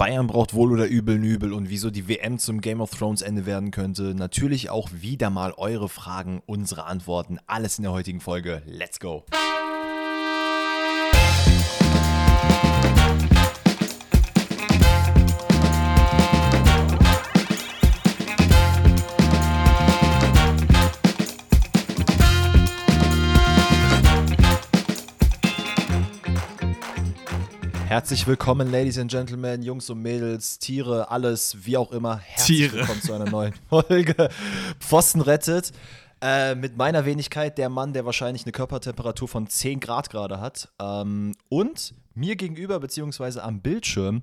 Bayern braucht wohl oder übel Nübel und wieso die WM zum Game of Thrones Ende werden könnte. Natürlich auch wieder mal eure Fragen, unsere Antworten. Alles in der heutigen Folge. Let's go! Herzlich willkommen, Ladies and Gentlemen, Jungs und Mädels, Tiere, alles, wie auch immer. Herzlich Tiere. willkommen zu einer neuen Folge. Pfosten rettet. Äh, mit meiner Wenigkeit der Mann, der wahrscheinlich eine Körpertemperatur von 10 Grad gerade hat. Ähm, und mir gegenüber, beziehungsweise am Bildschirm,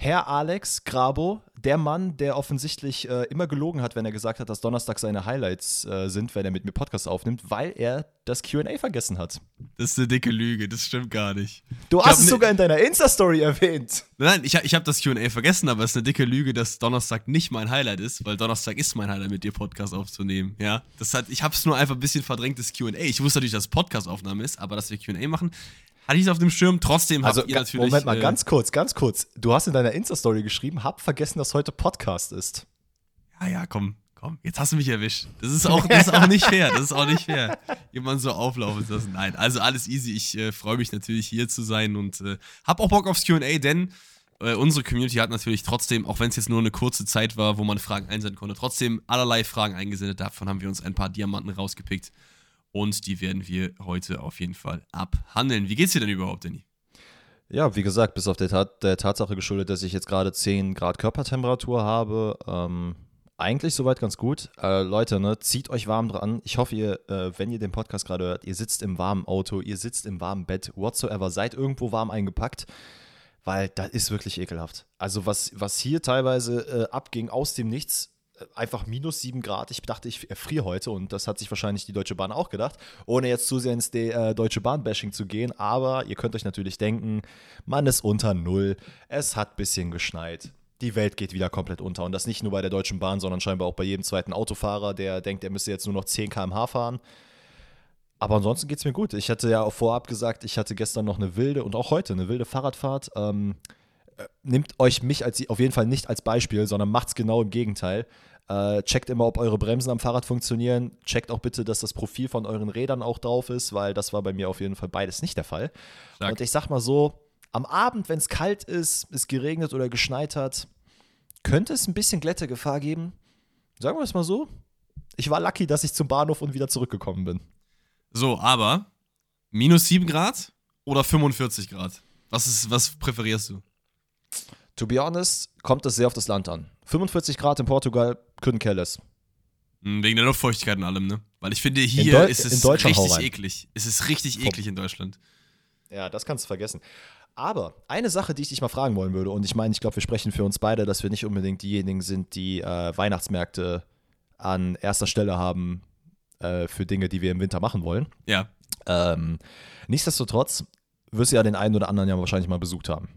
Herr Alex Grabo, der Mann, der offensichtlich äh, immer gelogen hat, wenn er gesagt hat, dass Donnerstag seine Highlights äh, sind, wenn er mit mir Podcast aufnimmt, weil er das QA vergessen hat. Das ist eine dicke Lüge, das stimmt gar nicht. Du Ich hast es ne- sogar in deiner Insta-Story erwähnt. Nein, ich, ich habe das QA vergessen, aber es ist eine dicke Lüge, dass Donnerstag nicht mein Highlight ist, weil Donnerstag ist mein Highlight, mit dir Podcast aufzunehmen. Ja, das hat, ich habe es nur einfach ein bisschen verdrängt, das QA. Ich wusste natürlich, dass Podcast-Aufnahme ist, aber dass wir QA machen, hatte ich es auf dem Schirm. Trotzdem habt Also, ihr ga- natürlich. Moment mal, äh, ganz kurz, ganz kurz. Du hast in deiner Insta-Story geschrieben, hab vergessen, dass heute Podcast ist. Ja, ja, komm, komm, jetzt hast du mich erwischt. Das ist auch, das ist auch nicht fair. Das ist auch nicht fair, jemanden so auflaufen zu lassen. Nein, also alles easy. Ich äh, freue mich natürlich hier zu sein und äh, hab auch Bock aufs QA, denn äh, unsere Community hat natürlich trotzdem, auch wenn es jetzt nur eine kurze Zeit war, wo man Fragen einsenden konnte, trotzdem allerlei Fragen eingesendet. Davon haben wir uns ein paar Diamanten rausgepickt und die werden wir heute auf jeden Fall abhandeln. Wie geht's dir denn überhaupt, Danny? Ja, wie gesagt, bis auf der, Tat, der Tatsache geschuldet, dass ich jetzt gerade 10 Grad Körpertemperatur habe, ähm, eigentlich soweit ganz gut. Äh, Leute, ne, zieht euch warm dran. Ich hoffe, ihr, äh, wenn ihr den Podcast gerade hört, ihr sitzt im warmen Auto, ihr sitzt im warmen Bett, whatsoever, seid irgendwo warm eingepackt, weil das ist wirklich ekelhaft. Also was, was hier teilweise äh, abging aus dem Nichts, einfach minus 7 Grad. Ich dachte, ich erfriere heute und das hat sich wahrscheinlich die Deutsche Bahn auch gedacht, ohne jetzt zu sehr ins De äh, Deutsche Bahn-Bashing zu gehen. Aber ihr könnt euch natürlich denken, man ist unter Null, es hat ein bisschen geschneit. Die Welt geht wieder komplett unter. Und das nicht nur bei der Deutschen Bahn, sondern scheinbar auch bei jedem zweiten Autofahrer, der denkt, er müsste jetzt nur noch 10 km/h fahren. Aber ansonsten geht es mir gut. Ich hatte ja auch vorab gesagt, ich hatte gestern noch eine wilde und auch heute eine wilde Fahrradfahrt. Ähm, äh, nehmt euch mich als, auf jeden Fall nicht als Beispiel, sondern macht's genau im Gegenteil. Äh, checkt immer, ob eure Bremsen am Fahrrad funktionieren. Checkt auch bitte, dass das Profil von euren Rädern auch drauf ist, weil das war bei mir auf jeden Fall beides nicht der Fall. Stark. Und ich sag mal so, am Abend, wenn es kalt ist, es geregnet oder geschneit hat, könnte es ein bisschen Glättegefahr geben. Sagen wir es mal so. Ich war lucky, dass ich zum Bahnhof und wieder zurückgekommen bin. So, aber minus 7 Grad oder 45 Grad? Was, ist, was präferierst du? To be honest, kommt es sehr auf das Land an. 45 Grad in Portugal, couldn't care less. Hm, Wegen der Luftfeuchtigkeit und allem, ne? Weil ich finde, In hier ist es richtig eklig. Es ist richtig eklig in Deutschland. Ja, das kannst du vergessen. Aber eine Sache, die ich dich mal fragen wollen würde, und ich meine, ich glaube, wir sprechen für uns beide, dass wir nicht unbedingt diejenigen sind, die äh, Weihnachtsmärkte an erster Stelle haben äh, für Dinge, die wir im Winter machen wollen. Ja. Ähm, nichtsdestotrotz wirst du ja den einen oder anderen ja wahrscheinlich mal besucht haben.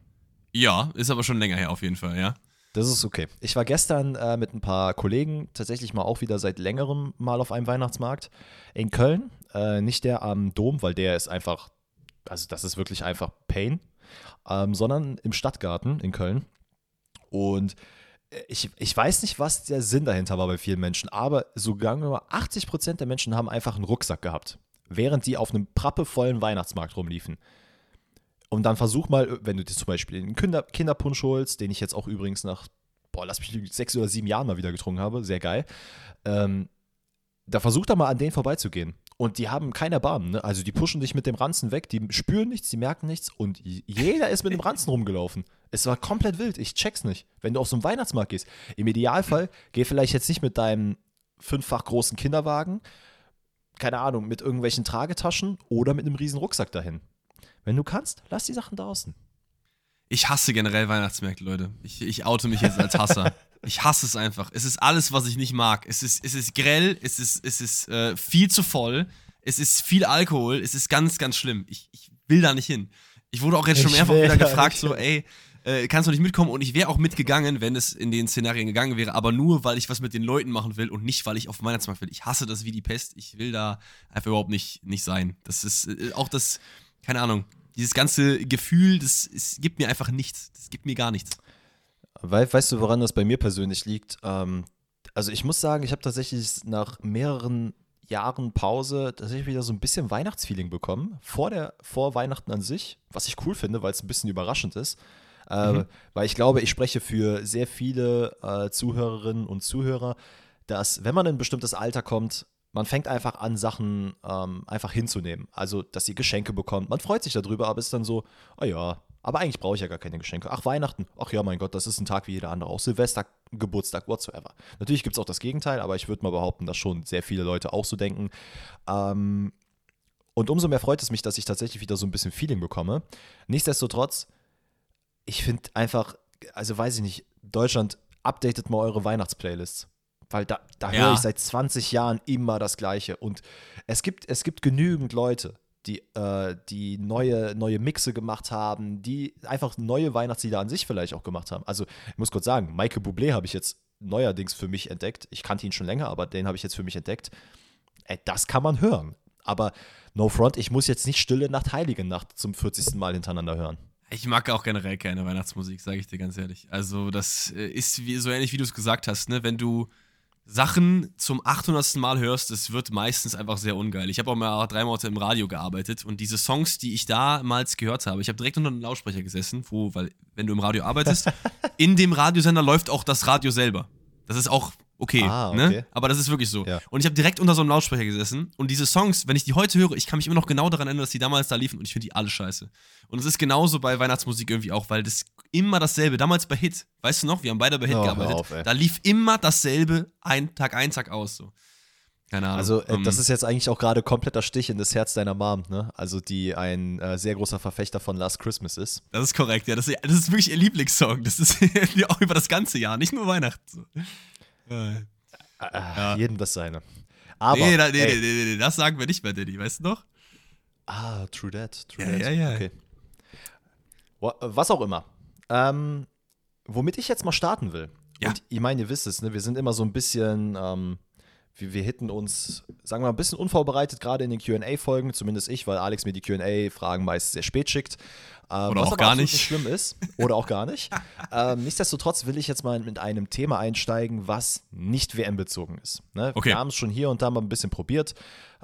Ja, ist aber schon länger her auf jeden Fall, ja. Das ist okay. Ich war gestern äh, mit ein paar Kollegen tatsächlich mal auch wieder seit längerem mal auf einem Weihnachtsmarkt in Köln. Äh, nicht der am Dom, weil der ist einfach, also das ist wirklich einfach Pain, ähm, sondern im Stadtgarten in Köln. Und äh, ich, ich weiß nicht, was der Sinn dahinter war bei vielen Menschen, aber sogar nur 80% der Menschen haben einfach einen Rucksack gehabt, während die auf einem prappevollen Weihnachtsmarkt rumliefen. Und dann versuch mal, wenn du dir zum Beispiel einen Kinder Kinderpunsch holst, den ich jetzt auch übrigens nach, boah, lass mich sechs oder sieben Jahren mal wieder getrunken habe, sehr geil. Ähm, da versuch da mal an denen vorbeizugehen. Und die haben kein Erbarmen, ne? Also die pushen dich mit dem Ranzen weg, die spüren nichts, die merken nichts und jeder ist mit dem Ranzen rumgelaufen. Es war komplett wild, ich check's nicht. Wenn du auf so einen Weihnachtsmarkt gehst, im Idealfall geh vielleicht jetzt nicht mit deinem fünffach großen Kinderwagen, keine Ahnung, mit irgendwelchen Tragetaschen oder mit einem riesen Rucksack dahin. Wenn du kannst, lass die Sachen draußen. Ich hasse generell Weihnachtsmärkte, Leute. Ich, ich oute mich jetzt als Hasser. Ich hasse es einfach. Es ist alles, was ich nicht mag. Es ist, es ist grell, es ist, es ist äh, viel zu voll, es ist viel Alkohol, es ist ganz, ganz schlimm. Ich, ich will da nicht hin. Ich wurde auch jetzt schon mehrfach wieder gefragt, so, ey, äh, kannst du nicht mitkommen? Und ich wäre auch mitgegangen, wenn es in den Szenarien gegangen wäre, aber nur, weil ich was mit den Leuten machen will und nicht, weil ich auf den Weihnachtsmarkt will. Ich hasse das wie die Pest. Ich will da einfach überhaupt nicht, nicht sein. Das ist äh, auch das, keine Ahnung, dieses ganze Gefühl, das, es gibt mir einfach nichts. Das gibt mir gar nichts. We weißt du, woran das bei mir persönlich liegt? Ähm, also ich muss sagen, ich habe tatsächlich nach mehreren Jahren Pause tatsächlich wieder so ein bisschen Weihnachtsfeeling bekommen. Vor, der, vor Weihnachten an sich, was ich cool finde, weil es ein bisschen überraschend ist. Äh, mhm. Weil ich glaube, ich spreche für sehr viele äh, Zuhörerinnen und Zuhörer, dass wenn man in ein bestimmtes Alter kommt, man fängt einfach an, Sachen ähm, einfach hinzunehmen. Also, dass ihr Geschenke bekommt. Man freut sich darüber, aber ist dann so, oh ja, aber eigentlich brauche ich ja gar keine Geschenke. Ach, Weihnachten. Ach ja, mein Gott, das ist ein Tag wie jeder andere. Auch Silvester, Geburtstag, whatsoever. Natürlich gibt es auch das Gegenteil, aber ich würde mal behaupten, dass schon sehr viele Leute auch so denken. Ähm, und umso mehr freut es mich, dass ich tatsächlich wieder so ein bisschen Feeling bekomme. Nichtsdestotrotz, ich finde einfach, also weiß ich nicht, Deutschland, updatet mal eure Weihnachtsplaylists. Weil da, da ja. höre ich seit 20 Jahren immer das Gleiche. Und es gibt, es gibt genügend Leute, die, äh, die neue, neue Mixe gemacht haben, die einfach neue Weihnachtslieder an sich vielleicht auch gemacht haben. Also ich muss kurz sagen, Michael Bublé habe ich jetzt neuerdings für mich entdeckt. Ich kannte ihn schon länger, aber den habe ich jetzt für mich entdeckt. Ey, das kann man hören. Aber No Front, ich muss jetzt nicht Stille Nacht, Heilige Nacht zum 40. Mal hintereinander hören. Ich mag auch generell keine Weihnachtsmusik, sage ich dir ganz ehrlich. Also das äh, ist wie, so ähnlich, wie du es gesagt hast, ne? Wenn du Sachen zum 800. Mal hörst, es wird meistens einfach sehr ungeil. Ich habe auch mal drei Monate im Radio gearbeitet und diese Songs, die ich damals gehört habe, ich habe direkt unter einem Lautsprecher gesessen, wo, weil, wenn du im Radio arbeitest, in dem Radiosender läuft auch das Radio selber. Das ist auch okay, ah, ne? okay. Ne? Aber das ist wirklich so. Ja. Und ich habe direkt unter so einem Lautsprecher gesessen und diese Songs, wenn ich die heute höre, ich kann mich immer noch genau daran erinnern, dass die damals da liefen und ich finde die alle scheiße. Und es ist genauso bei Weihnachtsmusik irgendwie auch, weil das immer dasselbe. Damals bei Hit, weißt du noch, wir haben beide bei Hit oh, gearbeitet. Auf, da lief immer dasselbe, ein Tag ein, Tag aus so. Keine Ahnung. Also, äh, das ähm, ist jetzt eigentlich auch gerade kompletter Stich in das Herz deiner Mom, ne? Also, die ein äh, sehr großer Verfechter von Last Christmas ist. Das ist korrekt, ja. Das ist, das ist wirklich ihr Lieblingssong. Das ist auch über das ganze Jahr, nicht nur Weihnachten. Äh, ja. Jedem das seine. Aber, nee, da, nee, nee, nee, nee, das sagen wir nicht mehr, Daddy, weißt du noch? Ah, true that, true ja, that. Ja, ja, okay. Was auch immer. Ähm, womit ich jetzt mal starten will. Ja. Und ich meine, ihr wisst es, ne? wir sind immer so ein bisschen, ähm, wir, wir hitten uns, sagen wir mal, ein bisschen unvorbereitet, gerade in den QA-Folgen, zumindest ich, weil Alex mir die QA-Fragen meist sehr spät schickt. Ähm, Oder auch gar nicht. nicht schlimm ist. Oder auch gar nicht. ähm, nichtsdestotrotz will ich jetzt mal mit einem Thema einsteigen, was nicht WM-bezogen ist. Ne? Okay. Wir haben es schon hier und da mal ein bisschen probiert.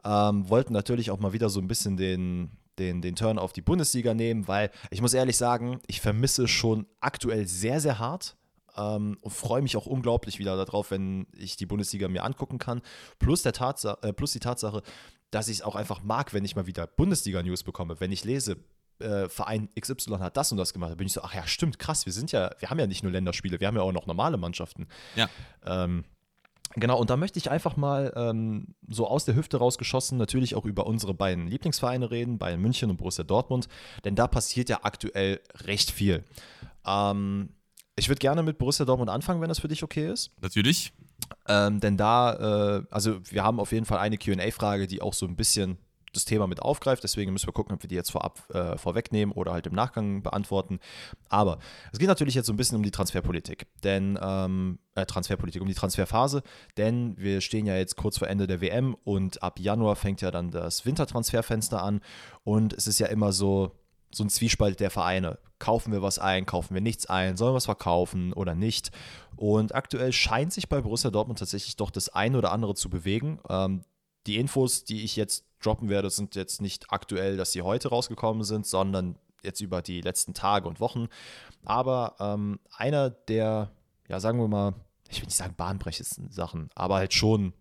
Ähm, wollten natürlich auch mal wieder so ein bisschen den, den, den Turn auf die Bundesliga nehmen, weil ich muss ehrlich sagen, ich vermisse schon aktuell sehr, sehr hart ähm, und freue mich auch unglaublich wieder darauf, wenn ich die Bundesliga mir angucken kann. Plus, der Tatsache, äh, plus die Tatsache, dass ich es auch einfach mag, wenn ich mal wieder Bundesliga-News bekomme. Wenn ich lese, äh, Verein XY hat das und das gemacht, da bin ich so, ach ja, stimmt, krass, wir sind ja, wir haben ja nicht nur Länderspiele, wir haben ja auch noch normale Mannschaften. Ja. Ähm, Genau, und da möchte ich einfach mal ähm, so aus der Hüfte rausgeschossen natürlich auch über unsere beiden Lieblingsvereine reden, Bayern München und Borussia Dortmund, denn da passiert ja aktuell recht viel. Ähm, ich würde gerne mit Borussia Dortmund anfangen, wenn das für dich okay ist. Natürlich. Ähm, denn da, äh, also wir haben auf jeden Fall eine QA-Frage, die auch so ein bisschen das Thema mit aufgreift. Deswegen müssen wir gucken, ob wir die jetzt vorab äh, vorwegnehmen oder halt im Nachgang beantworten. Aber es geht natürlich jetzt so ein bisschen um die Transferpolitik. Denn, ähm, äh, Transferpolitik, um die Transferphase. Denn wir stehen ja jetzt kurz vor Ende der WM und ab Januar fängt ja dann das Wintertransferfenster an. Und es ist ja immer so, so ein Zwiespalt der Vereine. Kaufen wir was ein, kaufen wir nichts ein, sollen wir was verkaufen oder nicht? Und aktuell scheint sich bei Borussia Dortmund tatsächlich doch das eine oder andere zu bewegen. Ähm, die Infos, die ich jetzt droppen werde, sind jetzt nicht aktuell, dass sie heute rausgekommen sind, sondern jetzt über die letzten Tage und Wochen. Aber ähm, einer der, ja, sagen wir mal, ich will nicht sagen bahnbrechendsten Sachen, aber halt schon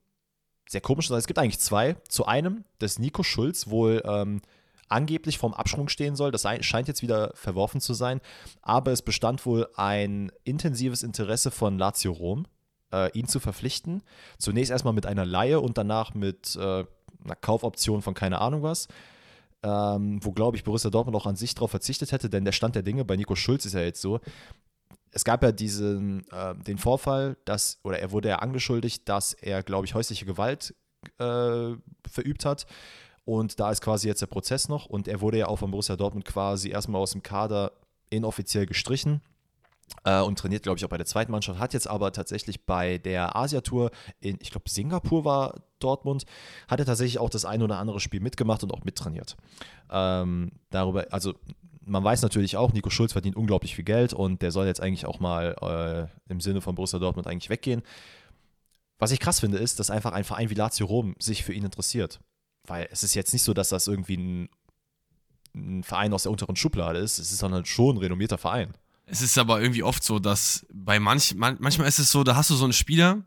sehr komisch. Es gibt eigentlich zwei. Zu einem, dass Nico Schulz wohl ähm, angeblich vorm Absprung stehen soll. Das scheint jetzt wieder verworfen zu sein. Aber es bestand wohl ein intensives Interesse von Lazio Rom, äh, ihn zu verpflichten. Zunächst erstmal mit einer Laie und danach mit äh, einer Kaufoption von keine Ahnung was. Ähm, wo, glaube ich, Borussia Dortmund auch an sich darauf verzichtet hätte, denn der Stand der Dinge bei Nico Schulz ist ja jetzt so. Es gab ja diesen, äh, den Vorfall, dass, oder er wurde ja angeschuldigt, dass er, glaube ich, häusliche Gewalt äh, verübt hat. Und da ist quasi jetzt der Prozess noch. Und er wurde ja auch von Borussia Dortmund quasi erstmal aus dem Kader inoffiziell gestrichen äh, und trainiert, glaube ich, auch bei der zweiten Mannschaft. Hat jetzt aber tatsächlich bei der Asia-Tour in, ich glaube, Singapur war Dortmund, hat er tatsächlich auch das ein oder andere Spiel mitgemacht und auch mittrainiert. Ähm, darüber, also man weiß natürlich auch, Nico Schulz verdient unglaublich viel Geld und der soll jetzt eigentlich auch mal äh, im Sinne von Borussia Dortmund eigentlich weggehen. Was ich krass finde, ist, dass einfach ein Verein wie Lazio Rom sich für ihn interessiert. Weil es ist jetzt nicht so, dass das irgendwie ein, ein Verein aus der unteren Schublade ist. Es ist sondern schon ein renommierter Verein. Es ist aber irgendwie oft so, dass bei manch, man, manchmal ist es so, da hast du so einen Spieler.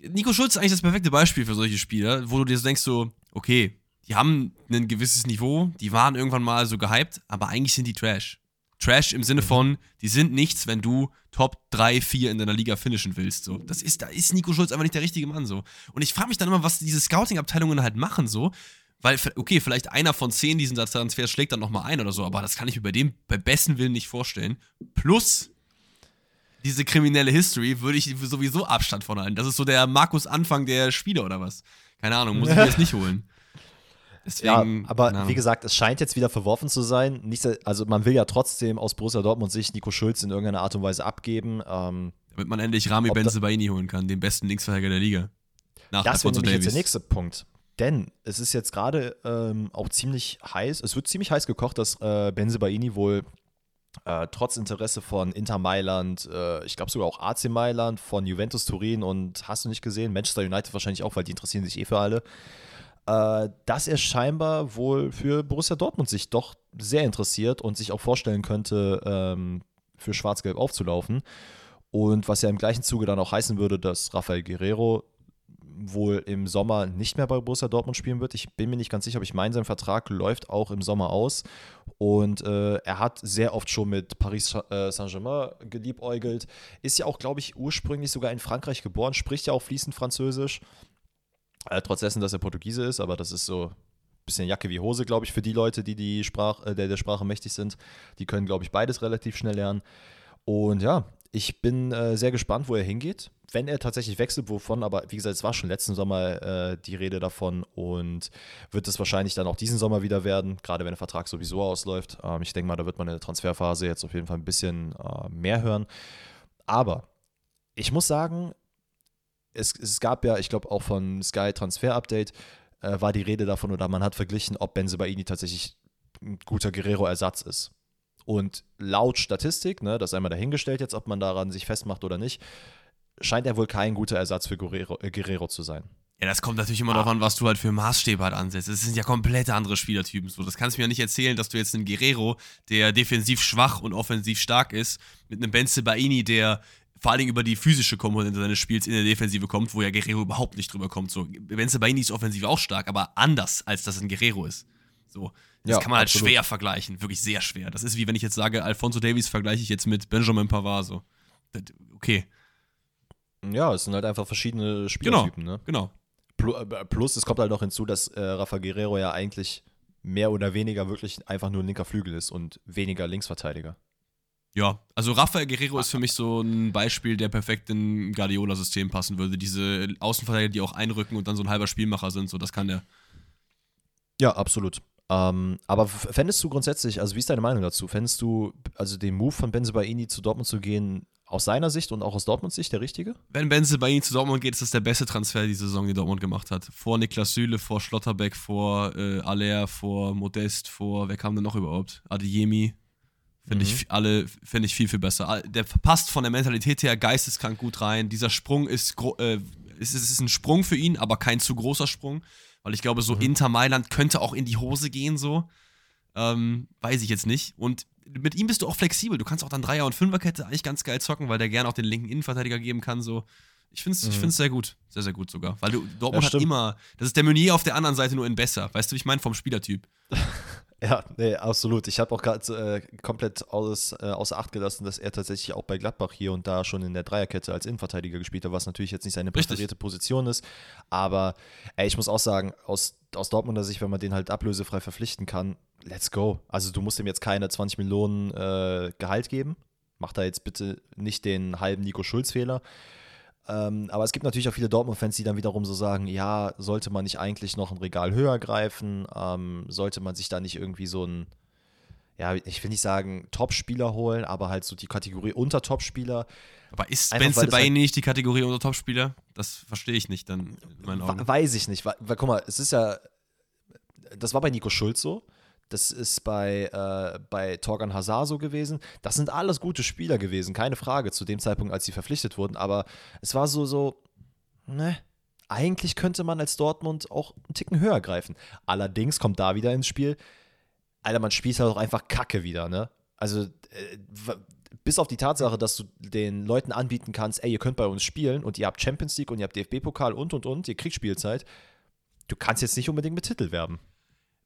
Nico Schulz ist eigentlich das perfekte Beispiel für solche Spieler, wo du dir so denkst, so, okay, die haben ein gewisses Niveau, die waren irgendwann mal so gehypt, aber eigentlich sind die Trash. Trash im Sinne von, die sind nichts, wenn du Top 3, 4 in deiner Liga finishen willst. So. Das ist, da ist Nico Schulz einfach nicht der richtige Mann so. Und ich frage mich dann immer, was diese Scouting-Abteilungen halt machen so. Weil, okay, vielleicht einer von zehn diesen Transfers schlägt dann nochmal ein oder so, aber das kann ich mir bei dem bei besten Willen nicht vorstellen. Plus diese kriminelle History würde ich sowieso Abstand von halten. Das ist so der Markus Anfang der Spieler oder was. Keine Ahnung, muss ich mir jetzt nicht holen. Deswegen, ja, aber wie gesagt, es scheint jetzt wieder verworfen zu sein. Nicht, also man will ja trotzdem aus Borussia Dortmund sich Nico Schulz in irgendeiner Art und Weise abgeben. Ähm, Damit man endlich Rami Benzebaini holen kann, den besten Linksverteidiger der Liga. Nach das wäre nämlich jetzt der nächste Punkt. Denn es ist jetzt gerade ähm, auch ziemlich heiß, es wird ziemlich heiß gekocht, dass äh, Benzebaini wohl äh, trotz Interesse von Inter Mailand, äh, ich glaube sogar auch AC Mailand, von Juventus Turin und hast du nicht gesehen, Manchester United wahrscheinlich auch, weil die interessieren sich eh für alle, äh, dass er scheinbar wohl für Borussia Dortmund sich doch sehr interessiert und sich auch vorstellen könnte, ähm, für Schwarz-Gelb aufzulaufen. Und was ja im gleichen Zuge dann auch heißen würde, dass Rafael Guerrero wohl im Sommer nicht mehr bei Borussia Dortmund spielen wird. Ich bin mir nicht ganz sicher, aber ich meine, sein Vertrag läuft auch im Sommer aus. Und äh, er hat sehr oft schon mit Paris äh, Saint-Germain geliebäugelt. Ist ja auch, glaube ich, ursprünglich sogar in Frankreich geboren, spricht ja auch fließend Französisch. Äh, trotz dessen, dass er Portugiese ist, aber das ist so ein bisschen Jacke wie Hose, glaube ich, für die Leute, die die Sprach, äh, der, der Sprache mächtig sind. Die können, glaube ich, beides relativ schnell lernen. Und ja, ich bin äh, sehr gespannt, wo er hingeht. Wenn er tatsächlich wechselt, wovon, aber wie gesagt, es war schon letzten Sommer äh, die Rede davon und wird es wahrscheinlich dann auch diesen Sommer wieder werden, gerade wenn der Vertrag sowieso ausläuft. Ähm, ich denke mal, da wird man in der Transferphase jetzt auf jeden Fall ein bisschen äh, mehr hören. Aber ich muss sagen, es, es gab ja, ich glaube auch von Sky Transfer Update, äh, war die Rede davon oder man hat verglichen, ob Benzebaini tatsächlich ein guter Guerrero-Ersatz ist. Und laut Statistik, ne, das einmal dahingestellt jetzt, ob man daran sich festmacht oder nicht, scheint er wohl kein guter Ersatz für Guerrero, äh, Guerrero zu sein. Ja, das kommt natürlich immer ah. darauf an, was du halt für Maßstäbe halt ansetzt. Es sind ja komplett andere Spielertypen. So, das kannst du mir ja nicht erzählen, dass du jetzt einen Guerrero, der defensiv schwach und offensiv stark ist, mit einem Benze Baini, der vor allen Dingen über die physische Komponente seines Spiels in der Defensive kommt, wo ja Guerrero überhaupt nicht drüber kommt. So, Benze Baini ist offensiv auch stark, aber anders, als das ein Guerrero ist. So, das ja, kann man halt absolut. schwer vergleichen, wirklich sehr schwer. Das ist wie wenn ich jetzt sage, Alfonso Davies vergleiche ich jetzt mit Benjamin Pavard. So. Okay. Ja, es sind halt einfach verschiedene Spielertypen, genau, ne? Genau. Äh, plus, es kommt halt noch hinzu, dass äh, Rafa Guerrero ja eigentlich mehr oder weniger wirklich einfach nur ein linker Flügel ist und weniger Linksverteidiger. Ja, also Rafael Guerrero ist für mich so ein Beispiel, der perfekt in Guardiola-System passen würde. Diese Außenverteidiger, die auch einrücken und dann so ein halber Spielmacher sind, so das kann der. Ja, absolut. Ähm, aber fändest du grundsätzlich, also wie ist deine Meinung dazu? Fändest du also den Move von Benzebaini zu Dortmund zu gehen aus seiner Sicht und auch aus Dortmunds Sicht der richtige? Wenn Benzebaini zu Dortmund geht, ist das der beste Transfer die Saison, die Dortmund gemacht hat. Vor Niklas Süle, vor Schlotterbeck, vor äh, Aller, vor Modest, vor, wer kam denn noch überhaupt? Adeyemi. Finde mhm. ich alle, finde ich viel, viel besser. Der passt von der Mentalität her geisteskrank gut rein. Dieser Sprung ist, äh, ist, ist ein Sprung für ihn, aber kein zu großer Sprung. Weil ich glaube, so mhm. Inter Mailand könnte auch in die Hose gehen, so. Ähm, weiß ich jetzt nicht. Und mit ihm bist du auch flexibel. Du kannst auch dann Dreier- und Fünferkette eigentlich ganz geil zocken, weil der gerne auch den linken Innenverteidiger geben kann, so. Ich finde es mhm. sehr gut. Sehr, sehr gut sogar. Weil du, Dortmund ja, hat immer, das ist der Meunier auf der anderen Seite nur in besser. Weißt du, wie ich meine? Vom Spielertyp. Ja, nee, absolut. Ich habe auch gerade äh, komplett aus, äh, außer Acht gelassen, dass er tatsächlich auch bei Gladbach hier und da schon in der Dreierkette als Innenverteidiger gespielt hat, was natürlich jetzt nicht seine präferierte Position ist. Aber ey, ich muss auch sagen, aus, aus Dortmunder Sicht, wenn man den halt ablösefrei verpflichten kann, let's go. Also du musst ihm jetzt keine 20 Millionen äh, Gehalt geben. Mach da jetzt bitte nicht den halben Nico Schulz-Fehler. Ähm, aber es gibt natürlich auch viele Dortmund-Fans, die dann wiederum so sagen, ja, sollte man nicht eigentlich noch ein Regal höher greifen? Ähm, sollte man sich da nicht irgendwie so ein, ja, ich will nicht sagen Top-Spieler holen, aber halt so die Kategorie unter Top-Spieler. Aber ist Spencer bei halt nicht die Kategorie unter Top-Spieler? Das verstehe ich nicht dann in meinen Augen. Weiß ich nicht, weil, weil guck mal, es ist ja, das war bei Nico Schulz so. Das ist bei, äh, bei Torgan Hazard so gewesen. Das sind alles gute Spieler gewesen, keine Frage, zu dem Zeitpunkt, als sie verpflichtet wurden. Aber es war so, so, ne, eigentlich könnte man als Dortmund auch einen Ticken höher greifen. Allerdings kommt da wieder ins Spiel, Alter, man spielt halt auch einfach Kacke wieder, ne? Also, äh, bis auf die Tatsache, dass du den Leuten anbieten kannst, ey, ihr könnt bei uns spielen und ihr habt Champions League und ihr habt DFB-Pokal und und und, ihr kriegt Spielzeit, du kannst jetzt nicht unbedingt mit Titel werben.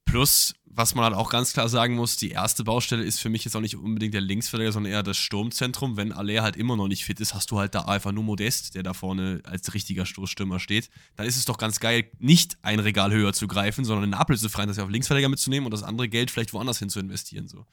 Plus, was man halt auch ganz klar sagen muss, die erste Baustelle ist für mich jetzt auch nicht unbedingt der Linksverteidiger, sondern eher das Sturmzentrum. Wenn Aller halt immer noch nicht fit ist, hast du halt da einfach nur Modest, der da vorne als richtiger Stoßstürmer steht. Dann ist es doch ganz geil, nicht ein Regal höher zu greifen, sondern eine Ablöse frei, das auf Linksverteidiger mitzunehmen und das andere Geld vielleicht woanders hin zu investieren. So.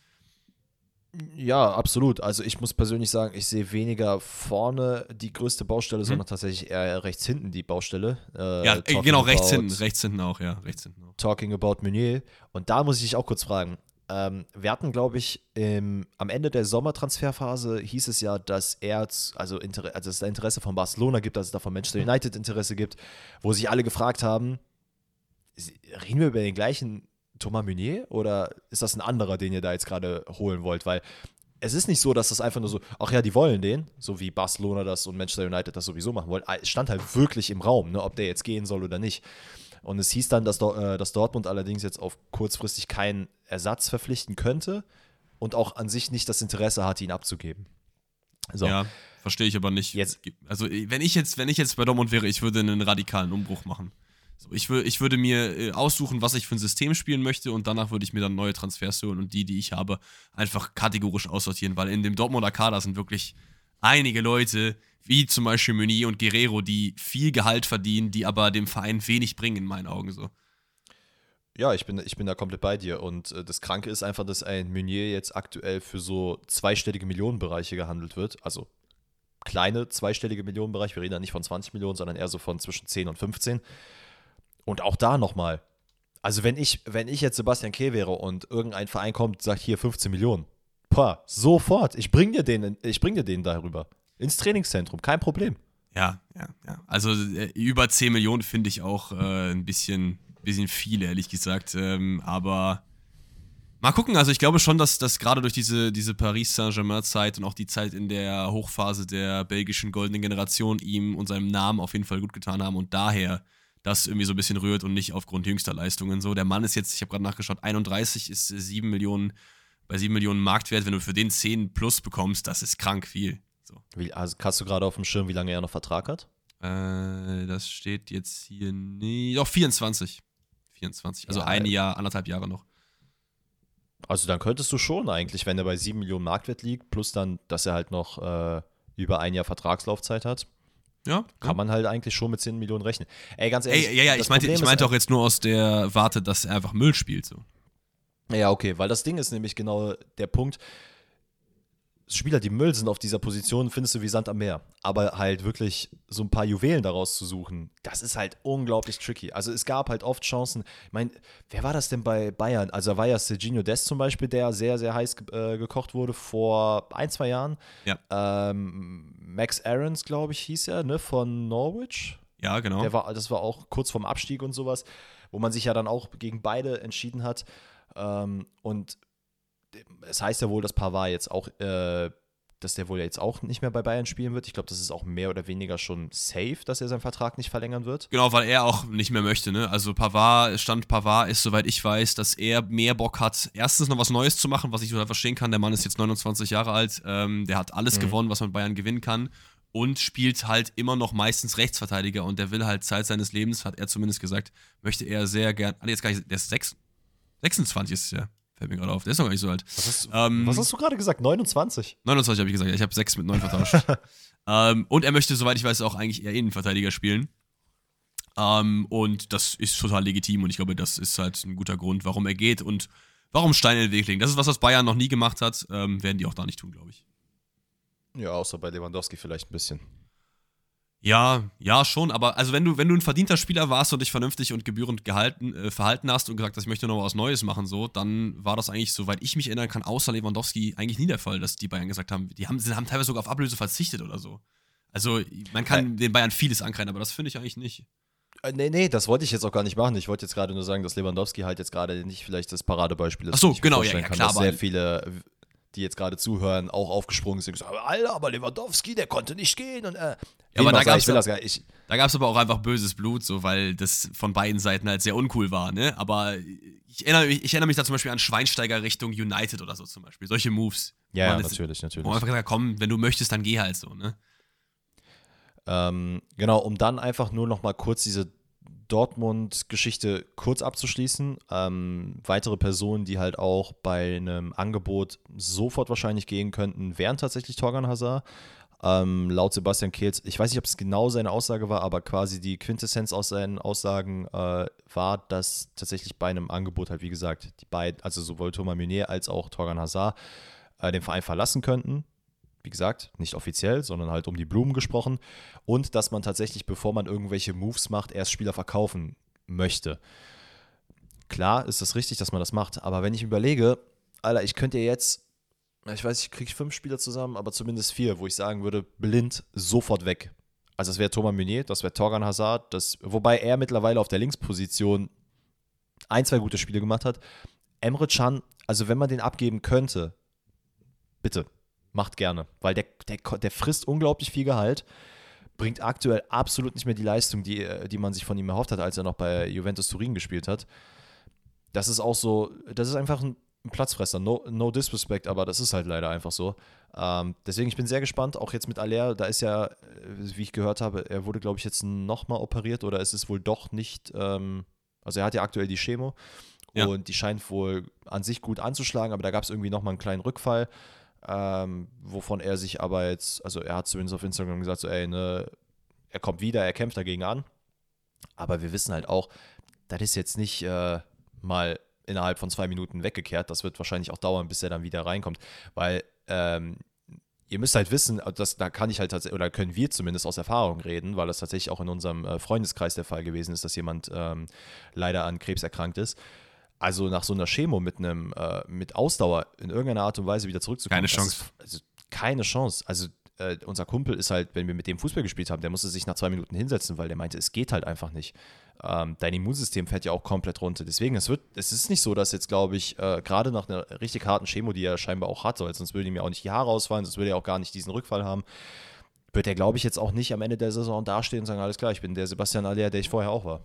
Ja, absolut. Also ich muss persönlich sagen, ich sehe weniger vorne die größte Baustelle, mhm. sondern tatsächlich eher rechts hinten die Baustelle. Äh, ja, äh, genau, rechts hinten, rechts hinten auch, ja, rechts hinten auch. Talking about Meunier. Und da muss ich dich auch kurz fragen. Ähm, wir hatten, glaube ich, im, am Ende der Sommertransferphase hieß es ja, dass er, also, Inter also dass es da Interesse von Barcelona gibt, dass es da von Manchester United Interesse gibt, wo sich alle gefragt haben, reden wir über den gleichen Thomas Meunier oder ist das ein anderer, den ihr da jetzt gerade holen wollt? Weil es ist nicht so, dass das einfach nur so, ach ja, die wollen den, so wie Barcelona das und Manchester United das sowieso machen wollen. Es stand halt wirklich im Raum, ne, ob der jetzt gehen soll oder nicht. Und es hieß dann, dass, äh, dass Dortmund allerdings jetzt auf kurzfristig keinen Ersatz verpflichten könnte und auch an sich nicht das Interesse hatte, ihn abzugeben. So. Ja, verstehe ich aber nicht. Jetzt, also, wenn ich jetzt, wenn ich jetzt bei Dortmund wäre, ich würde einen radikalen Umbruch machen. So, ich, ich würde mir äh, aussuchen, was ich für ein System spielen möchte und danach würde ich mir dann neue Transfers holen und die, die ich habe, einfach kategorisch aussortieren, weil in dem Dortmunder Kader sind wirklich einige Leute, wie zum Beispiel Meunier und Guerrero, die viel Gehalt verdienen, die aber dem Verein wenig bringen, in meinen Augen so. Ja, ich bin, ich bin da komplett bei dir. Und äh, das Kranke ist einfach, dass ein Meunier jetzt aktuell für so zweistellige Millionenbereiche gehandelt wird. Also kleine zweistellige Millionenbereiche. Wir reden da nicht von 20 Millionen, sondern eher so von zwischen 10 und 15. Und auch da nochmal. Also wenn ich, wenn ich jetzt Sebastian Kehl wäre und irgendein Verein kommt und sagt, hier 15 Millionen, Pah, sofort. Ich bring dir den, ich bring dir den darüber. Ins Trainingszentrum, kein Problem. Ja, ja, ja. Also äh, über 10 Millionen finde ich auch äh, ein bisschen, bisschen viel, ehrlich gesagt. Ähm, aber mal gucken. Also ich glaube schon, dass, dass gerade durch diese, diese Paris Saint-Germain-Zeit und auch die Zeit in der Hochphase der belgischen goldenen Generation ihm und seinem Namen auf jeden Fall gut getan haben und daher das irgendwie so ein bisschen rührt und nicht aufgrund jüngster Leistungen. So, der Mann ist jetzt, ich habe gerade nachgeschaut, 31 ist 7 Millionen, bei 7 Millionen Marktwert. Wenn du für den 10 plus bekommst, das ist krank viel. So. Wie, also hast du gerade auf dem Schirm, wie lange er noch Vertrag hat? Äh, das steht jetzt hier nicht. Doch, 24. 24. Also ja, ein Jahr, anderthalb Jahre noch. Also dann könntest du schon eigentlich, wenn er bei 7 Millionen Marktwert liegt, plus dann, dass er halt noch äh, über ein Jahr Vertragslaufzeit hat, ja, kann man halt eigentlich schon mit 10 Millionen rechnen. Ey, ganz ehrlich. Ey, ja, ja, ich meinte, ich meinte auch jetzt nur aus der Warte, dass er einfach Müll spielt. So. Ja, okay, weil das Ding ist nämlich genau der Punkt. Spieler, die Müll sind auf dieser Position, findest du wie Sand am Meer. Aber halt wirklich so ein paar Juwelen daraus zu suchen, das ist halt unglaublich tricky. Also es gab halt oft Chancen. Ich meine, wer war das denn bei Bayern? Also da war ja Serginho Dest zum Beispiel, der sehr, sehr heiß äh, gekocht wurde vor ein, zwei Jahren. Ja. Ähm, Max Aarons, glaube ich, hieß er, ne, von Norwich. Ja, genau. Der war, das war auch kurz vorm Abstieg und sowas, wo man sich ja dann auch gegen beide entschieden hat. Ähm, und es heißt ja wohl, dass Pavard jetzt auch, äh, dass der wohl jetzt auch nicht mehr bei Bayern spielen wird. Ich glaube, das ist auch mehr oder weniger schon safe, dass er seinen Vertrag nicht verlängern wird. Genau, weil er auch nicht mehr möchte. Ne? Also Pavard, Stand Pavard ist, soweit ich weiß, dass er mehr Bock hat, erstens noch was Neues zu machen, was ich total verstehen kann. Der Mann ist jetzt 29 Jahre alt, ähm, der hat alles mhm. gewonnen, was man Bayern gewinnen kann und spielt halt immer noch meistens Rechtsverteidiger und der will halt Zeit seines Lebens, hat er zumindest gesagt, möchte er sehr gern, ah, jetzt gar nicht, der ist 6, 26 ist ja. Fällt mir gerade auf. Der ist noch gar nicht so alt. Was hast, ähm, was hast du gerade gesagt? 29? 29 habe ich gesagt. Ich habe 6 mit 9 vertauscht. ähm, und er möchte, soweit ich weiß, auch eigentlich eher Innenverteidiger spielen. Ähm, und das ist total legitim und ich glaube, das ist halt ein guter Grund, warum er geht und warum Stein in den Weg legen. Das ist was, was Bayern noch nie gemacht hat. Ähm, werden die auch da nicht tun, glaube ich. Ja, außer bei Lewandowski vielleicht ein bisschen. Ja, ja, schon, aber also wenn du, wenn du ein verdienter Spieler warst und dich vernünftig und gebührend gehalten, äh, verhalten hast und gesagt hast, ich möchte noch was Neues machen, so, dann war das eigentlich, soweit ich mich erinnern kann, außer Lewandowski eigentlich nie der Fall, dass die Bayern gesagt haben, die haben, haben teilweise sogar auf Ablöse verzichtet oder so. Also man kann ja. den Bayern vieles ankreiden, aber das finde ich eigentlich nicht. Äh, nee, nee, das wollte ich jetzt auch gar nicht machen. Ich wollte jetzt gerade nur sagen, dass Lewandowski halt jetzt gerade nicht vielleicht das Paradebeispiel ist. Ach so, genau, ja, ja, kann, klar. Dass sehr viele, die jetzt gerade zuhören, auch aufgesprungen sind und gesagt, Alter, aber Lewandowski, der konnte nicht gehen. Und, äh, ja, aber da gab es gab's aber auch einfach böses Blut, so, weil das von beiden Seiten halt sehr uncool war, ne? Aber ich erinnere, mich, ich erinnere mich da zum Beispiel an Schweinsteiger Richtung United oder so zum Beispiel. Solche Moves. Ja, ja natürlich, natürlich. Wo man einfach gesagt komm, wenn du möchtest, dann geh halt so, ne? Ähm, genau, um dann einfach nur noch mal kurz diese Dortmund-Geschichte kurz abzuschließen. Ähm, weitere Personen, die halt auch bei einem Angebot sofort wahrscheinlich gehen könnten, wären tatsächlich Torgan Hazard. Ähm, laut Sebastian Kehls, ich weiß nicht, ob es genau seine Aussage war, aber quasi die Quintessenz aus seinen Aussagen äh, war, dass tatsächlich bei einem Angebot halt, wie gesagt, die beiden, also sowohl Thomas Meunier als auch Torgan Hazard, äh, den Verein verlassen könnten wie gesagt, nicht offiziell, sondern halt um die Blumen gesprochen. Und dass man tatsächlich, bevor man irgendwelche Moves macht, erst Spieler verkaufen möchte. Klar ist es richtig, dass man das macht, aber wenn ich überlege, Alter, ich könnte jetzt, ich weiß, ich kriege fünf Spieler zusammen, aber zumindest vier, wo ich sagen würde, blind sofort weg. Also das wäre Thomas Meunier, das wäre Torgan Hazard, das, wobei er mittlerweile auf der Linksposition ein, zwei gute Spiele gemacht hat. Emre Can, also wenn man den abgeben könnte, bitte, macht gerne, weil der, der, der frisst unglaublich viel Gehalt, bringt aktuell absolut nicht mehr die Leistung, die, äh, die man sich von ihm erhofft hat, als er noch bei Juventus Turin gespielt hat. Das ist auch so, das ist einfach ein Platzfresser, no, no disrespect, aber das ist halt leider einfach so. Ähm, deswegen, ich bin sehr gespannt, auch jetzt mit Aller, da ist ja, äh, wie ich gehört habe, er wurde, glaube ich, jetzt nochmal operiert oder es ist wohl doch nicht, ähm, also er hat ja aktuell die Chemo ja. und die scheint wohl an sich gut anzuschlagen, aber da gab es irgendwie nochmal einen kleinen Rückfall ähm, wovon er sich aber jetzt, also er hat zumindest auf Instagram gesagt, so ey, ne, er kommt wieder, er kämpft dagegen an. Aber wir wissen halt auch, das ist jetzt nicht äh, mal innerhalb von zwei Minuten weggekehrt. Das wird wahrscheinlich auch dauern, bis er dann wieder reinkommt. Weil ähm, ihr müsst halt wissen, dass, da kann ich halt tatsächlich, oder können wir zumindest aus Erfahrung reden, weil das tatsächlich auch in unserem äh, Freundeskreis der Fall gewesen ist, dass jemand ähm, leider an Krebs erkrankt ist. Also nach so einer Chemo mit einem, äh, mit Ausdauer in irgendeiner Art und Weise wieder zurückzukommen. Keine Chance. Ist, also keine Chance. Also äh, unser Kumpel ist halt, wenn wir mit dem Fußball gespielt haben, der musste sich nach zwei Minuten hinsetzen, weil der meinte, es geht halt einfach nicht. Ähm, dein Immunsystem fährt ja auch komplett runter. Deswegen, es wird, es ist nicht so, dass jetzt, glaube ich, äh, gerade nach einer richtig harten Chemo, die er scheinbar auch hat, sonst würde ihm ja auch nicht die Haare ausfallen, sonst würde er auch gar nicht diesen Rückfall haben, wird er, glaube ich, jetzt auch nicht am Ende der Saison dastehen und sagen, alles klar, ich bin der Sebastian Aller, der ich vorher auch war.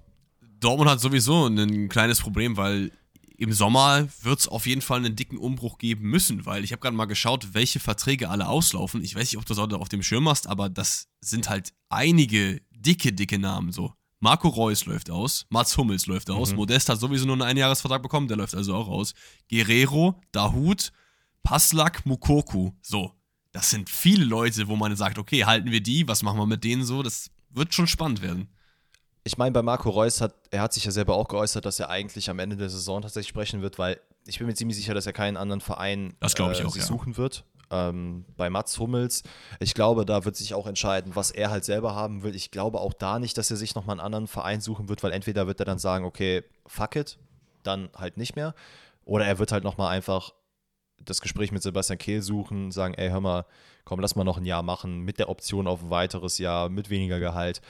Dortmund hat sowieso ein kleines Problem, weil im Sommer wird es auf jeden Fall einen dicken Umbruch geben müssen, weil ich habe gerade mal geschaut, welche Verträge alle auslaufen. Ich weiß nicht, ob du das auf dem Schirm hast, aber das sind halt einige dicke, dicke Namen so. Marco Reus läuft aus, Mats Hummels läuft aus, mhm. Modest hat sowieso nur einen Einjahresvertrag bekommen, der läuft also auch aus. Guerrero, Dahut, Paslak, Mukoku. So, das sind viele Leute, wo man sagt, okay, halten wir die, was machen wir mit denen so? Das wird schon spannend werden ich meine, bei Marco Reus hat, er hat sich ja selber auch geäußert, dass er eigentlich am Ende der Saison tatsächlich sprechen wird, weil ich bin mir ziemlich sicher, dass er keinen anderen Verein das ich äh, auch, sich ja. suchen wird. Ähm, bei Mats Hummels, ich glaube, da wird sich auch entscheiden, was er halt selber haben will. Ich glaube auch da nicht, dass er sich nochmal einen anderen Verein suchen wird, weil entweder wird er dann sagen, okay, fuck it, dann halt nicht mehr. Oder er wird halt nochmal einfach das Gespräch mit Sebastian Kehl suchen, sagen, ey, hör mal, komm, lass mal noch ein Jahr machen, mit der Option auf ein weiteres Jahr, mit weniger Gehalt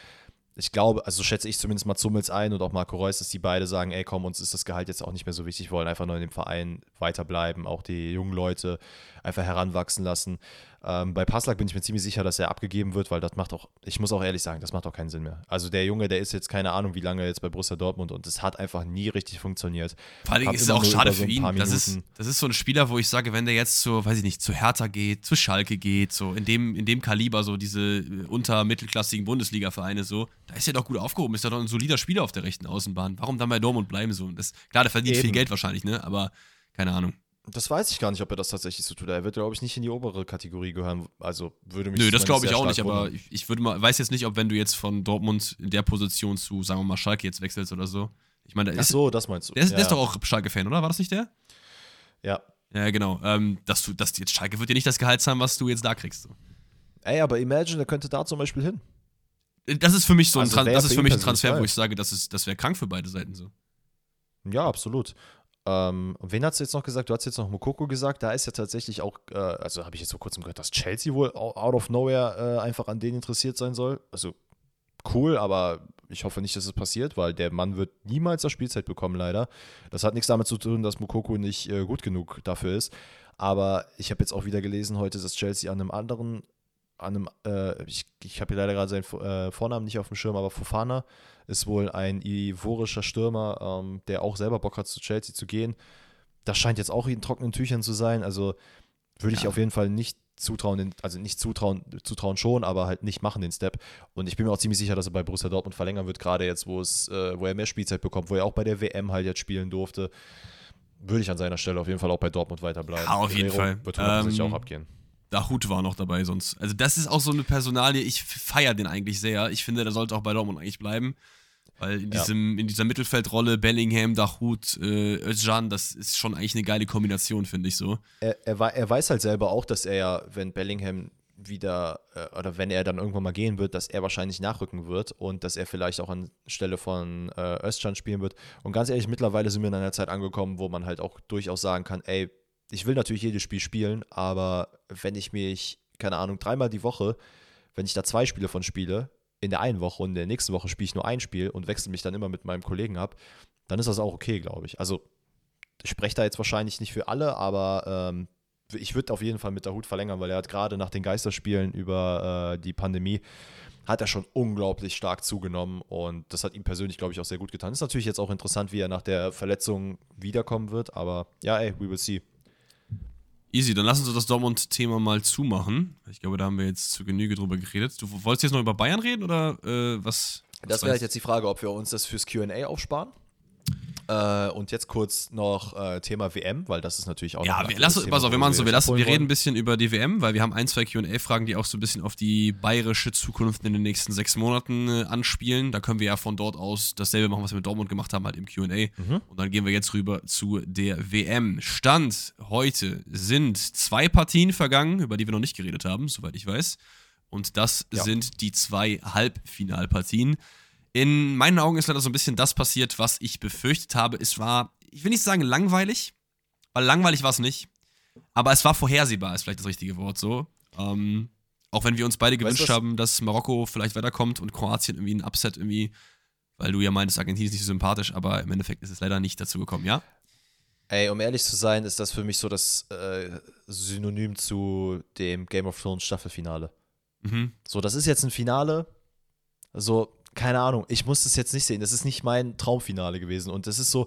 ich glaube, also schätze ich zumindest mal Zummels ein und auch Marco Reus, dass die beide sagen, ey komm, uns ist das Gehalt jetzt auch nicht mehr so wichtig, wollen einfach nur in dem Verein weiterbleiben, auch die jungen Leute einfach heranwachsen lassen. Ähm, bei Passlack bin ich mir ziemlich sicher, dass er abgegeben wird, weil das macht auch, ich muss auch ehrlich sagen, das macht auch keinen Sinn mehr. Also der Junge, der ist jetzt keine Ahnung, wie lange jetzt bei Borussia Dortmund und das hat einfach nie richtig funktioniert. Vor allem ist es auch schade für ihn. Das ist, das ist so ein Spieler, wo ich sage, wenn der jetzt zu, weiß ich nicht, zu Hertha geht, zu Schalke geht, so in dem, in dem Kaliber, so diese äh, untermittelklassigen Bundesliga-Vereine, so, da ist er doch gut aufgehoben, ist er doch ein solider Spieler auf der rechten Außenbahn. Warum dann bei Dortmund bleiben so? Das, klar, der verdient Eben. viel Geld wahrscheinlich, ne? Aber keine Ahnung. Das weiß ich gar nicht, ob er das tatsächlich so tut. Er wird, glaube ich, nicht in die obere Kategorie gehören. Also würde mich. Nö, das glaube ich auch nicht, aber ich, ich, würde mal, weiß jetzt nicht, ob wenn du jetzt von Dortmund in der Position zu, sagen wir mal, Schalke jetzt wechselst oder so. Ich meine, Ach so, das meinst du. Der ist, ja. der ist doch auch Schalke-Fan, oder? War das nicht der? Ja. Ja, genau. Ähm, dass du, dass jetzt Schalke wird dir nicht das Gehalt zahlen, was du jetzt da kriegst. So. Ey, aber Imagine, der könnte da zum Beispiel hin. Das ist für mich so ein, also das ist für mich ein Transfer, wo ich sage, das, das wäre krank für beide Seiten so. Ja, absolut. Ähm, wen hast du jetzt noch gesagt? Du hast jetzt noch Mokoko gesagt. Da ist ja tatsächlich auch, äh, also habe ich jetzt vor kurzem gehört, dass Chelsea wohl out of nowhere äh, einfach an denen interessiert sein soll. Also cool, aber Ich hoffe nicht, dass es passiert, weil der Mann wird niemals das Spielzeit bekommen, leider. Das hat nichts damit zu tun, dass Mukoko nicht äh, gut genug dafür ist. Aber ich habe jetzt auch wieder gelesen heute, dass Chelsea an einem anderen, an einem, äh, ich, ich habe hier leider gerade seinen äh, Vornamen nicht auf dem Schirm, aber Fofana ist wohl ein ivorischer Stürmer, ähm, der auch selber Bock hat, zu Chelsea zu gehen. Das scheint jetzt auch in trockenen Tüchern zu sein. Also würde ich ja. auf jeden Fall nicht zutrauen, also nicht zutrauen, zutrauen schon, aber halt nicht machen den Step. Und ich bin mir auch ziemlich sicher, dass er bei Borussia Dortmund verlängern wird, gerade jetzt, wo es, äh, wo er mehr Spielzeit bekommt, wo er auch bei der WM halt jetzt spielen durfte. Würde ich an seiner Stelle auf jeden Fall auch bei Dortmund weiterbleiben. Ja, auf jeden Guerrero Fall. Wird ähm, auch abgehen. Dahut war noch dabei sonst. Also das ist auch so eine Personalie, ich feiere den eigentlich sehr. Ich finde, der sollte auch bei Dortmund eigentlich bleiben. Weil in, diesem, ja. in dieser Mittelfeldrolle Bellingham, Dachut, äh, Özcan, das ist schon eigentlich eine geile Kombination, finde ich so. Er, er, er, weiß halt selber auch, dass er ja, wenn Bellingham wieder, äh, oder wenn er dann irgendwann mal gehen wird, dass er wahrscheinlich nachrücken wird und dass er vielleicht auch anstelle von äh, Özcan spielen wird. Und ganz ehrlich, mittlerweile sind wir in einer Zeit angekommen, wo man halt auch durchaus sagen kann, ey, ich will natürlich jedes Spiel spielen, aber wenn ich mich, keine Ahnung, dreimal die Woche, wenn ich da zwei Spiele von spiele, in der einen Woche und in der nächsten Woche spiele ich nur ein Spiel und wechsle mich dann immer mit meinem Kollegen ab, dann ist das auch okay, glaube ich. Also ich spreche da jetzt wahrscheinlich nicht für alle, aber ähm, ich würde auf jeden Fall mit der Hut verlängern, weil er hat gerade nach den Geisterspielen über äh, die Pandemie hat er schon unglaublich stark zugenommen und das hat ihm persönlich, glaube ich, auch sehr gut getan. Ist natürlich jetzt auch interessant, wie er nach der Verletzung wiederkommen wird, aber ja, ey, we will see. Easy, dann lass uns das Dortmund-Thema mal zumauen. Ich glaube, da haben wir jetzt zu Genüge drüber geredet. Du wolltest jetzt noch über Bayern reden oder äh, was? Das wäre halt jetzt die Frage, ob wir uns das fürs QA aufsparen. Äh, und jetzt kurz noch äh, Thema WM, weil das ist natürlich auch. Ja, wir, lass, Thema, pass auf, wir machen so, wir, lassen, wir reden ein bisschen über die WM, weil wir haben ein, zwei QA-Fragen, die auch so ein bisschen auf die bayerische Zukunft in den nächsten sechs Monaten äh, anspielen. Da können wir ja von dort aus dasselbe machen, was wir mit Dortmund gemacht haben, halt im QA. Mhm. Und dann gehen wir jetzt rüber zu der WM. Stand heute sind zwei Partien vergangen, über die wir noch nicht geredet haben, soweit ich weiß. Und das ja. sind die zwei Halbfinalpartien. In meinen Augen ist leider so ein bisschen das passiert, was ich befürchtet habe. Es war, ich will nicht sagen langweilig, weil langweilig war es nicht. Aber es war vorhersehbar, ist vielleicht das richtige Wort so. Ähm, auch wenn wir uns beide gewünscht weißt, haben, dass Marokko vielleicht weiterkommt und Kroatien irgendwie ein Upset irgendwie, weil du ja meintest, Argentinien ist nicht so sympathisch, aber im Endeffekt ist es leider nicht dazu gekommen, ja? Ey, um ehrlich zu sein, ist das für mich so das äh, Synonym zu dem Game of Thrones Staffelfinale. Mhm. So, das ist jetzt ein Finale. So, keine Ahnung, ich muss das jetzt nicht sehen. Das ist nicht mein Traumfinale gewesen. Und das ist so,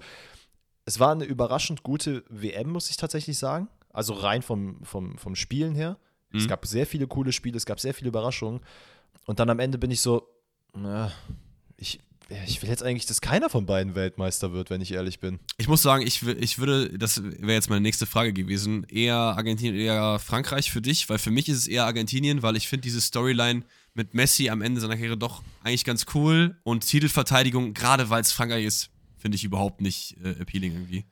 es war eine überraschend gute WM, muss ich tatsächlich sagen. Also rein vom, vom, vom Spielen her. Mhm. Es gab sehr viele coole Spiele, es gab sehr viele Überraschungen. Und dann am Ende bin ich so, na, ich, ich will jetzt eigentlich, dass keiner von beiden Weltmeister wird, wenn ich ehrlich bin. Ich muss sagen, ich, ich würde, das wäre jetzt meine nächste Frage gewesen, eher Argentinien, eher Frankreich für dich, weil für mich ist es eher Argentinien, weil ich finde diese Storyline mit Messi am Ende seiner Karriere doch eigentlich ganz cool und Titelverteidigung, gerade weil es Frankreich ist, finde ich überhaupt nicht äh, appealing irgendwie.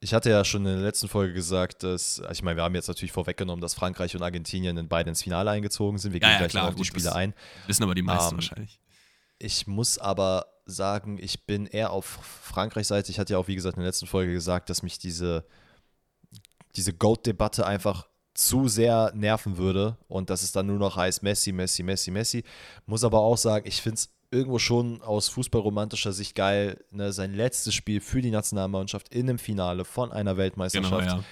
Ich hatte ja schon in der letzten Folge gesagt, dass, ich meine, wir haben jetzt natürlich vorweggenommen, dass Frankreich und Argentinien in beide ins Finale eingezogen sind. Wir gehen ja, gleich klar, auf die Spiele ein. Wissen aber die meisten ähm, wahrscheinlich. Ich muss aber sagen, ich bin eher auf Frankreichs Seite. Ich hatte ja auch, wie gesagt, in der letzten Folge gesagt, dass mich diese, diese Goat-Debatte einfach zu sehr nerven würde und dass es dann nur noch heißt Messi, Messi, Messi, Messi. Muss aber auch sagen, ich finde es irgendwo schon aus fußballromantischer Sicht geil, ne, sein letztes Spiel für die Nationalmannschaft in einem Finale von einer Weltmeisterschaft. Genau, ja.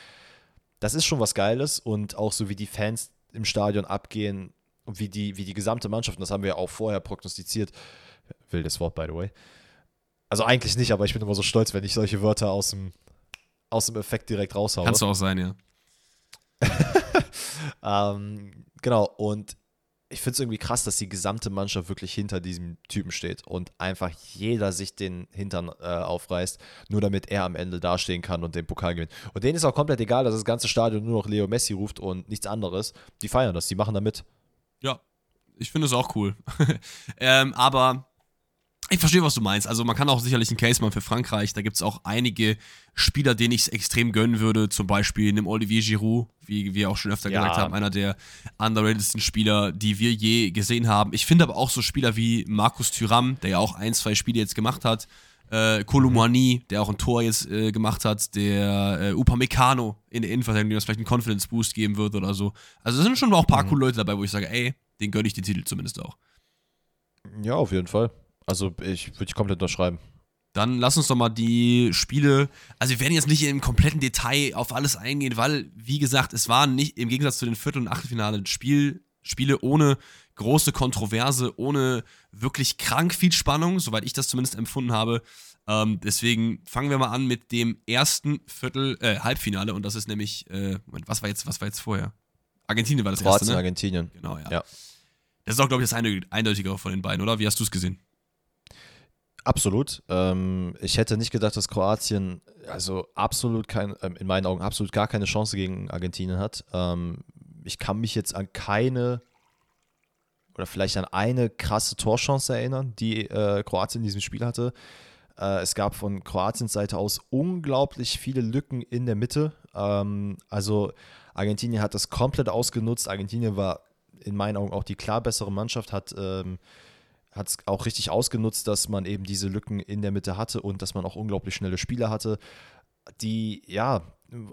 Das ist schon was Geiles und auch so wie die Fans im Stadion abgehen und wie die, wie die gesamte Mannschaft, und das haben wir ja auch vorher prognostiziert, wildes Wort, by the way. Also eigentlich nicht, aber ich bin immer so stolz, wenn ich solche Wörter aus dem, aus dem Effekt direkt raushaue. Kannst du auch sein, ja. ähm, genau, und ich finde es irgendwie krass, dass die gesamte Mannschaft wirklich hinter diesem Typen steht und einfach jeder sich den Hintern äh, aufreißt, nur damit er am Ende dastehen kann und den Pokal gewinnt. Und denen ist auch komplett egal, dass das ganze Stadion nur noch Leo Messi ruft und nichts anderes. Die feiern das, die machen da mit. Ja, ich finde es auch cool. ähm, aber ich verstehe, was du meinst. Also man kann auch sicherlich einen Case machen für Frankreich. Da gibt es auch einige Spieler, denen ich es extrem gönnen würde. Zum Beispiel einem Olivier Giroud, wie wir auch schon öfter ja. gesagt haben, einer der underratedsten Spieler, die wir je gesehen haben. Ich finde aber auch so Spieler wie Markus Thuram, der ja auch ein, zwei Spiele jetzt gemacht hat. Äh, Kolumani, der auch ein Tor jetzt äh, gemacht hat, der äh, Upamecano in der Innenverteidigung, dem das vielleicht einen Confidence Boost geben wird oder so. Also es sind schon auch ein paar mhm. coole Leute dabei, wo ich sage, ey, den gönne ich den Titel zumindest auch. Ja, auf jeden Fall. Also ich würde ich komplett unterschreiben. Dann lass uns doch mal die Spiele. Also wir werden jetzt nicht im kompletten Detail auf alles eingehen, weil, wie gesagt, es waren nicht im Gegensatz zu den Viertel- und Achtelfinale Spiel, Spiele ohne große Kontroverse, ohne wirklich krank viel Spannung, soweit ich das zumindest empfunden habe. Ähm, deswegen fangen wir mal an mit dem ersten Viertel, äh, Halbfinale und das ist nämlich, äh, Moment, was war jetzt, was war jetzt vorher? Argentinien war das Kroatien, erste, ne? Argentinien. Genau, ja. Ja. Das ist auch, glaube ich, das eindeutigere von den beiden, oder? Wie hast du es gesehen? Absolut. Ähm, ich hätte nicht gedacht, dass Kroatien also absolut kein, ähm, in meinen Augen absolut gar keine Chance gegen Argentinien hat. Ähm, ich kann mich jetzt an keine oder vielleicht an eine krasse Torchance erinnern, die äh, Kroatien in diesem Spiel hatte. Äh, es gab von Kroatiens Seite aus unglaublich viele Lücken in der Mitte. Ähm, also Argentinien hat das komplett ausgenutzt. Argentinien war in meinen Augen auch die klar bessere Mannschaft, hat ähm, hat es auch richtig ausgenutzt, dass man eben diese Lücken in der Mitte hatte und dass man auch unglaublich schnelle Spieler hatte, die, ja,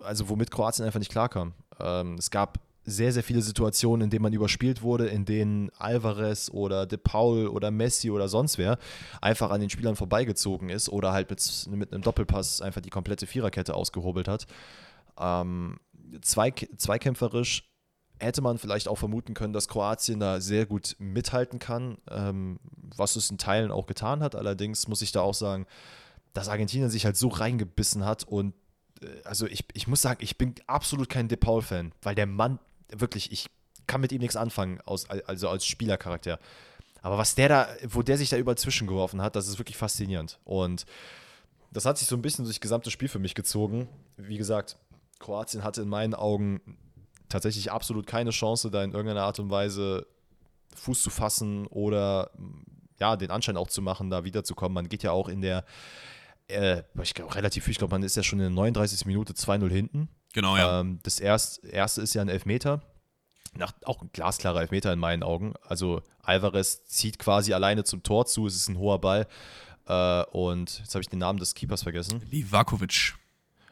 also womit Kroatien einfach nicht klarkam. Ähm, es gab sehr, sehr viele Situationen, in denen man überspielt wurde, in denen Alvarez oder De Paul oder Messi oder sonst wer einfach an den Spielern vorbeigezogen ist oder halt mit, mit einem Doppelpass einfach die komplette Viererkette ausgehobelt hat. Ähm, zwei, zweikämpferisch hätte man vielleicht auch vermuten können, dass Kroatien da sehr gut mithalten kann, ähm, was es in Teilen auch getan hat. Allerdings muss ich da auch sagen, dass Argentinien sich halt so reingebissen hat und äh, also ich, ich muss sagen, ich bin absolut kein De Paul-Fan, weil der Mann wirklich, ich kann mit ihm nichts anfangen, aus, also als Spielercharakter. Aber was der da, wo der sich da überall zwischengeworfen hat, das ist wirklich faszinierend. Und das hat sich so ein bisschen durch das gesamte Spiel für mich gezogen. Wie gesagt, Kroatien hatte in meinen Augen tatsächlich absolut keine Chance, da in irgendeiner Art und Weise Fuß zu fassen oder ja, den Anschein auch zu machen, da wiederzukommen. Man geht ja auch in der, äh, ich glaube, relativ viel, ich glaube, man ist ja schon in der 39. Minute 2-0 hinten. Genau, ja. Ähm, das erst, erste ist ja ein Elfmeter. Nach, auch ein glasklarer Elfmeter in meinen Augen. Also Alvarez zieht quasi alleine zum Tor zu, es ist ein hoher Ball. Äh, und jetzt habe ich den Namen des Keepers vergessen. Livakovic.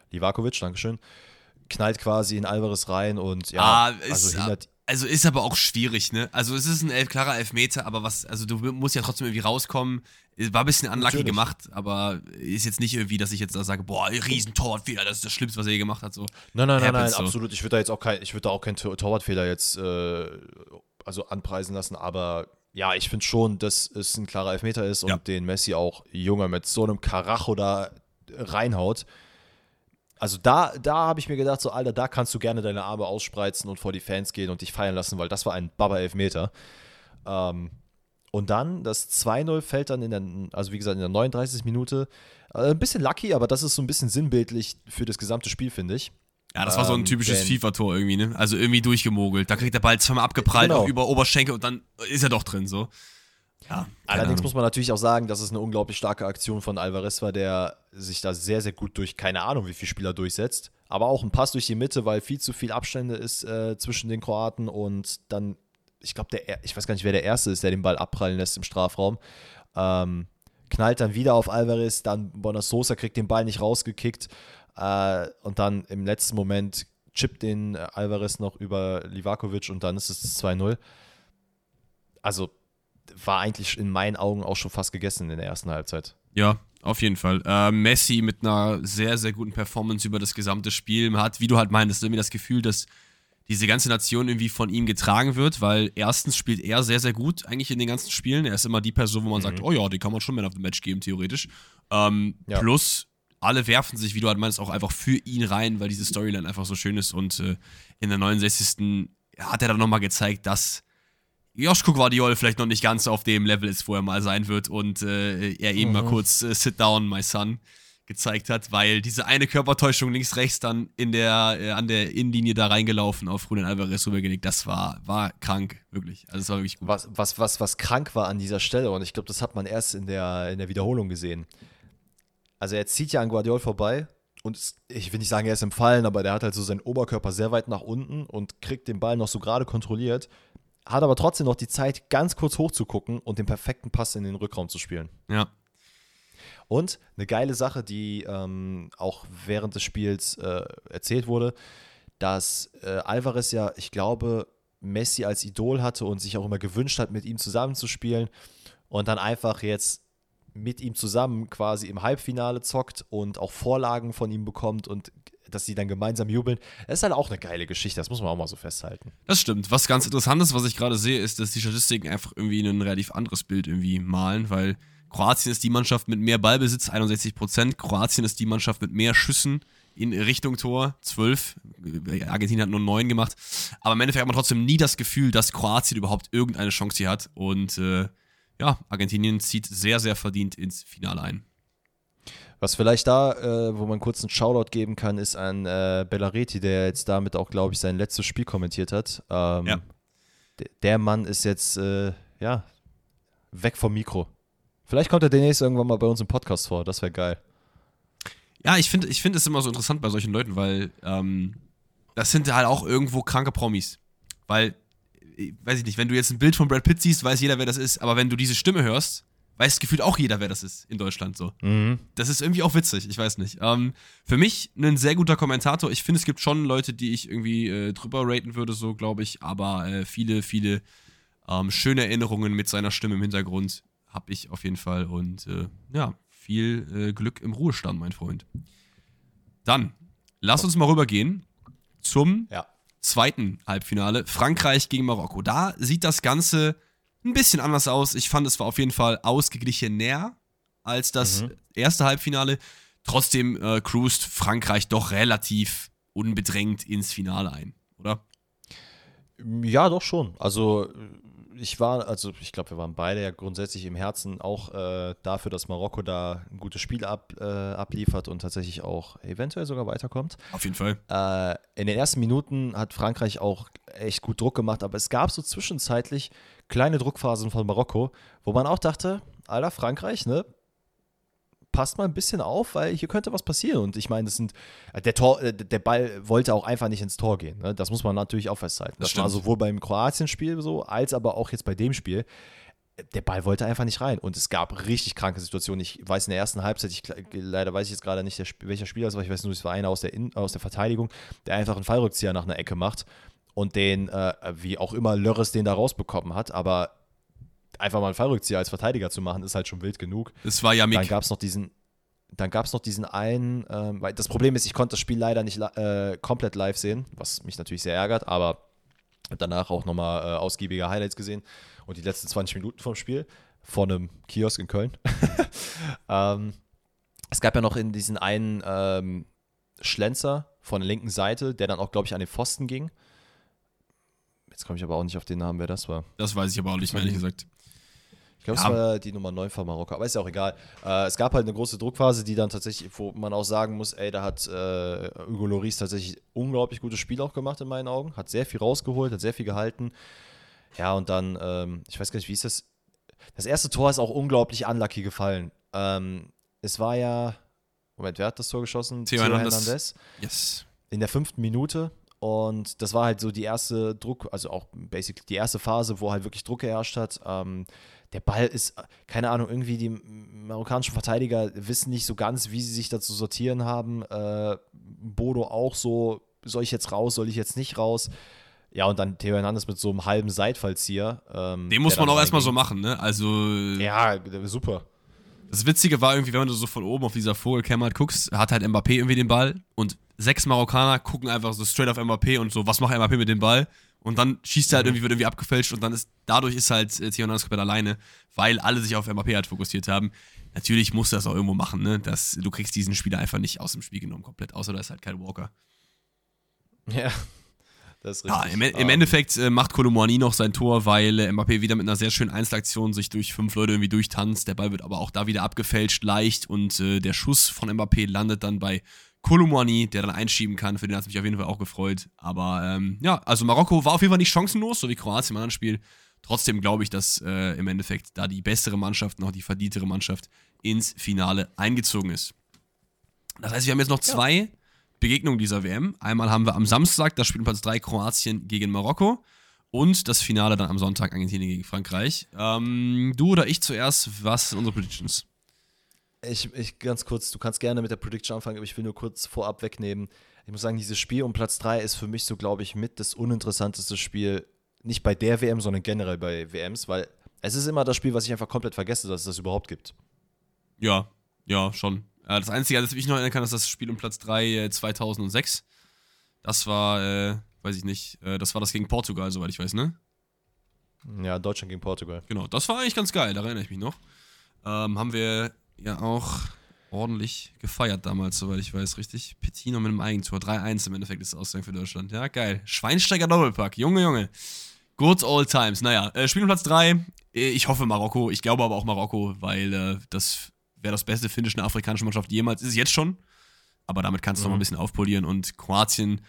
Livakovic, Dankeschön knallt quasi in Alvarez rein und ja, ah, also ist, hindert. Also ist aber auch schwierig, ne? Also es ist ein elf, klarer Elfmeter, aber was, also du musst ja trotzdem irgendwie rauskommen. War ein bisschen unlucky Natürlich. gemacht, aber ist jetzt nicht irgendwie, dass ich jetzt da sage, boah, Riesentorwartfehler, das ist das Schlimmste, was er je gemacht hat. So. Nein, nein, nein, nein, so. absolut. Ich würde da jetzt auch kein, ich würde da auch keinen Tor Torwartfehler jetzt äh, also anpreisen lassen, aber ja, ich finde schon, dass es ein klarer Elfmeter ist und Ja. den Messi auch Junge mit so einem Karacho da reinhaut. Also da, da habe ich mir gedacht, so Alter, da kannst du gerne deine Arme ausspreizen und vor die Fans gehen und dich feiern lassen, weil das war ein Baba-Elfmeter. Ähm, und dann das 2-0 fällt dann in der, also wie gesagt, in der 39. Minute. Äh, ein bisschen lucky, aber das ist so ein bisschen sinnbildlich für das gesamte Spiel, finde ich. Ja, das war so ein Ähm, typisches denn- FIFA-Tor irgendwie, ne? Also irgendwie durchgemogelt. Da kriegt der Ball zweimal abgeprallt Genau. über Oberschenkel und dann ist er doch drin, so. Ja. Allerdings Ahnung. muss man natürlich auch sagen, dass es eine unglaublich starke Aktion von Alvarez war, der sich da sehr, sehr gut durch keine Ahnung, wie viele Spieler durchsetzt. Aber auch ein Pass durch die Mitte, weil viel zu viel Abstände ist äh, zwischen den Kroaten und dann, ich glaube, der, ich weiß gar nicht, wer der Erste ist, der den Ball abprallen lässt im Strafraum. Ähm, knallt dann wieder auf Alvarez, dann Bonasosa kriegt den Ball nicht rausgekickt äh, und dann im letzten Moment chippt den äh, Alvarez noch über Livakovic und dann ist es 2-0. Also war eigentlich in meinen Augen auch schon fast gegessen in der ersten Halbzeit. Ja, auf jeden Fall. Äh, Messi mit einer sehr, sehr guten Performance über das gesamte Spiel Man hat, wie du halt meintest, irgendwie das Gefühl, dass diese ganze Nation irgendwie von ihm getragen wird, weil erstens spielt er sehr, sehr gut eigentlich in den ganzen Spielen. Er ist immer die Person, wo man sagt, oh ja, die kann man schon Man of the Match geben, theoretisch. Ähm, Ja. Plus, alle werfen sich, wie du halt meinst, auch einfach für ihn rein, weil diese Storyline einfach so schön ist. Und äh, in der 69. hat er dann nochmal gezeigt, dass Joschko Guardiol vielleicht noch nicht ganz auf dem Level ist, wo er mal sein wird und äh, er eben mal kurz äh, Sit Down, my son gezeigt hat, weil diese eine Körpertäuschung links, rechts dann in der, äh, an der Innenlinie da reingelaufen auf Julian Alvarez rübergelegt, das war, war krank, wirklich. Also es war wirklich gut. Was, was, was, was krank war an dieser Stelle, und ich glaube, das hat man erst in der, in der Wiederholung gesehen. Also er zieht ja an Guardiol vorbei und ich will nicht sagen, er ist im Fallen, aber der hat halt so seinen Oberkörper sehr weit nach unten und kriegt den Ball noch so gerade kontrolliert, hat aber trotzdem noch die Zeit, ganz kurz hochzugucken und den perfekten Pass in den Rückraum zu spielen. Ja, Und eine geile Sache, die ähm, auch während des Spiels äh, erzählt wurde, dass äh, Alvarez ja, ich glaube, Messi als Idol hatte und sich auch immer gewünscht hat, mit ihm zusammenzuspielen und dann einfach jetzt mit ihm zusammen quasi im Halbfinale zockt und auch Vorlagen von ihm bekommt und dass sie dann gemeinsam jubeln. Das ist halt auch eine geile Geschichte, das muss man auch mal so festhalten. Das stimmt. Was ganz interessant ist, was ich gerade sehe, ist, dass die Statistiken einfach irgendwie ein relativ anderes Bild irgendwie malen, weil Kroatien ist die Mannschaft mit mehr Ballbesitz, 61 Prozent. Kroatien ist die Mannschaft mit mehr Schüssen in Richtung Tor, 12. Argentinien hat nur 9 gemacht. Aber im Endeffekt hat man trotzdem nie das Gefühl, dass Kroatien überhaupt irgendeine Chance hier hat. Und äh, ja, Argentinien zieht sehr, sehr verdient ins Finale ein. Was vielleicht da, äh, wo man kurz einen Shoutout geben kann, ist an äh, Bellareti, der jetzt damit auch, glaube ich, sein letztes Spiel kommentiert hat. Ähm, ja. Der Mann ist jetzt, äh, ja, weg vom Mikro. Vielleicht kommt er demnächst irgendwann mal bei uns im Podcast vor. Das wäre geil. Ja, ich finde ich find es immer so interessant bei solchen Leuten, weil ähm, das sind halt auch irgendwo kranke Promis. Weil, äh, weiß ich nicht, wenn du jetzt ein Bild von Brad Pitt siehst, weiß jeder, wer das ist. Aber wenn du diese Stimme hörst, weiß gefühlt auch jeder, wer das ist in Deutschland so. Mhm. Das ist irgendwie auch witzig, ich weiß nicht. Ähm, für mich ein sehr guter Kommentator. Ich finde, es gibt schon Leute, die ich irgendwie äh, drüber raten würde, so glaube ich, aber äh, viele, viele ähm, schöne Erinnerungen mit seiner Stimme im Hintergrund habe ich auf jeden Fall und äh, ja, viel äh, Glück im Ruhestand, mein Freund. Dann, lass uns mal rübergehen zum ja. zweiten Halbfinale. Frankreich gegen Marokko. Da sieht das Ganze ein bisschen anders aus. Ich fand, es war auf jeden Fall ausgeglichener als das mhm. erste Halbfinale. Trotzdem äh, cruist Frankreich doch relativ unbedrängt ins Finale ein, oder? Ja, doch schon. Also ich war, also ich glaube, wir waren beide ja grundsätzlich im Herzen auch äh, dafür, dass Marokko da ein gutes Spiel ab, äh, abliefert und tatsächlich auch eventuell sogar weiterkommt. Auf jeden Fall. Äh, in den ersten Minuten hat Frankreich auch echt gut Druck gemacht, aber es gab so zwischenzeitlich kleine Druckphasen von Marokko, wo man auch dachte, Alter, Frankreich, ne? Passt mal ein bisschen auf, weil hier könnte was passieren. Und ich meine, das sind, äh, der, Tor, äh, der Ball wollte auch einfach nicht ins Tor gehen. Ne? Das muss man natürlich auch festhalten. Das, das war sowohl beim Kroatien-Spiel so, als aber auch jetzt bei dem Spiel. Der Ball wollte einfach nicht rein. Und es gab richtig kranke Situationen. Ich weiß in der ersten Halbzeit, ich, leider weiß ich jetzt gerade nicht, der, welcher Spieler es war, ich weiß nur, es war einer aus der, In, aus der Verteidigung, der einfach einen Fallrückzieher nach einer Ecke macht und den, äh, wie auch immer Lörres den da rausbekommen hat, aber einfach mal einen Fallrückzieher als Verteidiger zu machen, ist halt schon wild genug. Das war ja Mick. Dann gab es noch diesen, dann gab es noch diesen einen, ähm, weil das Problem ist, ich konnte das Spiel leider nicht äh, komplett live sehen, was mich natürlich sehr ärgert, aber danach auch nochmal äh, ausgiebige Highlights gesehen und die letzten 20 Minuten vom Spiel vor einem Kiosk in Köln. ähm, es gab ja noch in diesen einen ähm, Schlenzer von der linken Seite, der dann auch, glaube ich, an den Pfosten ging. Jetzt komme ich aber auch nicht auf den Namen, wer das war. Das weiß ich aber auch nicht ehrlich gesagt. Ich glaube, ja. es war die Nummer 9 von Marokko, aber ist ja auch egal. Äh, es gab halt eine große Druckphase, die dann tatsächlich, wo man auch sagen muss, ey, da hat äh, Hugo Loris tatsächlich unglaublich gutes Spiel auch gemacht in meinen Augen. Hat sehr viel rausgeholt, hat sehr viel gehalten. Ja, und dann, ähm, ich weiß gar nicht, wie ist das? Das erste Tor ist auch unglaublich unlucky gefallen. Ähm, es war ja, Moment, wer hat das Tor geschossen? Theo Hernandez. Yes. In der fünften Minute. Und das war halt so die erste Druck, also auch basically die erste Phase, wo halt wirklich Druck geherrscht hat. Ähm, der Ball ist, keine Ahnung, irgendwie die marokkanischen Verteidiger wissen nicht so ganz, wie sie sich dazu sortieren haben. Äh, Bodo auch so, soll ich jetzt raus, soll ich jetzt nicht raus? Ja, und dann Theo Hernandez mit so einem halben Seitfallzieher. Ähm, Den muss man auch erstmal so machen, ne? Also. Ja, super. Das Witzige war irgendwie, wenn du so von oben auf dieser Vogelkämmer guckst, hat halt Mbappé irgendwie den Ball und sechs Marokkaner gucken einfach so straight auf Mbappé und so, was macht Mbappé mit dem Ball? Und dann schießt er halt irgendwie, wird irgendwie abgefälscht und dann ist, dadurch ist halt äh, Theo Hernandez komplett alleine, weil alle sich auf Mbappé halt fokussiert haben. Natürlich musst du das auch irgendwo machen, ne? Das, du kriegst diesen Spieler einfach nicht aus dem Spiel genommen komplett, außer da ist halt kein Walker. Ja, das ist richtig. Ja, im, im um. Endeffekt äh, macht Kolomouani noch sein Tor, weil äh, Mbappé wieder mit einer sehr schönen Einzelaktion sich durch fünf Leute irgendwie durchtanzt. Der Ball wird aber auch da wieder abgefälscht, leicht und äh, der Schuss von Mbappé landet dann bei Kolomouani, der dann einschieben kann. Für den hat es mich auf jeden Fall auch gefreut. Aber ähm, ja, also Marokko war auf jeden Fall nicht chancenlos, so wie Kroatien im anderen Spiel. Trotzdem glaube ich, dass äh, im Endeffekt da die bessere Mannschaft, noch die verdientere Mannschaft ins Finale eingezogen ist. Das heißt, wir haben jetzt noch zwei ja. Begegnungen dieser WM. Einmal haben wir am Samstag das Spiel Platz 3 Kroatien gegen Marokko und das Finale dann am Sonntag Argentinien gegen Frankreich. Ähm, du oder ich zuerst, was sind unsere Predictions? Ich, ich ganz kurz, du kannst gerne mit der Prediction anfangen, aber ich will nur kurz vorab wegnehmen. Ich muss sagen, dieses Spiel um Platz 3 ist für mich so, glaube ich, mit das uninteressanteste Spiel, nicht bei der WM, sondern generell bei WMs, weil es ist immer das Spiel, was ich einfach komplett vergesse, dass es das überhaupt gibt. Ja, ja, schon. Äh, das Einzige, das ich noch erinnern kann, ist das Spiel um Platz 3 äh, 2006. Das war, äh, weiß ich nicht, äh, das war das gegen Portugal, soweit ich weiß, ne? Ja, Deutschland gegen Portugal. Genau, das war eigentlich ganz geil, da erinnere ich mich noch. Ähm, haben wir ja auch ordentlich gefeiert damals, soweit ich weiß, richtig? Petino mit einem Eigentor. 3-1 im Endeffekt ist das Ausgang für Deutschland. Ja, geil. Schweinsteiger Doppelpack. Junge, Junge. Good old times. Naja, äh, Spielplatz 3. Äh, ich hoffe Marokko. Ich glaube aber auch Marokko, weil äh, das wäre das beste Finish einer afrikanischen Mannschaft jemals. Ist es jetzt schon. Aber damit kannst du mhm. noch mal ein bisschen aufpolieren. Und Kroatien.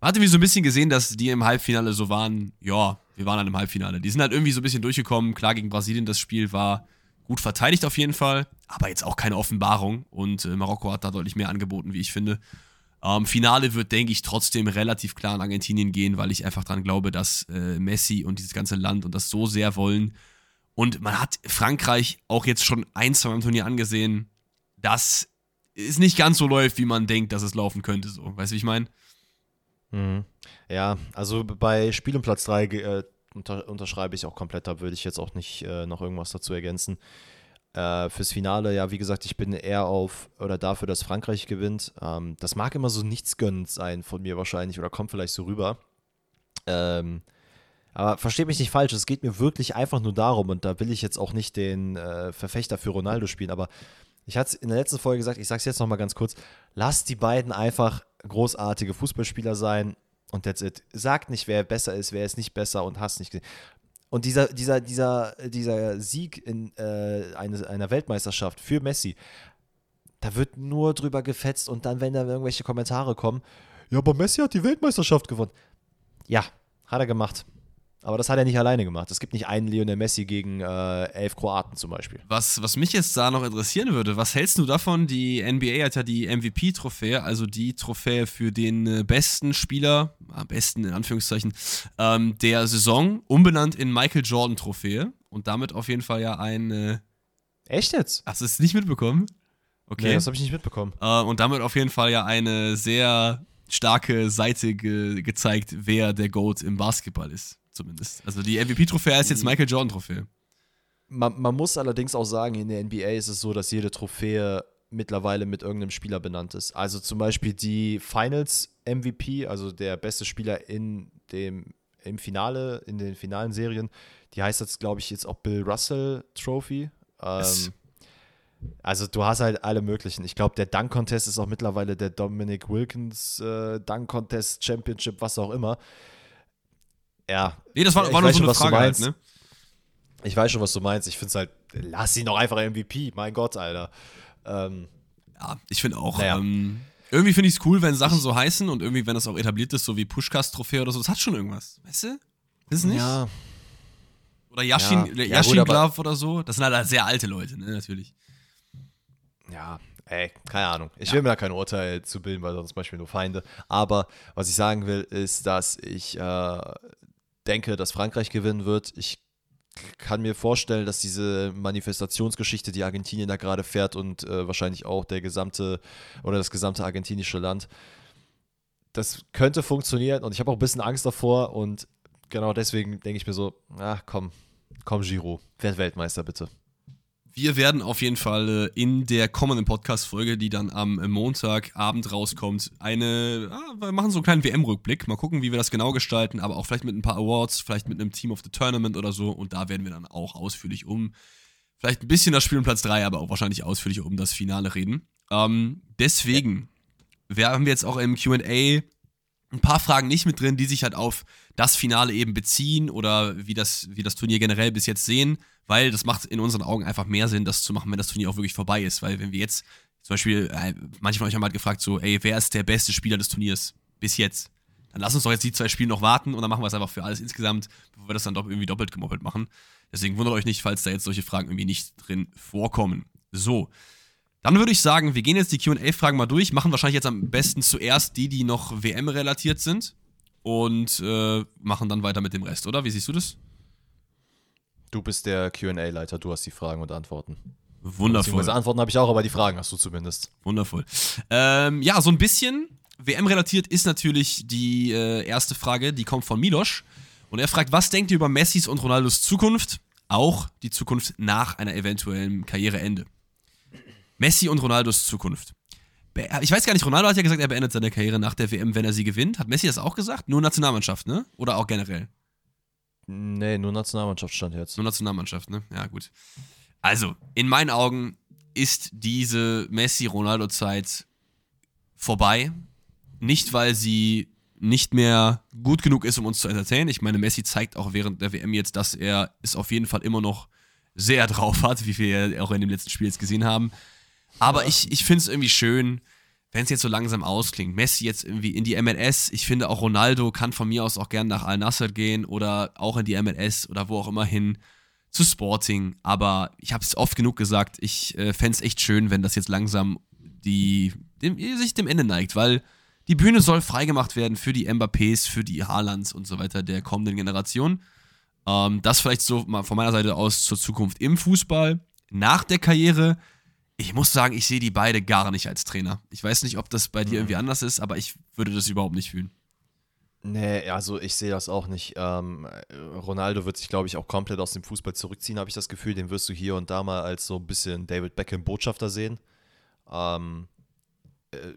Man hatte wie so ein bisschen gesehen, dass die im Halbfinale so waren. Ja, wir waren dann im Halbfinale. Die sind halt irgendwie so ein bisschen durchgekommen. Klar, gegen Brasilien das Spiel war gut verteidigt auf jeden Fall, aber jetzt auch keine Offenbarung. Und äh, Marokko hat da deutlich mehr angeboten, wie ich finde. Ähm, Finale wird, denke ich, trotzdem relativ klar an Argentinien gehen, weil ich einfach daran glaube, dass äh, Messi und dieses ganze Land und das so sehr wollen. Und man hat Frankreich auch jetzt schon ein, zwei Mal im Turnier angesehen, dass es nicht ganz so läuft, wie man denkt, dass es laufen könnte. So, weißt du, wie ich meine? Mhm. Ja, also bei Spiel um Platz 3 äh, unter, unterschreibe ich auch komplett, da würde ich jetzt auch nicht äh, noch irgendwas dazu ergänzen. Äh, fürs Finale, ja, wie gesagt, ich bin eher auf oder dafür, dass Frankreich gewinnt. Ähm, das mag immer so nichts gönnend sein von mir wahrscheinlich oder kommt vielleicht so rüber. Ähm, aber versteht mich nicht falsch, es geht mir wirklich einfach nur darum und da will ich jetzt auch nicht den äh, Verfechter für Ronaldo spielen, aber ich hatte es in der letzten Folge gesagt, ich sage es jetzt nochmal ganz kurz, lasst die beiden einfach großartige Fußballspieler sein und that's it. Sagt nicht, wer besser ist, wer ist nicht besser und hast nicht gesehen. Und dieser, dieser, dieser, dieser Sieg in äh, eine, einer Weltmeisterschaft für Messi, da wird nur drüber gefetzt und dann, wenn da irgendwelche Kommentare kommen, ja, aber Messi hat die Weltmeisterschaft gewonnen. Ja, hat er gemacht. Aber das hat er nicht alleine gemacht. Es gibt nicht einen Lionel Messi gegen äh, elf Kroaten zum Beispiel. Was, was mich jetzt da noch interessieren würde, was hältst du davon? Die NBA hat ja die MVP-Trophäe, also die Trophäe für den äh, besten Spieler, am besten in Anführungszeichen, ähm, der Saison, umbenannt in Michael Jordan-Trophäe. Und damit auf jeden Fall ja ein. Äh, Echt jetzt? Hast du es nicht mitbekommen? Okay. Nee, das habe ich nicht mitbekommen. Äh, und damit auf jeden Fall ja eine sehr starke Seite ge gezeigt, wer der GOAT im Basketball ist zumindest. Also die MVP-Trophäe ist jetzt Michael Jordan-Trophäe. Man, man, muss allerdings auch sagen, in der NBA ist es so, dass jede Trophäe mittlerweile mit irgendeinem Spieler benannt ist. Also zum Beispiel die Finals MVP, also der beste Spieler in dem, im Finale, in den finalen Serien, die heißt jetzt, glaube ich, jetzt auch Bill Russell Trophy. Ähm, also du hast halt alle möglichen. Ich glaube, der Dunk Contest ist auch mittlerweile der Dominic Wilkins äh, Dunk Contest Championship, was auch immer. Ja. Nee, das war, war nur so eine Frage halt, ne? Ich weiß schon, was du meinst. Ich finde es halt, lass ihn doch einfach MVP. Mein Gott, Alter. Ähm, ja, ich finde auch. Naja. Ähm, irgendwie finde ich es cool, wenn Sachen so heißen und irgendwie, wenn das auch etabliert ist, so wie Pushcast-Trophäe oder so. Das hat schon irgendwas. Weißt du? Ist es nicht? Ja. Oder Yashin, ja. Yashin ja, Glove oder so. Das sind halt sehr alte Leute, ne, natürlich. Ja, ey, keine Ahnung. Ich ja. will mir da kein Urteil zu bilden, weil sonst Beispiel nur Feinde. Aber was ich sagen will, ist, dass ich äh, denke, dass Frankreich gewinnen wird. Ich kann mir vorstellen, dass diese Manifestationsgeschichte, die Argentinien da gerade fährt und äh, wahrscheinlich auch der gesamte oder das gesamte argentinische Land, das könnte funktionieren und ich habe auch ein bisschen Angst davor und genau deswegen denke ich mir so, ach komm, komm Giro, werd Weltmeister bitte. Wir werden auf jeden Fall äh, in der kommenden Podcast-Folge, die dann am Montagabend rauskommt, eine, ah, wir machen so einen kleinen WM-Rückblick. Mal gucken, wie wir das genau gestalten, aber auch vielleicht mit ein paar Awards, vielleicht mit einem Team of the Tournament oder so. Und da werden wir dann auch ausführlich um, vielleicht ein bisschen das Spiel um Platz 3, aber auch wahrscheinlich ausführlich um das Finale reden. Ähm, deswegen wir haben wir jetzt auch im QA ein paar Fragen nicht mit drin, die sich halt auf das Finale eben beziehen oder wie das, wie das Turnier generell bis jetzt sehen weil das macht in unseren Augen einfach mehr Sinn, das zu machen, wenn das Turnier auch wirklich vorbei ist. Weil wenn wir jetzt zum Beispiel, äh, manche von euch haben halt gefragt, so, ey, wer ist der beste Spieler des Turniers bis jetzt? Dann lass uns doch jetzt die zwei Spiele noch warten und dann machen wir es einfach für alles insgesamt, bevor wir das dann doch irgendwie doppelt gemoppelt machen. Deswegen wundert euch nicht, falls da jetzt solche Fragen irgendwie nicht drin vorkommen. So. Dann würde ich sagen, wir gehen jetzt die QA-Fragen mal durch, machen wahrscheinlich jetzt am besten zuerst die, die noch WM-relatiert sind und äh, machen dann weiter mit dem Rest, oder? Wie siehst du das? Du bist der QA-Leiter, du hast die Fragen und Antworten. Wundervoll. Antworten habe ich auch, aber die Fragen hast du zumindest. Wundervoll. Ähm, ja, so ein bisschen WM-relatiert ist natürlich die äh, erste Frage, die kommt von Milosch. Und er fragt, was denkt ihr über Messis und Ronaldos Zukunft? Auch die Zukunft nach einer eventuellen Karriereende. Messi und Ronaldos Zukunft. Ich weiß gar nicht, Ronaldo hat ja gesagt, er beendet seine Karriere nach der WM, wenn er sie gewinnt. Hat Messi das auch gesagt? Nur Nationalmannschaft, ne? Oder auch generell? Nee, nur Nationalmannschaft stand jetzt. Nur Nationalmannschaft, ne? Ja, gut. Also, in meinen Augen ist diese Messi-Ronaldo-Zeit vorbei. Nicht, weil sie nicht mehr gut genug ist, um uns zu entertainen. Ich meine, Messi zeigt auch während der WM jetzt, dass er es auf jeden Fall immer noch sehr drauf hat, wie wir ja auch in dem letzten Spiel jetzt gesehen haben. Aber ja. ich, ich finde es irgendwie schön, wenn es jetzt so langsam ausklingt. Messi jetzt irgendwie in die MLS. Ich finde auch Ronaldo kann von mir aus auch gern nach Al-Nassr gehen oder auch in die MLS oder wo auch immer hin zu Sporting. Aber ich habe es oft genug gesagt, ich äh, fände es echt schön, wenn das jetzt langsam die, dem, sich dem Ende neigt, weil die Bühne soll freigemacht werden für die Mbappés, für die Haalands und so weiter der kommenden Generation. Ähm, das vielleicht so mal von meiner Seite aus zur Zukunft im Fußball. Nach der Karriere, ich muss sagen, ich sehe die beide gar nicht als Trainer. Ich weiß nicht, ob das bei dir mhm. irgendwie anders ist, aber ich würde das überhaupt nicht fühlen. Nee, also ich sehe das auch nicht. Ähm, Ronaldo wird sich, glaube ich, auch komplett aus dem Fußball zurückziehen, habe ich das Gefühl. Den wirst du hier und da mal als so ein bisschen David Beckham-Botschafter sehen. Ähm, äh,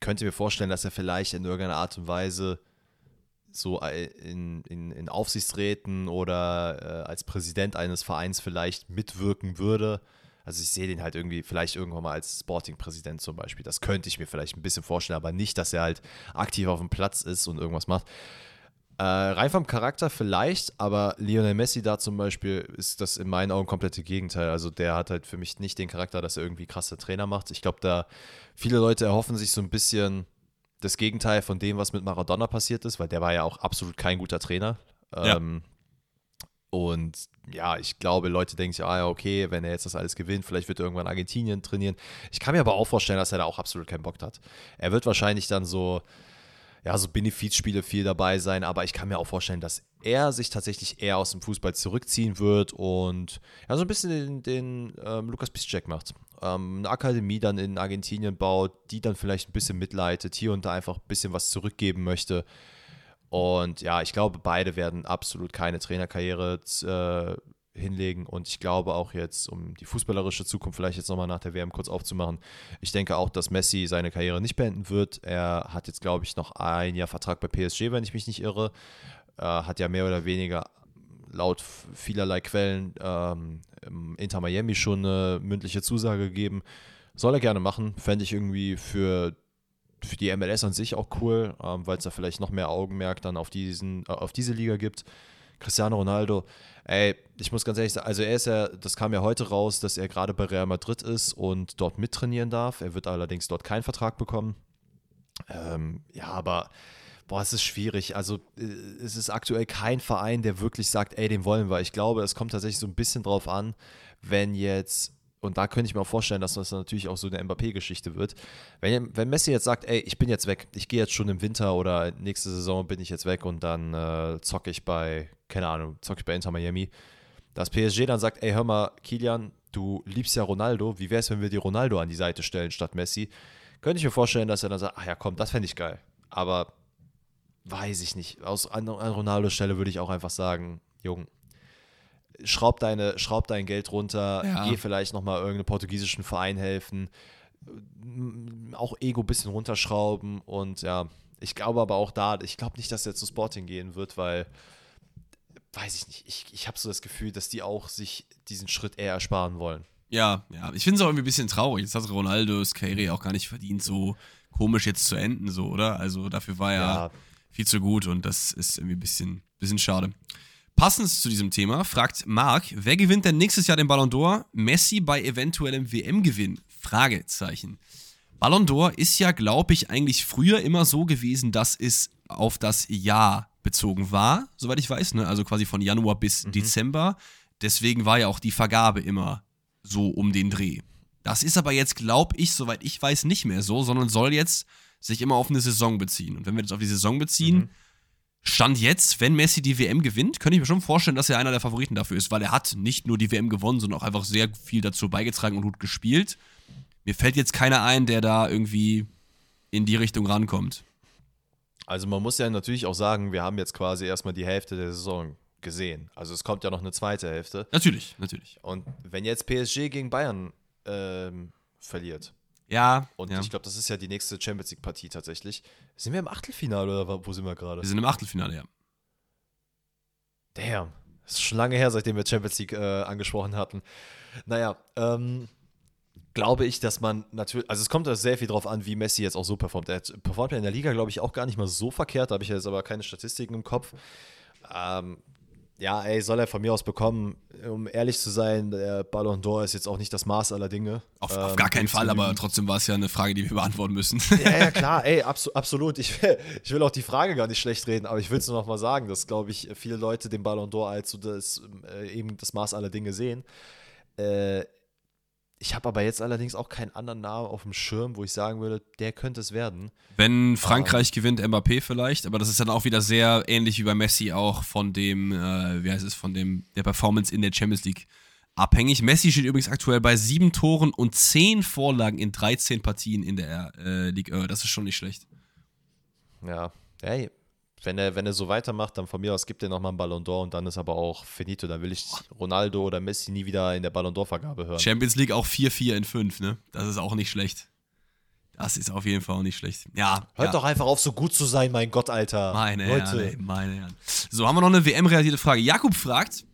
könnte mir vorstellen, dass er vielleicht in irgendeiner Art und Weise so in, in, in Aufsichtsräten oder äh, als Präsident eines Vereins vielleicht mitwirken würde. Also ich sehe den halt irgendwie vielleicht irgendwann mal als Sporting-Präsident zum Beispiel. Das könnte ich mir vielleicht ein bisschen vorstellen, aber nicht, dass er halt aktiv auf dem Platz ist und irgendwas macht. Äh, rein vom Charakter vielleicht, aber Lionel Messi da zum Beispiel ist das in meinen Augen komplette Gegenteil. Also der hat halt für mich nicht den Charakter, dass er irgendwie krasse Trainer macht. Ich glaube, da viele Leute erhoffen sich so ein bisschen das Gegenteil von dem, was mit Maradona passiert ist, weil der war ja auch absolut kein guter Trainer. Ja. Ähm, und ja, ich glaube, Leute denken sich, ah ja, okay, wenn er jetzt das alles gewinnt, vielleicht wird er irgendwann Argentinien trainieren. Ich kann mir aber auch vorstellen, dass er da auch absolut keinen Bock hat. Er wird wahrscheinlich dann so, ja, so Benefizspiele viel dabei sein, aber ich kann mir auch vorstellen, dass er sich tatsächlich eher aus dem Fußball zurückziehen wird und ja, so ein bisschen den, den ähm, Lukas Piszczek macht. Ähm, eine Akademie dann in Argentinien baut, die dann vielleicht ein bisschen mitleitet, hier und da einfach ein bisschen was zurückgeben möchte. Und ja, ich glaube, beide werden absolut keine Trainerkarriere äh, hinlegen. Und ich glaube auch jetzt, um die fußballerische Zukunft vielleicht jetzt nochmal nach der WM kurz aufzumachen, ich denke auch, dass Messi seine Karriere nicht beenden wird. Er hat jetzt, glaube ich, noch ein Jahr Vertrag bei PSG, wenn ich mich nicht irre. Äh, hat ja mehr oder weniger laut vielerlei Quellen ähm, Inter Miami schon eine mündliche Zusage gegeben. Soll er gerne machen. Fände ich irgendwie für für die MLS an sich auch cool, ähm, weil es da vielleicht noch mehr Augenmerk dann auf, diesen, äh, auf diese Liga gibt. Cristiano Ronaldo, ey, ich muss ganz ehrlich sagen, also er ist ja, das kam ja heute raus, dass er gerade bei Real Madrid ist und dort mittrainieren darf. Er wird allerdings dort keinen Vertrag bekommen. Ähm, ja, aber boah, es ist schwierig. Also äh, es ist aktuell kein Verein, der wirklich sagt, ey, den wollen wir. Ich glaube, es kommt tatsächlich so ein bisschen drauf an, wenn jetzt und da könnte ich mir auch vorstellen, dass das natürlich auch so eine Mbappé-Geschichte wird. Wenn, wenn Messi jetzt sagt, ey, ich bin jetzt weg, ich gehe jetzt schon im Winter oder nächste Saison bin ich jetzt weg und dann äh, zocke ich bei, keine Ahnung, zocke ich bei Inter Miami, dass PSG dann sagt, ey, hör mal, Kilian, du liebst ja Ronaldo, wie wäre es, wenn wir die Ronaldo an die Seite stellen statt Messi? Könnte ich mir vorstellen, dass er dann sagt, ach ja, komm, das fände ich geil. Aber weiß ich nicht. Aus, an, an Ronaldos Stelle würde ich auch einfach sagen, Jung, schraub, deine, schraub dein Geld runter, ja. geh vielleicht nochmal irgendeinem portugiesischen Verein helfen, auch Ego ein bisschen runterschrauben und ja, ich glaube aber auch da, ich glaube nicht, dass er zu Sporting gehen wird, weil, weiß ich nicht, ich, ich habe so das Gefühl, dass die auch sich diesen Schritt eher ersparen wollen. Ja, ja, ich finde es auch irgendwie ein bisschen traurig. Jetzt hat Ronaldo's Karriere auch gar nicht verdient, so komisch jetzt zu enden, so, oder? Also dafür war er ja. viel zu gut und das ist irgendwie ein bisschen, bisschen schade. Passend zu diesem Thema fragt Marc, wer gewinnt denn nächstes Jahr den Ballon d'Or? Messi bei eventuellem WM-Gewinn? Fragezeichen. Ballon d'Or ist ja, glaube ich, eigentlich früher immer so gewesen, dass es auf das Jahr bezogen war, soweit ich weiß, ne? also quasi von Januar bis mhm. Dezember. Deswegen war ja auch die Vergabe immer so um den Dreh. Das ist aber jetzt, glaube ich, soweit ich weiß, nicht mehr so, sondern soll jetzt sich immer auf eine Saison beziehen. Und wenn wir das auf die Saison beziehen, mhm Stand jetzt, wenn Messi die WM gewinnt, könnte ich mir schon vorstellen, dass er einer der Favoriten dafür ist, weil er hat nicht nur die WM gewonnen, sondern auch einfach sehr viel dazu beigetragen und gut gespielt. Mir fällt jetzt keiner ein, der da irgendwie in die Richtung rankommt. Also man muss ja natürlich auch sagen, wir haben jetzt quasi erstmal die Hälfte der Saison gesehen. Also es kommt ja noch eine zweite Hälfte. Natürlich, natürlich. Und wenn jetzt PSG gegen Bayern ähm, verliert. Ja. Und ja. ich glaube, das ist ja die nächste Champions League-Partie tatsächlich. Sind wir im Achtelfinale oder wo- sind wir gerade? Wir sind im Achtelfinale, ja. Damn. Das ist schon lange her, seitdem wir Champions League äh, angesprochen hatten. Naja, ähm, glaube ich, dass man natürlich, also es kommt da sehr viel drauf an, wie Messi jetzt auch so performt. Er performt ja in der Liga, glaube ich, auch gar nicht mal so verkehrt. Da habe ich jetzt aber keine Statistiken im Kopf. Ähm, ja, ey, soll er von mir aus bekommen. Um ehrlich zu sein, der Ballon d'Or ist jetzt auch nicht das Maß aller Dinge. Auf, Ähm, auf gar keinen Fall, aber trotzdem war es ja eine Frage, die wir beantworten müssen. ja, ja, klar, ey, abso absolut. Ich, will- ich will auch die Frage gar nicht schlecht reden, aber ich will es nur noch mal sagen, dass, glaube ich, viele Leute den Ballon d'Or als so das, äh, eben das Maß aller Dinge sehen. Äh, ich habe aber jetzt allerdings auch keinen anderen Namen auf dem Schirm, wo ich sagen würde, der könnte es werden. Wenn Frankreich gewinnt, Mbappé vielleicht, aber das ist dann auch wieder sehr ähnlich wie bei Messi auch von dem, äh, wie heißt es, von dem, der Performance in der Champions League abhängig. Messi steht übrigens aktuell bei sieben Toren und zehn Vorlagen in 13 Partien in der äh, Ligue 1. Das ist schon nicht schlecht. Ja, hey, wenn er, wenn er so weitermacht, dann von mir aus gibt er nochmal einen Ballon d'Or und dann ist aber auch finito. Dann will ich Ronaldo oder Messi nie wieder in der Ballon d'Or-Vergabe hören. Champions League auch 4-4 in 5, ne? Das ist auch nicht schlecht. Das ist auf jeden Fall auch nicht schlecht. Ja. Hört ja. doch einfach auf, so gut zu sein, mein Gott, Alter. Meine Leute. Herren, meine Herren. So, haben wir noch eine WM-relatierte Frage. Jakub fragt,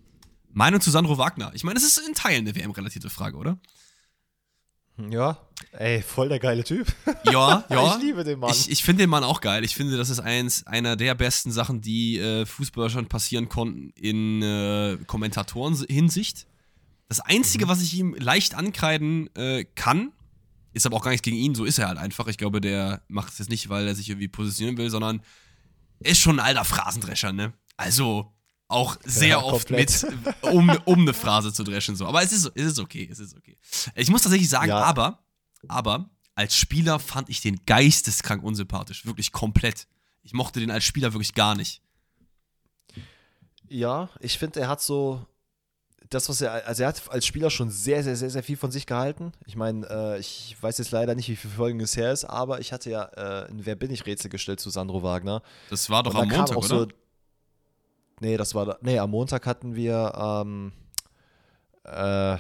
Meinung zu Sandro Wagner. Ich meine, das ist in Teilen eine WM-relatierte Frage, oder? Ja, ey, voll der geile Typ. Ja, ja. Ich liebe den Mann. Ich, ich finde den Mann auch geil. Ich finde, das ist eins, einer der besten Sachen, die äh, Fußballer schon passieren konnten in äh, Kommentatoren-Hinsicht. Das Einzige, was ich ihm leicht ankreiden äh, kann, ist aber auch gar nichts gegen ihn, so ist er halt einfach. Ich glaube, der macht es jetzt nicht, weil er sich irgendwie positionieren will, sondern er ist schon ein alter Phrasendrescher, ne? Also auch sehr Ja, oft komplett. mit, um, um eine Phrase zu dreschen, so. Aber es ist, es ist okay, es ist okay. Ich muss tatsächlich sagen, Ja. aber, aber als Spieler fand ich den geisteskrank unsympathisch. Wirklich komplett. Ich mochte den als Spieler wirklich gar nicht. Ja, ich finde, er hat so das, was er, also er hat als Spieler schon sehr, sehr, sehr, sehr viel von sich gehalten. Ich meine, äh, ich weiß jetzt leider nicht, wie viele Folgen es her ist, aber ich hatte ja äh, ein Wer bin ich Rätsel gestellt zu Sandro Wagner. Das war doch am Montag, oder? So, nee, das war, nee, am Montag hatten wir, ähm, äh,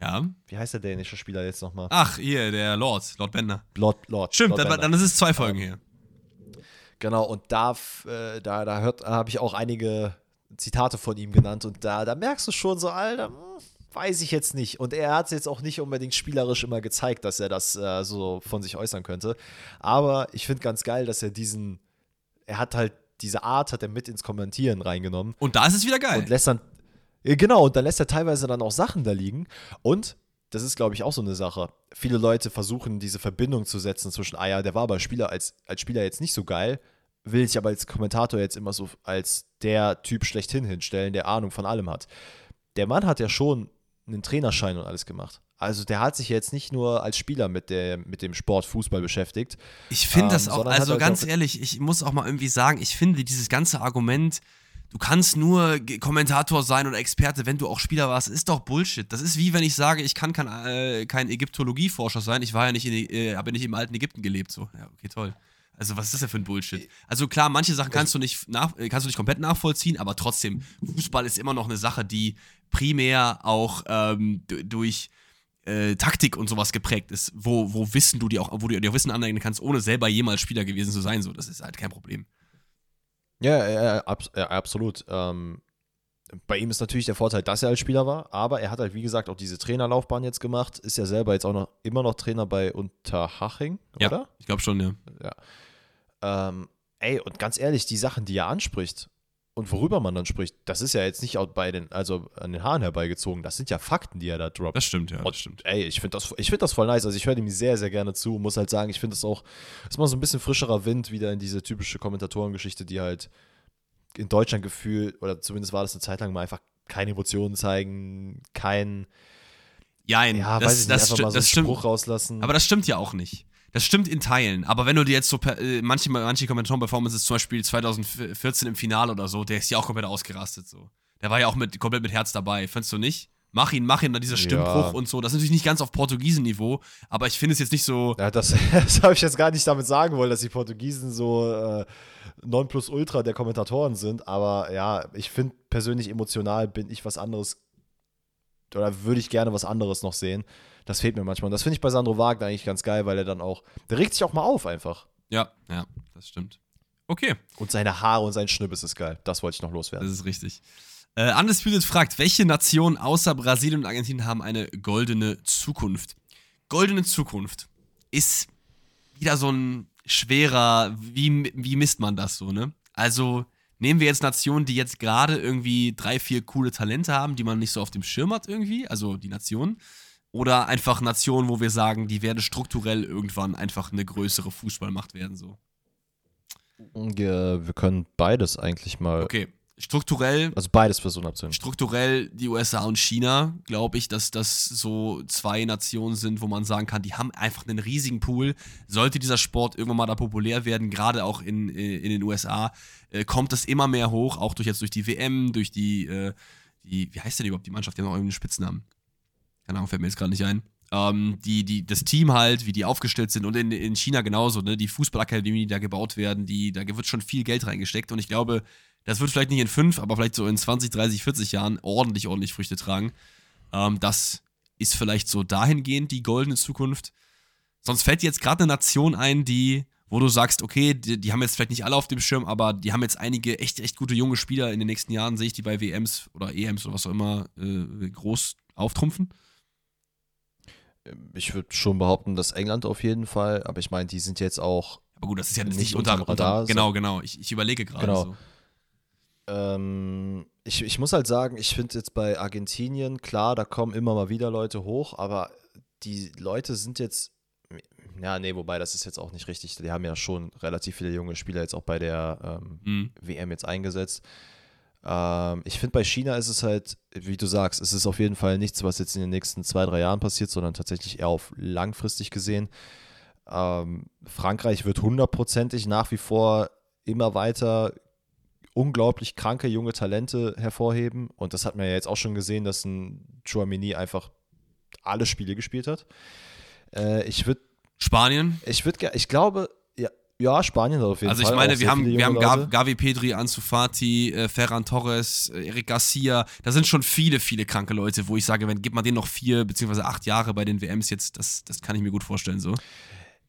ja. wie heißt der dänische Spieler jetzt nochmal? Ach, hier, der Lord, Lord Bender. Lord, Lord. Stimmt, Lord dann, dann ist es zwei Folgen her. Genau, und da, äh, da, da hört, habe ich auch einige Zitate von ihm genannt und da, da merkst du schon so, Alter, hm, weiß ich jetzt nicht. Und er hat es jetzt auch nicht unbedingt spielerisch immer gezeigt, dass er das äh, so von sich äußern könnte. Aber ich finde ganz geil, dass er diesen, er hat halt diese Art, hat er mit ins Kommentieren reingenommen Und da ist es wieder geil. und lässt dann, genau, und dann lässt er teilweise dann auch Sachen da liegen. Und das ist, glaube ich, auch so eine Sache. Viele Leute versuchen, diese Verbindung zu setzen zwischen, ah ja, der war aber Spieler, als, als Spieler jetzt nicht so geil, will sich aber als Kommentator jetzt immer so als der Typ schlechthin hinstellen, der Ahnung von allem hat. Der Mann hat ja schon einen Trainerschein und alles gemacht. Also der hat sich jetzt nicht nur als Spieler mit, der, mit dem Sport Fußball beschäftigt. Ich finde Ähm, das auch, sondern hat also halt ganz auch- ehrlich, ich muss auch mal irgendwie sagen, ich finde dieses ganze Argument, du kannst nur Kommentator sein oder Experte, wenn du auch Spieler warst, ist doch Bullshit. Das ist wie wenn ich sage, ich kann kein, äh, kein Ägyptologieforscher sein, ich war ja nicht in, äh, habe nicht im alten Ägypten gelebt, so. Ja, okay, toll. Also was ist das denn für ein Bullshit? Also klar, manche Sachen kannst du nicht nach, äh, kannst du nicht komplett nachvollziehen, aber trotzdem, Fußball ist immer noch eine Sache, die primär auch ähm, durch äh, Taktik und sowas geprägt ist, wo, wo Wissen du dir auch, wo du dir Wissen aneignen kannst, ohne selber jemals Spieler gewesen zu sein. So, das ist halt kein Problem. Ja, ja, ja, abs ja absolut. Ähm, bei ihm ist natürlich der Vorteil, dass er als Spieler war, aber er hat halt, wie gesagt, auch diese Trainerlaufbahn jetzt gemacht, ist ja selber jetzt auch noch immer noch Trainer bei Unterhaching, oder? Ich glaube schon, ja. Ähm, ey, und ganz ehrlich, die Sachen, die er anspricht und worüber man dann spricht, das ist ja jetzt nicht auch bei den, also an den Haaren herbeigezogen, das sind ja Fakten, die er da droppt. Das stimmt, ja. Das Und, stimmt. Ey, ich finde das, ich find das voll nice. Also ich höre ihm sehr, sehr gerne zu. Muss halt sagen, ich finde es auch, ist mal so ein bisschen frischerer Wind wieder in diese typische Kommentatorengeschichte, die halt in Deutschland gefühlt, oder zumindest war das eine Zeit lang mal einfach keine Emotionen zeigen, kein, Jein, ja, das, weiß ich nicht, das, einfach mal so einen das stimmt. Spruch rauslassen. Aber das stimmt ja auch nicht. Das stimmt in Teilen. Aber wenn du dir jetzt so äh, manche, manche Kommentatoren-Performances, zum Beispiel 2014 im Finale oder so, der ist ja auch komplett ausgerastet. So. Der war ja auch mit, komplett mit Herz dabei. Findest du nicht? Mach ihn, mach ihn, dann dieser Stimmbruch Ja. und so. Das ist natürlich nicht ganz auf Portugiesen-Niveau, aber ich finde es jetzt nicht so. ja, das, das habe ich jetzt gar nicht damit sagen wollen, dass die Portugiesen so äh, Nonplusultra der Kommentatoren sind. Aber ja, ich finde persönlich emotional bin ich was anderes oder würde ich gerne was anderes noch sehen. Das fehlt mir manchmal. Und das finde ich bei Sandro Wagner eigentlich ganz geil, weil er dann auch, der regt sich auch mal auf einfach. Ja, ja, das stimmt. Okay. Und seine Haare und sein Schnibbes ist geil. Das wollte ich noch loswerden. Das ist richtig. Äh, Undisputed fragt, welche Nationen außer Brasilien und Argentinien haben eine goldene Zukunft? Goldene Zukunft ist wieder so ein schwerer, wie, wie misst man das so, ne? Also nehmen wir jetzt Nationen, die jetzt gerade irgendwie drei, vier coole Talente haben, die man nicht so auf dem Schirm hat irgendwie, also die Nationen. Oder einfach Nationen, wo wir sagen, die werden strukturell irgendwann einfach eine größere Fußballmacht werden, so. Ja, wir können beides eigentlich mal. Okay, strukturell. Also beides versuchen abzunehmen. Strukturell die USA und China, glaube ich, dass das so zwei Nationen sind, wo man sagen kann, die haben einfach einen riesigen Pool. Sollte dieser Sport irgendwann mal da populär werden, gerade auch in, in den USA, äh, kommt das immer mehr hoch, auch durch jetzt durch die WM, durch die, äh, die, wie heißt denn überhaupt die Mannschaft? Die haben auch irgendeinen Spitznamen. Keine Ahnung, fällt mir jetzt gerade nicht ein. Ähm, die, die, das Team halt, wie die aufgestellt sind und in, in China genauso, ne? Die Fußballakademie, die da gebaut werden, die, da wird schon viel Geld reingesteckt und ich glaube, das wird vielleicht nicht in fünf, aber vielleicht so in 20, 30, 40 Jahren ordentlich, ordentlich Früchte tragen. Ähm, das ist vielleicht so dahingehend die goldene Zukunft. Sonst fällt jetzt gerade eine Nation ein, die, wo du sagst, okay, die, die, haben jetzt vielleicht nicht alle auf dem Schirm, aber die haben jetzt einige echt, echt gute junge Spieler in den nächsten Jahren, sehe ich die bei WMs oder EMs oder was auch immer äh, groß auftrumpfen. Ich würde schon behaupten, dass England auf jeden Fall, aber ich meine, die sind jetzt auch. Aber gut, das ist ja nicht, nicht unter, Radar. Unter, genau, genau. Ich, ich überlege gerade genau. so. Ähm, ich, ich muss halt sagen, ich finde jetzt bei Argentinien, klar, da kommen immer mal wieder Leute hoch, aber die Leute sind jetzt, ja, nee, wobei das ist jetzt auch nicht richtig. Die haben ja schon relativ viele junge Spieler jetzt auch bei der ähm, mhm. WM jetzt eingesetzt. Ähm, ich finde, bei China ist es halt, wie du sagst, es ist auf jeden Fall nichts, was jetzt in den nächsten zwei, drei Jahren passiert, sondern tatsächlich eher auf langfristig gesehen. Ähm, Frankreich wird hundertprozentig nach wie vor immer weiter unglaublich kranke junge Talente hervorheben. Und das hat man ja jetzt auch schon gesehen, dass ein Chouamini einfach alle Spiele gespielt hat. Äh, ich würde. Spanien? Ich würde, ich glaube, ja, Spanien auf jeden Fall. Also ich meine, wir haben, wir haben Leute. Gavi Pedri, Ansu Fati, äh, Ferran Torres, äh, Eric Garcia. Da sind schon viele, viele kranke Leute, wo ich sage, wenn gibt man denen noch vier beziehungsweise acht Jahre bei den WMs jetzt, das, das kann ich mir gut vorstellen so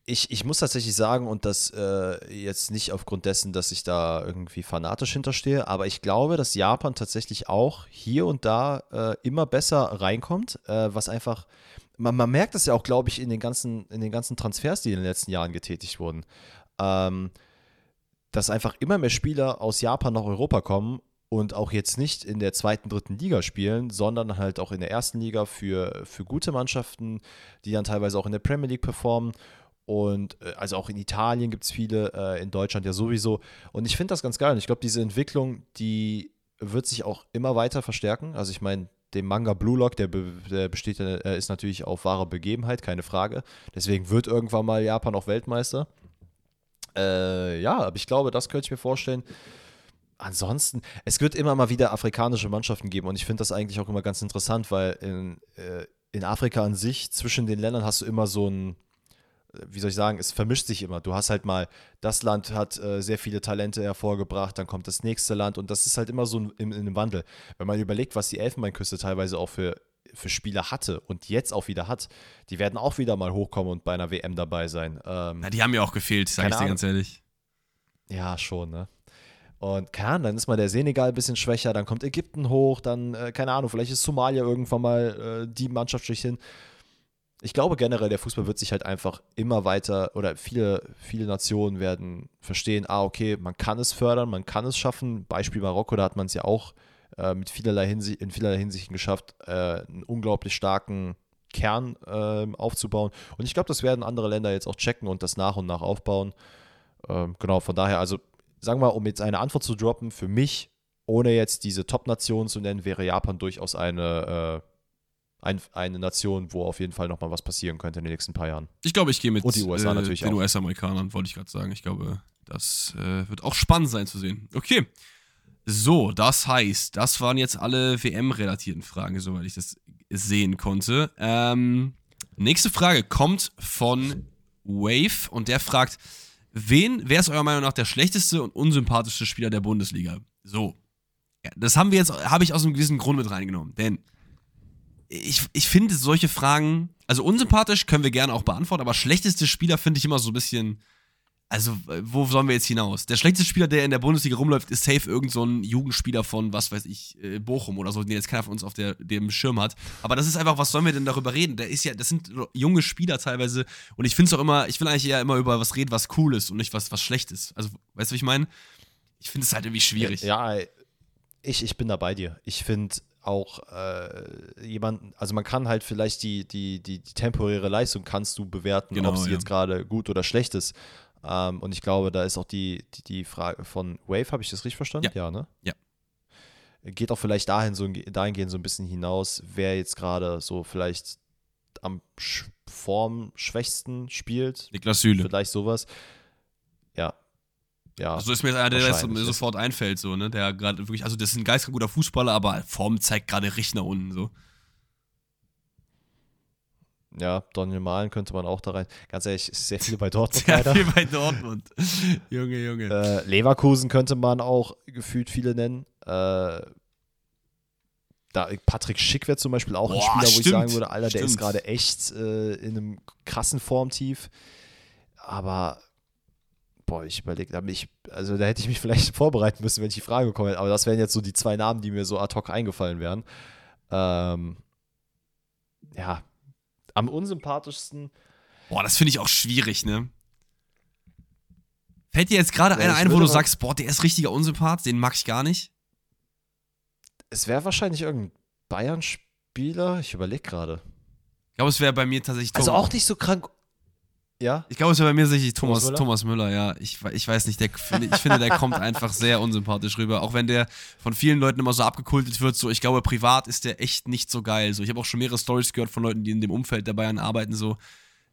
ich, ich muss tatsächlich sagen, und das äh, jetzt nicht aufgrund dessen, dass ich da irgendwie fanatisch hinterstehe, aber ich glaube, dass Japan tatsächlich auch hier und da äh, immer besser reinkommt, äh, was einfach, man, man merkt das ja auch, glaube ich, in den, ganzen, in den ganzen Transfers, die in den letzten Jahren getätigt wurden. Ähm, dass einfach immer mehr Spieler aus Japan nach Europa kommen und auch jetzt nicht in der zweiten, dritten Liga spielen, sondern halt auch in der ersten Liga für, für gute Mannschaften, die dann teilweise auch in der Premier League performen und äh, also auch in Italien gibt es viele, äh, in Deutschland ja sowieso. Und ich finde das ganz geil. Und ich glaube, diese Entwicklung, die wird sich auch immer weiter verstärken. Also ich meine, dem Manga Blue Lock, der, der besteht, äh, ist natürlich auf wahre Begebenheit, keine Frage. Deswegen wird irgendwann mal Japan auch Weltmeister. Äh, ja, aber ich glaube, das könnte ich mir vorstellen. Ansonsten, es wird immer mal wieder afrikanische Mannschaften geben und ich finde das eigentlich auch immer ganz interessant, weil in, äh, in Afrika an sich, zwischen den Ländern hast du immer so ein, wie soll ich sagen, es vermischt sich immer. Du hast halt mal, das Land hat äh, sehr viele Talente hervorgebracht, dann kommt das nächste Land und das ist halt immer so in, in einem Wandel. Wenn man überlegt, was die Elfenbeinküste teilweise auch für, für Spieler hatte und jetzt auch wieder hat, die werden auch wieder mal hochkommen und bei einer WM dabei sein. Ähm, Na, die haben ja auch gefehlt, sag ich dir ganz ehrlich. Ja, schon, ne? Und keine Ahnung, dann ist mal der Senegal ein bisschen schwächer, dann kommt Ägypten hoch, dann, äh, keine Ahnung, vielleicht ist Somalia irgendwann mal äh, die Mannschaft schlechthin ich glaube generell, der Fußball wird sich halt einfach immer weiter oder viele, viele Nationen werden verstehen, ah, okay, man kann es fördern, man kann es schaffen. Beispiel Marokko, da hat man es ja auch äh, mit vielerlei Hinsicht, in vielerlei Hinsichten geschafft, äh, einen unglaublich starken Kern äh, aufzubauen. Und ich glaube, das werden andere Länder jetzt auch checken und das nach und nach aufbauen. Ähm, genau, von daher, also sagen wir mal, um jetzt eine Antwort zu droppen, für mich, ohne jetzt diese Top-Nation zu nennen, wäre Japan durchaus eine äh, ein, eine Nation, wo auf jeden Fall nochmal was passieren könnte in den nächsten paar Jahren. Ich glaube, ich gehe mit Und die USA äh, natürlich den US-Amerikanern, wollte ich gerade sagen. Ich glaube, das äh, wird auch spannend sein zu sehen. Okay. So, das heißt, das waren jetzt alle WM-relatierten Fragen, soweit ich das sehen konnte. Ähm, nächste Frage kommt von Wave und der fragt, wen, wer ist eurer Meinung nach der schlechteste und unsympathischste Spieler der Bundesliga? So. Ja, das haben wir jetzt, habe ich aus einem gewissen Grund mit reingenommen. Denn ich, ich finde solche Fragen, also unsympathisch können wir gerne auch beantworten, aber schlechteste Spieler finde ich immer so ein bisschen. Also, wo sollen wir jetzt hinaus? Der schlechteste Spieler, der in der Bundesliga rumläuft, ist safe irgend so ein Jugendspieler von, was weiß ich, äh, Bochum oder so, den jetzt keiner von uns auf der, dem Schirm hat. Aber das ist einfach, was sollen wir denn darüber reden? Der ist ja, das sind junge Spieler teilweise. Und ich finde es auch immer, ich will eigentlich eher immer über was reden, was cool ist und nicht was, was schlecht ist. Also, weißt du, was ich meine? Ich finde es halt irgendwie schwierig. Ja, ich, ich bin da bei dir. Ich finde auch äh, jemanden, also man kann halt vielleicht die, die, die, die temporäre Leistung kannst du bewerten, Genau, ob sie ja. jetzt gerade gut oder schlecht ist. Ähm, und ich glaube, da ist auch die, die, die Frage von Wave, habe ich das richtig verstanden? Ja. ne? Ja. Geht auch vielleicht dahin so, dahingehend so ein bisschen hinaus, wer jetzt gerade so vielleicht am sch formschwächsten spielt. Niklas Süle. Vielleicht sowas. Ja. Ja. Also ist mir jetzt einer, der jetzt ja. sofort einfällt, so, ne? Der gerade wirklich, also das ist ein geistig guter Fußballer, aber Form zeigt gerade richtig nach unten, so. Ja, Daniel Mahlen könnte man auch da rein. Ganz ehrlich, ist sehr viele bei Dortmund Ja, leider. viel bei Dortmund. Junge, Junge. Äh, Leverkusen könnte man auch gefühlt viele nennen. Äh, da, Patrick Schick wäre zum Beispiel auch ein Boah, Spieler, wo ich stimmt, sagen würde, Alter, der ist stimmt. gerade echt äh, in einem krassen Formtief. Aber, boah, ich überlege, ich, also da hätte ich mich vielleicht vorbereiten müssen, wenn ich die Frage bekommen hätte. Aber das wären jetzt so die zwei Namen, die mir so ad hoc eingefallen wären. Ähm, ja, am unsympathischsten Boah, das finde ich auch schwierig, ne? Fällt dir jetzt gerade Ja, einer ein, wo du sagst, boah, der ist richtiger Unsympath, den mag ich gar nicht? Es wäre wahrscheinlich irgendein Bayern-Spieler. Ich überlege gerade. Ich glaube, es wäre bei mir tatsächlich Also Thomas- auch nicht so krank. Ja? Ich glaube, es wäre bei mir tatsächlich Thomas, Thomas Thomas, Müller? Müller? ja. Ich, ich weiß nicht, der, ich finde, der kommt einfach sehr unsympathisch rüber. Auch wenn der von vielen Leuten immer so abgekultet wird, so, ich glaube, privat ist der echt nicht so geil. So, ich habe auch schon mehrere Stories gehört von Leuten, die in dem Umfeld der Bayern arbeiten, so.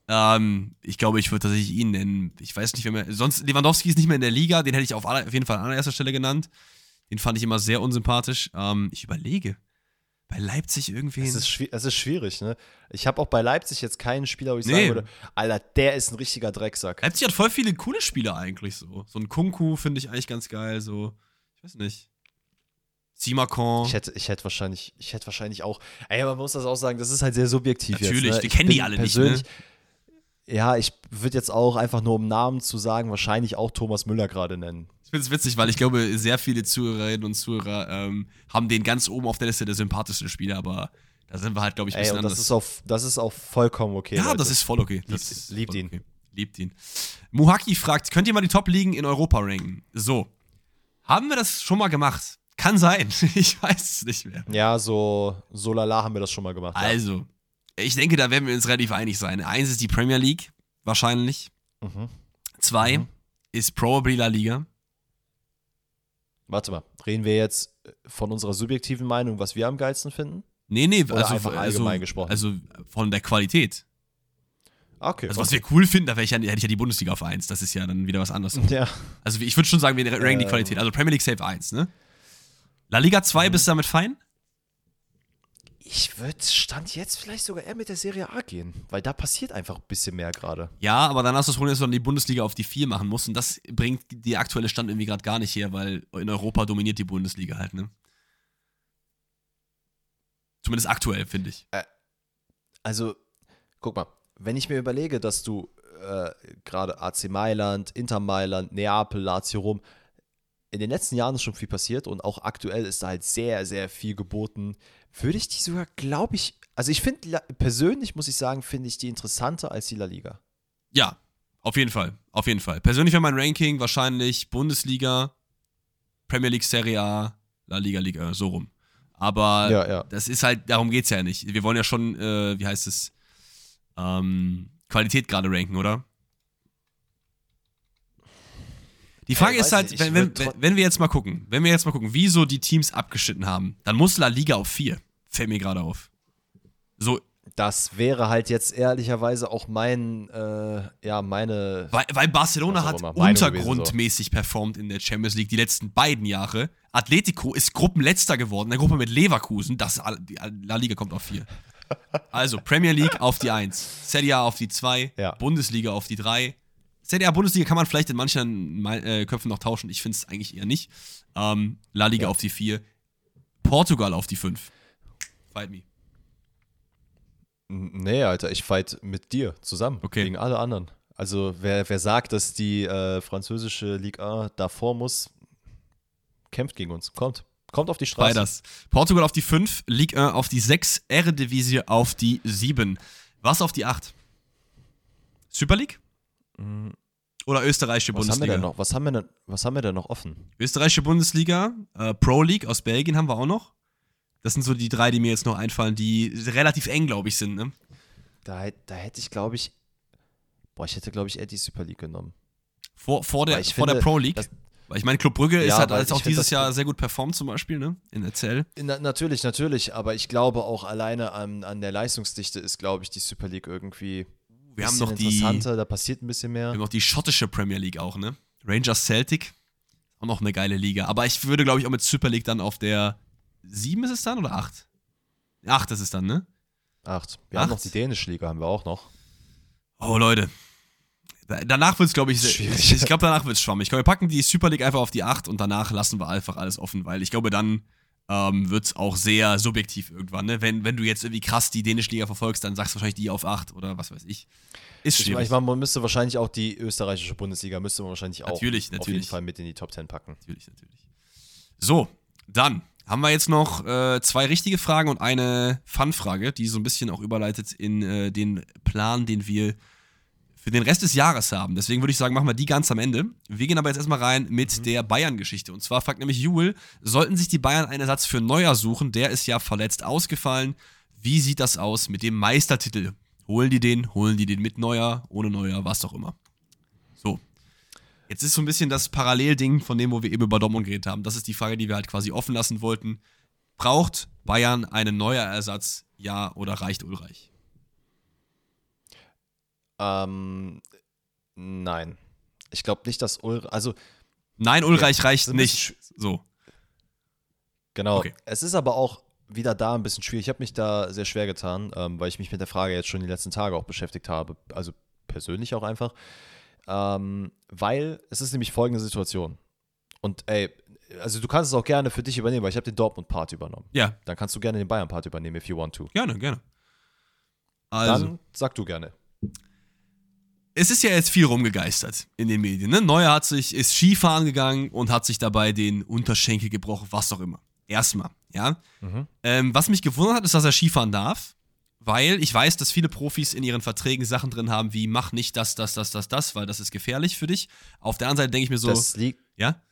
Ähm, ich glaube, ich würde tatsächlich ihn nennen. Ich weiß nicht, wer mehr. Sonst, Lewandowski ist nicht mehr in der Liga, den hätte ich auf, aller, auf jeden Fall an erster Stelle genannt. Den fand ich immer sehr unsympathisch. Ähm, ich überlege. Bei Leipzig irgendwie. Es ist, es ist schwierig, ne? Ich habe auch bei Leipzig jetzt keinen Spieler, wo ich Nee. sagen würde, Alter, der ist ein richtiger Drecksack. Leipzig hat voll viele coole Spieler eigentlich so. So ein Kunku finde ich eigentlich ganz geil, so. Ich weiß nicht. Simakon. Ich hätte, ich hätte wahrscheinlich, ich hätte wahrscheinlich auch, ey, man muss das auch sagen, das ist halt sehr subjektiv Natürlich, jetzt. Ne? wir kennen die alle nicht, ne? Ja, ich würde jetzt auch einfach nur um Namen zu sagen, wahrscheinlich auch Thomas Müller gerade nennen. Ich finde es witzig, weil ich glaube, sehr viele Zuhörerinnen und Zuhörer ähm, haben den ganz oben auf der Liste der sympathischsten Spieler, aber da sind wir halt, glaube ich, ein Ey, bisschen und das anders. ist, auch, das ist auch vollkommen okay. ja, Leute. das ist voll okay. Das Liebt- liebt voll ihn. Okay. Liebt ihn. Muhaki fragt, könnt ihr mal die Top-Ligen in Europa ranken? So. Haben wir das schon mal gemacht? Kann sein. ich weiß es nicht mehr. Ja, so, so lala haben wir das schon mal gemacht. Also, ich denke, da werden wir uns relativ einig sein. Eins ist die Premier League, wahrscheinlich. Mhm. Zwei Mhm. ist probably La Liga. Warte mal, reden wir jetzt von unserer subjektiven Meinung, was wir am geilsten finden? Nee, nee, Oder also, einfach also, allgemein gesprochen? also von der Qualität. Okay. Also, was wir cool finden, da ich ja, hätte ich ja die Bundesliga auf 1. Das ist ja dann wieder was anderes. ja. Also, ich würde schon sagen, wir ranken die Ähm. Qualität. Also, Premier League Safe 1, ne? La Liga 2, bist du damit fein? Ich würde Stand jetzt vielleicht sogar eher mit der Serie A gehen, weil da passiert einfach ein bisschen mehr gerade. Ja, aber dann hast du das Problem, dass du dann die Bundesliga auf die 4 machen musst. Und das bringt die aktuelle Stand irgendwie gerade gar nicht her, weil in Europa dominiert die Bundesliga halt, ne? Zumindest aktuell, finde ich. Also, guck mal, wenn ich mir überlege, dass du äh, gerade AC Mailand, Inter Mailand, Neapel, Lazio Rom, in den letzten Jahren ist schon viel passiert und auch aktuell ist da halt sehr, sehr viel geboten. Würde ich die sogar, glaube ich, also ich finde, persönlich muss ich sagen, finde ich die interessanter als die La Liga. Ja, auf jeden Fall. Auf jeden Fall. Persönlich wäre mein Ranking wahrscheinlich Bundesliga, Premier League, Serie A, La Liga, Liga, so rum. Aber Ja, ja. das ist halt, darum geht es ja nicht. Wir wollen ja schon, äh, wie heißt es, ähm, Qualität gerade ranken, oder? Die Frage Ey, ist halt, nicht, wenn, wenn, wenn wir jetzt mal gucken, wenn wir jetzt mal gucken, wie so die Teams abgeschnitten haben, dann muss La Liga auf 4. Fällt mir gerade auf. So, Das wäre halt jetzt ehrlicherweise auch mein, äh, ja, meine. Weil, weil Barcelona hat untergrundmäßig performt in der Champions League die letzten beiden Jahre. Atletico ist Gruppenletzter geworden, in der Gruppe mit Leverkusen. Das, La Liga kommt auf vier. Also Premier League auf die 1, Serie A auf die 2, Ja. Bundesliga auf die 3. Serie A, Bundesliga kann man vielleicht in manchen äh, Köpfen noch tauschen. Ich finde es eigentlich eher nicht. Ähm, La Liga Ja. auf die 4, Portugal auf die 5. Fight me. Nee, Alter, ich fight mit dir zusammen. Okay. Gegen alle anderen. Also, wer, wer sagt, dass die äh, französische Liga A davor muss, kämpft gegen uns. Kommt. Kommt auf die Straße. Beides. Portugal auf die 5, Ligue 1 auf die 6, Eredivisie auf die 7. Was auf die 8? Super League? Oder österreichische Mhm. Was haben, wir Bundesliga? denn noch, was, haben wir denn, was haben wir denn noch offen? Österreichische Bundesliga, äh, Pro League aus Belgien haben wir auch noch. Das sind so die drei, die mir jetzt noch einfallen, die relativ eng, glaube ich, sind. Ne? Da, da hätte ich, glaube ich, boah, ich hätte, glaube ich, eher die Super League genommen. Vor, vor, der, vor der finde, Pro League. das- Weil ich meine, Club Brügge ist Ja, hat ich auch find, dieses Jahr sehr gut performt, zum Beispiel, ne? In Erzähl. Na, natürlich, natürlich, aber ich glaube auch alleine an, an der Leistungsdichte ist, glaube ich, die Super League irgendwie Wir haben noch die, da passiert ein bisschen wir mehr. haben noch die schottische Premier League auch, ne? Rangers Celtic. Auch noch eine geile Liga. Aber ich würde, glaube ich, auch mit Super League dann auf der 7 ist es dann oder 8? 8 ist es dann, ne? Acht. Wir haben noch Acht? die dänische Liga, haben wir auch noch. Oh, Leute. Da- Danach wird es, glaube ich, Schwierig. ich glaube, danach wird es schwammig. Ich glaube, wir packen die Super League einfach auf die 8 und danach lassen wir einfach alles offen, weil ich glaube, dann ähm, wird es auch sehr subjektiv irgendwann. Ne? Wenn, wenn du jetzt irgendwie krass die dänische Liga verfolgst, dann sagst du wahrscheinlich die auf 8 oder was weiß ich. Ist schwierig. ich meine, man müsste wahrscheinlich auch die österreichische Bundesliga müsste man wahrscheinlich auch Natürlich, auf jeden natürlich. Fall mit in die Top 10 packen. Natürlich, natürlich. So, dann haben wir jetzt noch äh, zwei richtige Fragen und eine Fun-Frage, die so ein bisschen auch überleitet in äh, den Plan, den wir für den Rest des Jahres haben. Deswegen würde ich sagen, machen wir die ganz am Ende. Wir gehen aber jetzt erstmal rein mit der Bayern-Geschichte. Und zwar fragt nämlich Jule, sollten sich die Bayern einen Ersatz für Neuer suchen? Der ist ja verletzt ausgefallen. Wie sieht das aus mit dem Meistertitel? Holen die den? Holen die den mit Neuer? Ohne Neuer? Was auch immer. So, Jetzt ist so ein bisschen das Parallelding von dem, wo wir eben über Dortmund geredet haben. Das ist die Frage, die wir halt quasi offen lassen wollten. Braucht Bayern einen neuer Ersatz? Ja oder reicht Ulreich? Ähm, nein. Ich glaube nicht, dass Ulrich, also Nein, Ulreich reicht so ein nicht. So. Genau. Okay. Es ist aber auch wieder da ein bisschen schwierig. Ich habe mich da sehr schwer getan, ähm, weil ich mich mit der Frage jetzt schon die letzten Tage auch beschäftigt habe. Also persönlich auch einfach. Ähm, weil es ist nämlich folgende Situation. Und ey, also du kannst es auch gerne für dich übernehmen, weil ich habe den Dortmund-Part übernommen. Ja, Dann kannst du gerne den Bayern-Part übernehmen, if you want to. gerne, gerne. Also, Dann sag du gerne. Es ist ja jetzt viel rumgegeistert in den Medien. Ne? Neuer hat sich, ist Skifahren gegangen und hat sich dabei den Unterschenkel gebrochen, was auch immer. Erstmal, ja. Mhm. Ähm, was mich gewundert hat, ist, dass er Skifahren darf, weil ich weiß, dass viele Profis in ihren Verträgen Sachen drin haben wie mach nicht das, das, das, das, das, weil das ist gefährlich für dich. Auf der anderen Seite denke ich mir so, Das liegt ja,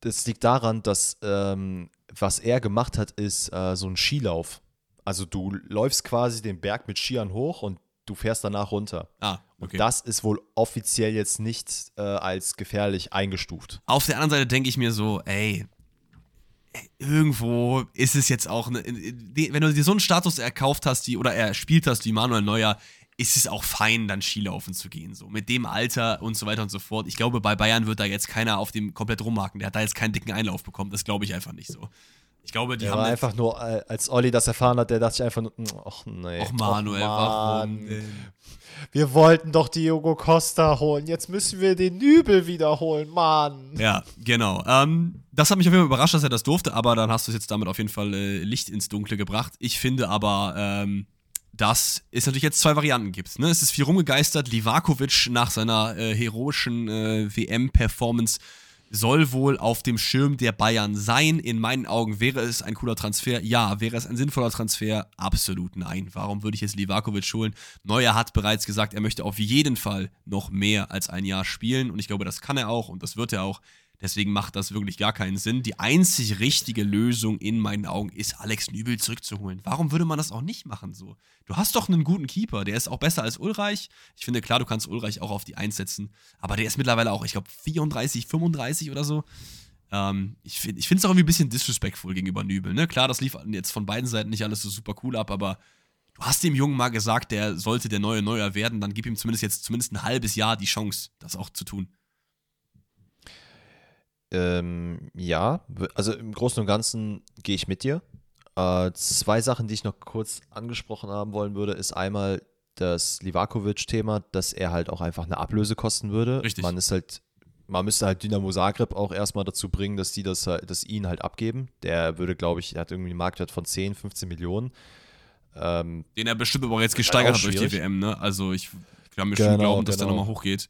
Das liegt daran, dass ähm, was er gemacht hat, ist äh, so ein Skilauf. Also du läufst quasi den Berg mit Skiern hoch und du fährst danach runter. ah, Und okay. das ist wohl offiziell jetzt nicht äh, als gefährlich eingestuft. Auf der anderen Seite denke ich mir so, ey, irgendwo ist es jetzt auch, ne, wenn du dir so einen Status erkauft hast, die, oder erspielt hast wie Manuel Neuer, ist es auch fein, dann Skilaufen zu gehen, so mit dem Alter und so weiter und so fort. Ich glaube, bei Bayern wird da jetzt keiner auf dem komplett rumhaken. Der hat da jetzt keinen dicken Einlauf bekommen. Das glaube ich einfach nicht so. Ich glaube, die Der haben war einfach nur, äh, als Olli das erfahren hat, der dachte sich einfach nur, ach nee. Och Manuel, warum? Wir wollten doch Diogo Costa holen, jetzt müssen wir den Nübel wiederholen, Mann. Ja, genau. Ähm, das hat mich auf jeden Fall überrascht, dass er das durfte, aber dann hast du es jetzt damit auf jeden Fall äh, Licht ins Dunkle gebracht. Ich finde aber, ähm, dass es natürlich jetzt zwei Varianten gibt. Ne? Es ist viel rumgegeistert. Livakovic nach seiner äh, heroischen äh, WM-Performance soll wohl auf dem Schirm der Bayern sein. In meinen Augen wäre es ein cooler Transfer. Ja, wäre es ein sinnvoller Transfer? Absolut nein. Warum würde ich jetzt Livakovic holen? Neuer hat bereits gesagt, er möchte auf jeden Fall noch mehr als ein Jahr spielen und ich glaube, das kann er auch und das wird er auch. Deswegen macht das wirklich gar keinen Sinn. Die einzig richtige Lösung in meinen Augen ist, Alex Nübel zurückzuholen. Warum würde man das auch nicht machen so? Du hast doch einen guten Keeper, der ist auch besser als Ulreich. Ich finde, klar, du kannst Ulreich auch auf die Eins setzen, aber der ist mittlerweile auch, ich glaube, 34, 35 oder so. Ähm, ich finde es auch irgendwie ein bisschen disrespectful gegenüber Nübel. Ne? Klar, das lief jetzt von beiden Seiten nicht alles so super cool ab, aber du hast dem Jungen mal gesagt, der sollte der neue Neuer werden, dann gib ihm zumindest jetzt zumindest ein halbes Jahr die Chance, das auch zu tun. Ähm, ja, also im Großen und Ganzen gehe ich mit dir. Äh, zwei Sachen, die ich noch kurz angesprochen haben wollen würde, ist einmal das Livakovic-Thema, dass er halt auch einfach eine Ablöse kosten würde. Richtig. Man ist halt, man müsste halt Dynamo Zagreb auch erstmal dazu bringen, dass die das, halt- das ihn halt abgeben. Der würde, glaube ich, er hat irgendwie einen Marktwert von 10, 15 Millionen. Ähm, Den er bestimmt aber auch jetzt gesteigert hat durch die. WM, ne? Also ich kann mir Genau, schon glauben, dass der genau. nochmal hochgeht.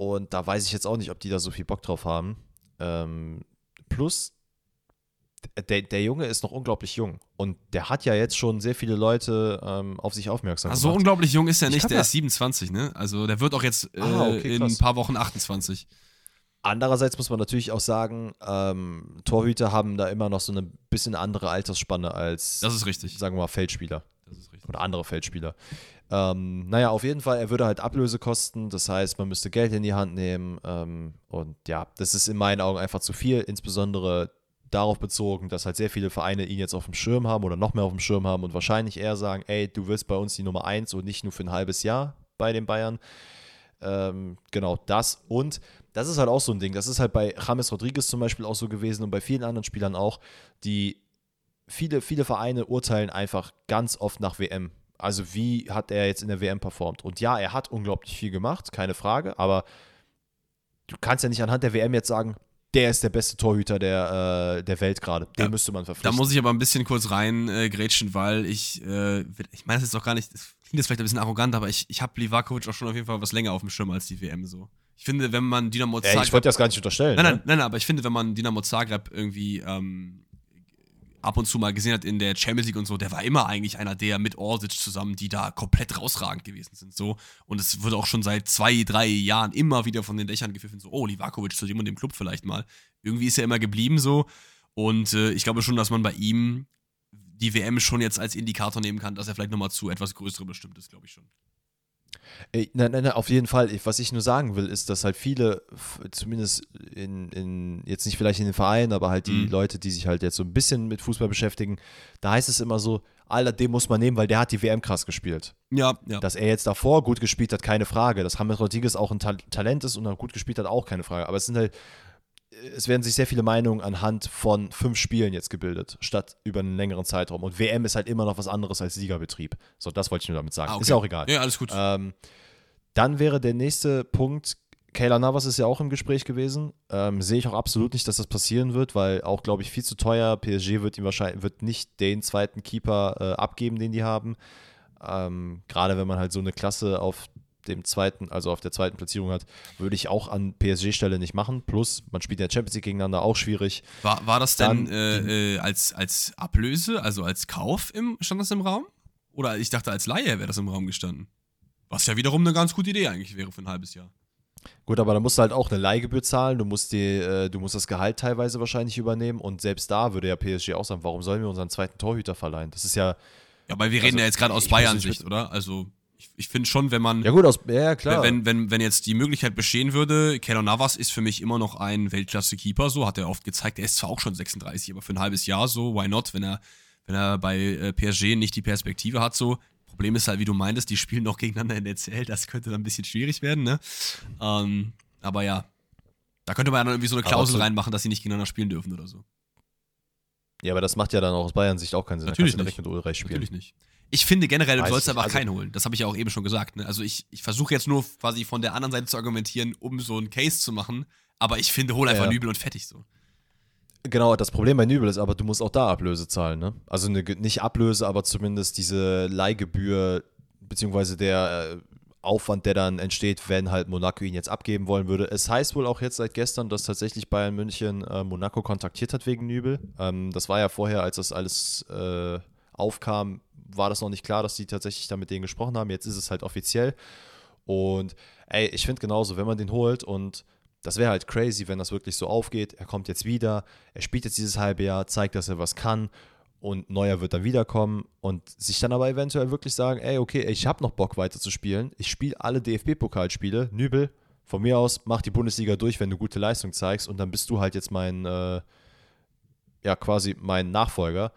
Und da weiß ich jetzt auch nicht, ob die da so viel Bock drauf haben. Ähm, plus, der, der Junge ist noch unglaublich jung. Und der hat ja jetzt schon sehr viele Leute ähm, auf sich aufmerksam Also so gemacht. unglaublich jung ist er Ich nicht, der ja- ist 27, ne? Also der wird auch jetzt äh, Ah, okay, in ein paar Wochen 28. Andererseits muss man natürlich auch sagen, ähm, Torhüter haben da immer noch so eine bisschen andere Altersspanne als, Das ist richtig. sagen wir mal, Feldspieler. Das ist richtig. oder andere Feldspieler. Ähm, naja, auf jeden Fall, er würde halt Ablöse kosten, das heißt, man müsste Geld in die Hand nehmen ähm, und ja, das ist in meinen Augen einfach zu viel, insbesondere darauf bezogen, dass halt sehr viele Vereine ihn jetzt auf dem Schirm haben oder noch mehr auf dem Schirm haben und wahrscheinlich eher sagen, ey, du wirst bei uns die Nummer 1 und nicht nur für ein halbes Jahr bei den Bayern. Ähm, genau das und das ist halt auch so ein Ding, das ist halt bei James Rodriguez zum Beispiel auch so gewesen und bei vielen anderen Spielern auch, die viele, viele Vereine urteilen einfach ganz oft nach WM. Also wie hat er jetzt in der WM performt? Und ja, er hat unglaublich viel gemacht, keine Frage, aber du kannst ja nicht anhand der WM jetzt sagen, der ist der beste Torhüter der, äh, der Welt gerade. Den Ja, müsste man Da verpflichten. muss ich aber ein bisschen kurz rein äh, weil ich, äh, ich meine, das ist doch gar nicht, das klingt jetzt vielleicht ein bisschen arrogant, aber ich, ich habe Livakovic auch schon auf jeden Fall was länger auf dem Schirm als die WM so. Ich finde, wenn man Dynamo Ey, ich Zagreb wollte das gar nicht unterstellen. Nein, ne? nein, nein, nein, aber ich finde, wenn man Dynamo Zagreb irgendwie ähm, ab und zu mal gesehen hat in der Champions League und so, der war immer eigentlich einer der mit Orsic zusammen, die da komplett rausragend gewesen sind. So. Und es wurde auch schon seit zwei, drei Jahren immer wieder von den Dächern gepfiffen, so, oh, Livakovic zu dem und dem Club vielleicht mal. Irgendwie ist er immer geblieben so. Und äh, ich glaube schon, dass man bei ihm die WM schon jetzt als Indikator nehmen kann, dass er vielleicht nochmal zu etwas Größerem bestimmt ist, glaube ich schon. Ey, Nein, nein, nein, auf jeden Fall. Ich- Was ich nur sagen will, ist, dass halt viele, zumindest in, in, jetzt nicht vielleicht in den Vereinen, aber halt die Mhm. Leute, die sich halt jetzt so ein bisschen mit Fußball beschäftigen, da heißt es immer so, Alter, den muss man nehmen, weil der hat die WM krass gespielt. Ja, ja. Dass er jetzt davor gut gespielt hat, keine Frage. Dass James Rodriguez auch ein Ta Talent ist und er gut gespielt hat, auch keine Frage. Aber es sind halt, es werden sich sehr viele Meinungen anhand von fünf Spielen jetzt gebildet, statt über einen längeren Zeitraum. Und WM ist halt immer noch was anderes als Ligabetrieb. So, das wollte ich nur damit sagen. Ah, okay. Ist ja auch egal. Ja, alles gut. Ähm, dann wäre der nächste Punkt, Kayla Navas ist ja auch im Gespräch gewesen. Ähm, sehe ich auch absolut nicht, dass das passieren wird, weil auch, glaube ich, viel zu teuer. PSG wird ihm wahrscheinlich wird nicht den zweiten Keeper äh, abgeben, den die haben. Ähm, Gerade wenn man halt so eine Klasse auf dem zweiten, also auf der zweiten Platzierung hat, würde ich auch an PSG-Stelle nicht machen. Plus, man spielt in der Champions League gegeneinander, auch schwierig. War, war das denn Dann äh, äh, als, als Ablöse, also als Kauf im, stand das im Raum? Oder ich dachte, als Laie wäre das im Raum gestanden. Was ja wiederum eine ganz gute Idee eigentlich wäre für ein halbes Jahr. Gut, aber da musst du halt auch eine Leihgebühr zahlen, du musst, die, äh, du musst das Gehalt teilweise wahrscheinlich übernehmen und selbst da würde ja PSG auch sagen, warum sollen wir unseren zweiten Torhüter verleihen? Das ist ja, Ja, weil wir Also, reden ja jetzt gerade aus ich Bayern-Sicht, oder? Also ich, ich finde schon, wenn man, ja gut, aus, ja, klar. wenn, wenn, wenn jetzt die Möglichkeit bestehen würde, Keylor Navas ist für mich immer noch ein Weltklasse-Keeper, so hat er oft gezeigt. Er ist zwar auch schon 36, aber für ein halbes Jahr so, why not, wenn er, wenn er bei äh, PSG nicht die Perspektive hat, so. Problem ist halt, wie du meintest, die spielen noch gegeneinander in der CL, das könnte dann ein bisschen schwierig werden, ne? Ähm, aber ja, da könnte man ja dann irgendwie so eine Klausel so- reinmachen, dass sie nicht gegeneinander spielen dürfen oder so. ja, aber das macht ja dann auch aus Bayern-Sicht auch keinen Sinn. Natürlich nicht. mit Ulreich spielen. Natürlich nicht. Ich finde generell, du Weiß sollst einfach also- keinen holen. Das habe ich ja auch eben schon gesagt. Ne? Also ich, ich versuche jetzt nur quasi von der anderen Seite zu argumentieren, um so einen Case zu machen. Aber ich finde, hol einfach Ja. Nübel und fertig so. Genau, das Problem bei Nübel ist aber, du musst auch da Ablöse zahlen, ne? Also eine, nicht Ablöse, aber zumindest diese Leihgebühr, beziehungsweise der äh, Aufwand, der dann entsteht, wenn halt Monaco ihn jetzt abgeben wollen würde. Es heißt wohl auch jetzt seit gestern, dass tatsächlich Bayern München äh, Monaco kontaktiert hat wegen Nübel. Ähm, das war ja vorher, als das alles äh, aufkam, war das noch nicht klar, dass die tatsächlich da mit denen gesprochen haben. Jetzt ist es halt offiziell. Und ey, ich finde genauso, wenn man den holt und das wäre halt crazy, wenn das wirklich so aufgeht. Er kommt jetzt wieder, er spielt jetzt dieses halbe Jahr, zeigt, dass er was kann und Neuer wird dann wiederkommen und sich dann aber eventuell wirklich sagen, ey, okay, ich habe noch Bock weiter zu spielen. Ich spiele alle DFB-Pokalspiele. Nübel, von mir aus, mach die Bundesliga durch, wenn du gute Leistung zeigst und dann bist du halt jetzt mein, äh, ja, quasi mein Nachfolger.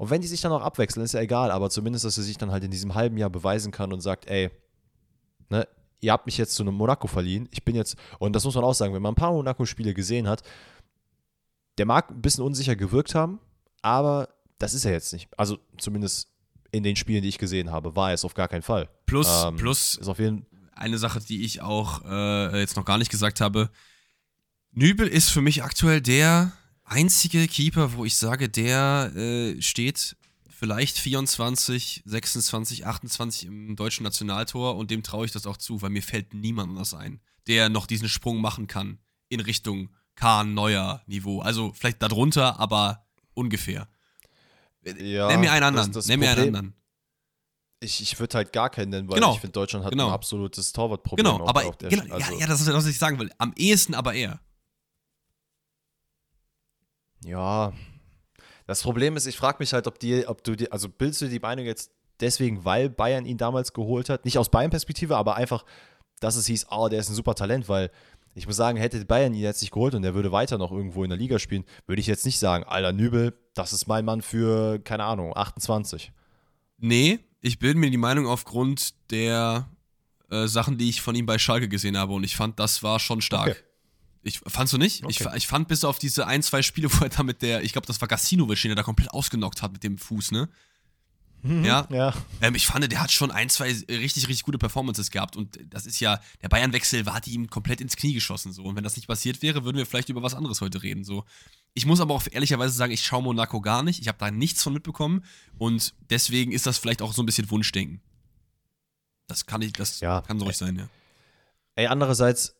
Und wenn die sich dann auch abwechseln, ist ja egal, aber zumindest, dass er sich dann halt in diesem halben Jahr beweisen kann und sagt, ey, ne, ihr habt mich jetzt zu einem Monaco verliehen. Ich bin jetzt, und das muss man auch sagen, wenn man ein paar Monaco-Spiele gesehen hat, der mag ein bisschen unsicher gewirkt haben, aber das ist er jetzt nicht. Also zumindest in den Spielen, die ich gesehen habe, war er es auf gar keinen Fall. Plus, Ähm, plus Ist auf jeden eine Sache, die ich auch äh, jetzt noch gar nicht gesagt habe. Nübel ist für mich aktuell der einzige Keeper, wo ich sage, der äh, steht vielleicht 24, 26, 28 im deutschen Nationaltor und dem traue ich das auch zu, weil mir fällt niemand anders ein, der noch diesen Sprung machen kann in Richtung Kahn, Neuer Niveau. Also vielleicht darunter, aber ungefähr. Ja, Nenn mir einen anderen. Das, das Nenn mir einen anderen. Ich, ich würde halt gar keinen nennen, weil genau. ich finde, Deutschland hat genau. ein absolutes Torwartproblem. Genau, aber genau, also. ja, ja, das ist das, was ich sagen will. Am ehesten aber er. Ja. Das Problem ist, ich frage mich halt, ob die, ob du die, also bildest du die Meinung jetzt deswegen, weil Bayern ihn damals geholt hat? Nicht aus Bayern-Perspektive, aber einfach, dass es hieß, oh, der ist ein super Talent, weil ich muss sagen, hätte Bayern ihn jetzt nicht geholt und er würde weiter noch irgendwo in der Liga spielen, würde ich jetzt nicht sagen, Alter Nübel, das ist mein Mann für, keine Ahnung, 28. Nee, ich bilde mir die Meinung aufgrund der äh, Sachen, die ich von ihm bei Schalke gesehen habe und ich fand, das war schon stark. Okay. Ich, fandst du nicht? Okay. Ich, ich fand bis auf diese ein, zwei Spiele, wo er da mit der, ich glaube, das war Gassinovic, den er da komplett ausgenockt hat mit dem Fuß, ne? Mhm, ja. ja. Ähm, ich fand, der hat schon ein, zwei richtig, richtig gute Performances gehabt. Und das ist ja, der Bayern-Wechsel war ihm komplett ins Knie geschossen. So. Und wenn das nicht passiert wäre, würden wir vielleicht über was anderes heute reden. So. Ich muss aber auch ehrlicherweise sagen, ich schaue Monaco gar nicht. Ich habe da nichts von mitbekommen. Und deswegen ist das vielleicht auch so ein bisschen Wunschdenken. Das kann ich, das ja. kann so ruhig sein, ja. Ey, andererseits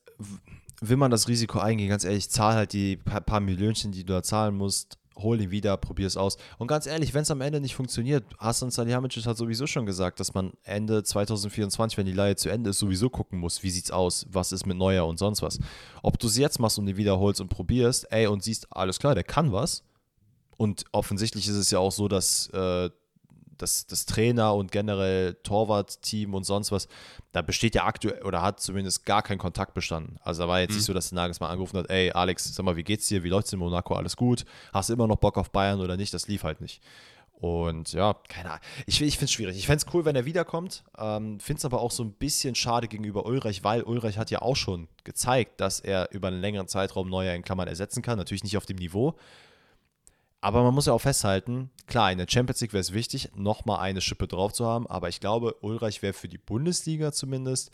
will man das Risiko eingehen, ganz ehrlich, zahl halt die paar, paar Millionchen, die du da zahlen musst hol ihn wieder, probier es aus. Und ganz ehrlich, wenn es am Ende nicht funktioniert, Hasan Salihamidzic hat sowieso schon gesagt, dass man Ende 2024, wenn die Leihe zu Ende ist, sowieso gucken muss, wie sieht's aus, was ist mit Neuer und sonst was. Ob du es jetzt machst und ihn wiederholst und probierst, ey, und siehst, alles klar, der kann was. Und offensichtlich ist es ja auch so, dass äh, das, das Trainer und generell Torwart-Team und sonst was, da besteht ja aktuell oder hat zumindest gar kein Kontakt bestanden. Also da war jetzt mhm. nicht so, dass der Nagelsmann angerufen hat, ey Alex, sag mal, wie geht's dir? Wie läuft's in Monaco? Alles gut? Hast du immer noch Bock auf Bayern oder nicht? Das lief halt nicht. Und ja, keine Ahnung. Ich, ich finde es schwierig. Ich fände es cool, wenn er wiederkommt. Ähm, finde es aber auch so ein bisschen schade gegenüber Ulreich, weil Ulreich hat ja auch schon gezeigt, dass er über einen längeren Zeitraum Neuer in Klammern ersetzen kann. Natürlich nicht auf dem Niveau, aber man muss ja auch festhalten, klar, in der Champions League wäre es wichtig, nochmal eine Schippe drauf zu haben. Aber ich glaube, Ulreich wäre für die Bundesliga zumindest,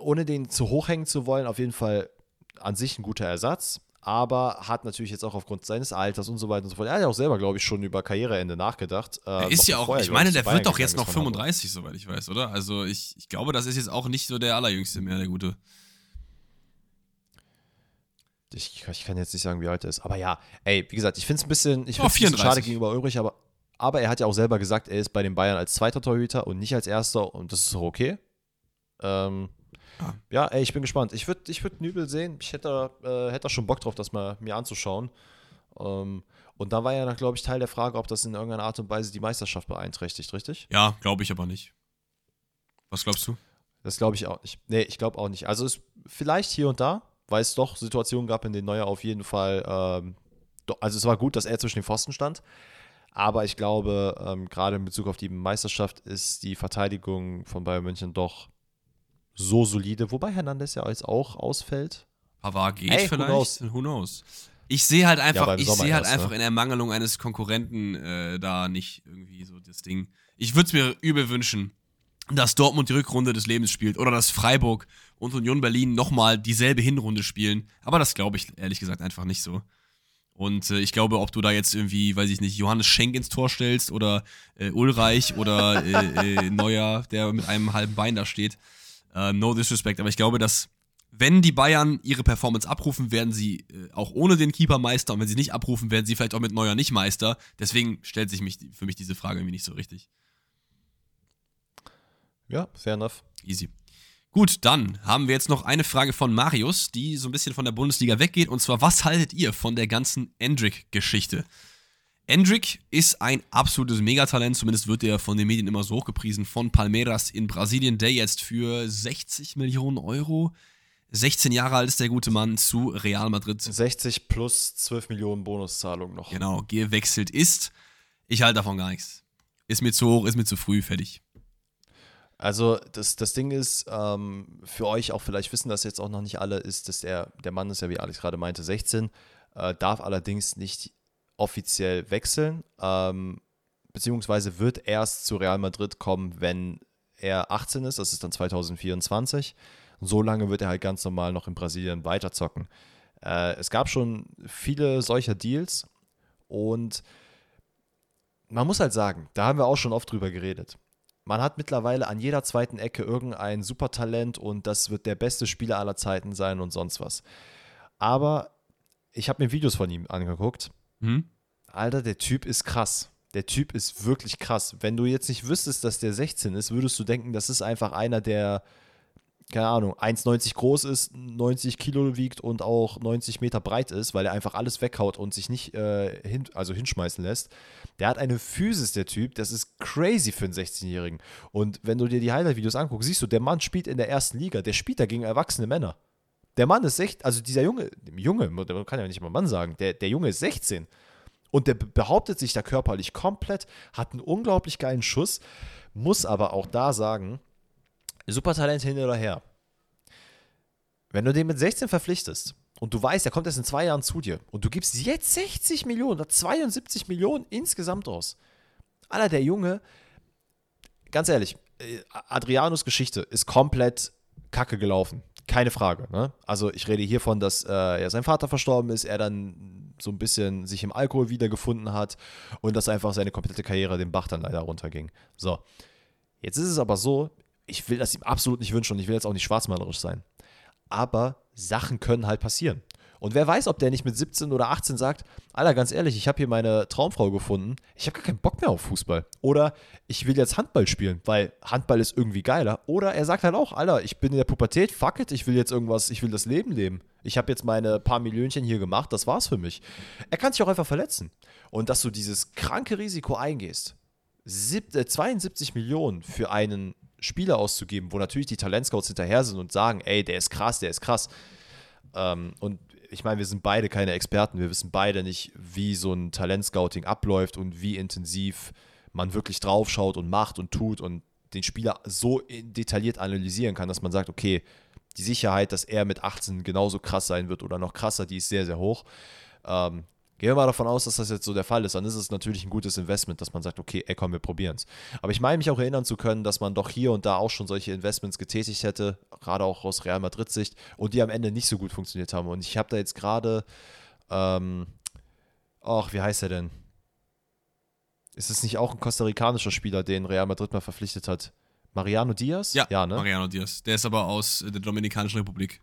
ohne den zu hoch hängen zu wollen, auf jeden Fall an sich ein guter Ersatz. Aber hat natürlich jetzt auch aufgrund seines Alters und so weiter und so fort. Er hat ja auch selber, glaube ich, schon über Karriereende nachgedacht. Äh, er ist ja auch, vorher, ich meine, der wird doch jetzt noch 35, soweit ich weiß, oder? Also ich, ich glaube, das ist jetzt auch nicht so der Allerjüngste mehr, der Gute ich, ich, kann jetzt nicht sagen, wie alt er ist. Aber ja, ey, wie gesagt, ich finde es ein bisschen, ich oh, bisschen schade gegenüber Ulrich, aber, aber er hat ja auch selber gesagt, er ist bei den Bayern als zweiter Torhüter und nicht als erster und das ist auch okay. Ähm, ah. Ja, ey, ich bin gespannt. Ich würde ich würd Nübel sehen. Ich hätte, äh, hätte schon Bock drauf, das mal mir anzuschauen. Ähm, und da war ja, glaube ich, Teil der Frage, ob das in irgendeiner Art und Weise die Meisterschaft beeinträchtigt, richtig? Ja, glaube ich aber nicht. Was glaubst du? Das glaube ich auch nicht. Nee, ich glaube auch nicht. Also ist vielleicht hier und da, weil es doch Situationen gab, in denen Neuer auf jeden Fall, ähm, also es war gut, dass er zwischen den Pfosten stand, aber ich glaube, ähm, gerade in Bezug auf die Meisterschaft ist die Verteidigung von Bayern München doch so solide, wobei Hernandez ja jetzt auch ausfällt. Pavard geht Ey, vielleicht, who knows? who knows? Ich sehe halt einfach, ja, ich sehe halt erst, einfach ne? in Ermangelung eines Konkurrenten äh, da nicht irgendwie so das Ding. Ich würde es mir übel wünschen, dass Dortmund die Rückrunde des Lebens spielt oder dass Freiburg und Union Berlin nochmal dieselbe Hinrunde spielen. Aber das glaube ich ehrlich gesagt einfach nicht so. Und äh, ich glaube, ob du da jetzt irgendwie, weiß ich nicht, Johannes Schenk ins Tor stellst oder äh, Ulreich oder äh, äh Neuer, der mit einem halben Bein da steht, äh, no disrespect. Aber ich glaube, dass wenn die Bayern ihre Performance abrufen, werden sie äh, auch ohne den Keeper Meister. Und wenn sie nicht abrufen, werden sie vielleicht auch mit Neuer nicht Meister. Deswegen stellt sich mich, für mich diese Frage irgendwie nicht so richtig. Ja, fair enough. Easy. Gut, dann haben wir jetzt noch eine Frage von Marius, die so ein bisschen von der Bundesliga weggeht. Und zwar, was haltet ihr von der ganzen Endrick-Geschichte? Endrick ist ein absolutes Megatalent, zumindest wird er von den Medien immer so hochgepriesen, von Palmeiras in Brasilien, der jetzt für 60 Millionen Euro, 16 Jahre alt ist der gute Mann, zu Real Madrid. 60 plus 12 Millionen Bonuszahlung noch. Genau, gewechselt ist. Ich halte davon gar nichts. Ist mir zu hoch, ist mir zu früh, fertig. Also das, das Ding ist, ähm, für euch auch vielleicht wissen das jetzt auch noch nicht alle, ist, dass der, der Mann ist ja, wie Alex gerade meinte, 16, äh, darf allerdings nicht offiziell wechseln, ähm, beziehungsweise wird erst zu Real Madrid kommen, wenn er 18 ist, das ist dann 2024. Und so lange wird er halt ganz normal noch in Brasilien weiterzocken. Äh, es gab schon viele solcher Deals und man muss halt sagen, da haben wir auch schon oft drüber geredet. Man hat mittlerweile an jeder zweiten Ecke irgendein Supertalent und das wird der beste Spieler aller Zeiten sein und sonst was. Aber ich habe mir Videos von ihm angeguckt. Hm? Alter, der Typ ist krass. Der Typ ist wirklich krass. Wenn du jetzt nicht wüsstest, dass der 16 ist, würdest du denken, das ist einfach einer, der, keine Ahnung, 1,90 groß ist, 90 Kilo wiegt und auch 90 Meter breit ist, weil er einfach alles weghaut und sich nicht äh, hin, also hinschmeißen lässt. Der hat eine Physis, der Typ, das ist crazy für einen 16-Jährigen. Und wenn du dir die Highlight-Videos anguckst, siehst du, der Mann spielt in der ersten Liga, der spielt da gegen erwachsene Männer. Der Mann ist 16, also dieser Junge, Junge, man kann ja nicht mal Mann sagen, der, der Junge ist 16. Und der behauptet sich da körperlich komplett, hat einen unglaublich geilen Schuss, muss aber auch da sagen, Supertalent hin oder her. Wenn du den mit 16 verpflichtest und du weißt, er kommt erst in zwei Jahren zu dir und du gibst jetzt 60 Millionen oder 72 Millionen insgesamt aus. Alter, der Junge, ganz ehrlich, äh, Adrianus Geschichte ist komplett kacke gelaufen. Keine Frage. Ne? Also ich rede hiervon, dass äh, ja, sein Vater verstorben ist, er dann so ein bisschen sich im Alkohol wiedergefunden hat und dass einfach seine komplette Karriere den Bach dann leider runterging. So, jetzt ist es aber so, ich will das ihm absolut nicht wünschen und ich will jetzt auch nicht schwarzmalerisch sein. Aber Sachen können halt passieren. Und wer weiß, ob der nicht mit 17 oder 18 sagt, Alter, ganz ehrlich, ich habe hier meine Traumfrau gefunden, ich habe gar keinen Bock mehr auf Fußball. Oder ich will jetzt Handball spielen, weil Handball ist irgendwie geiler. Oder er sagt halt auch, Alter, ich bin in der Pubertät, fuck it, ich will jetzt irgendwas, ich will das Leben leben. Ich habe jetzt meine paar Millionchen hier gemacht, das war's für mich. Er kann sich auch einfach verletzen. Und dass du dieses kranke Risiko eingehst, 72 äh, Millionen für einen Spieler auszugeben, wo natürlich die Talentscouts hinterher sind und sagen, ey, der ist krass, der ist krass. Ähm, und ich meine, wir sind beide keine Experten, wir wissen beide nicht, wie so ein Talentscouting abläuft und wie intensiv man wirklich draufschaut und macht und tut und den Spieler so detailliert analysieren kann, dass man sagt, okay, die Sicherheit, dass er mit 18 genauso krass sein wird oder noch krasser, die ist sehr, sehr hoch. Ähm, Gehen wir mal davon aus, dass das jetzt so der Fall ist, dann ist es natürlich ein gutes Investment, dass man sagt, okay, ey, komm, wir probieren es. Aber ich meine mich auch erinnern zu können, dass man doch hier und da auch schon solche Investments getätigt hätte, gerade auch aus Real Madrid-Sicht, und die am Ende nicht so gut funktioniert haben. Und ich habe da jetzt gerade, ähm, ach, wie heißt er denn? Ist es nicht auch ein kostarikanischer Spieler, den Real Madrid mal verpflichtet hat? Mariano Diaz? Ja, ja ne? Mariano Diaz. Der ist aber aus der Dominikanischen Republik.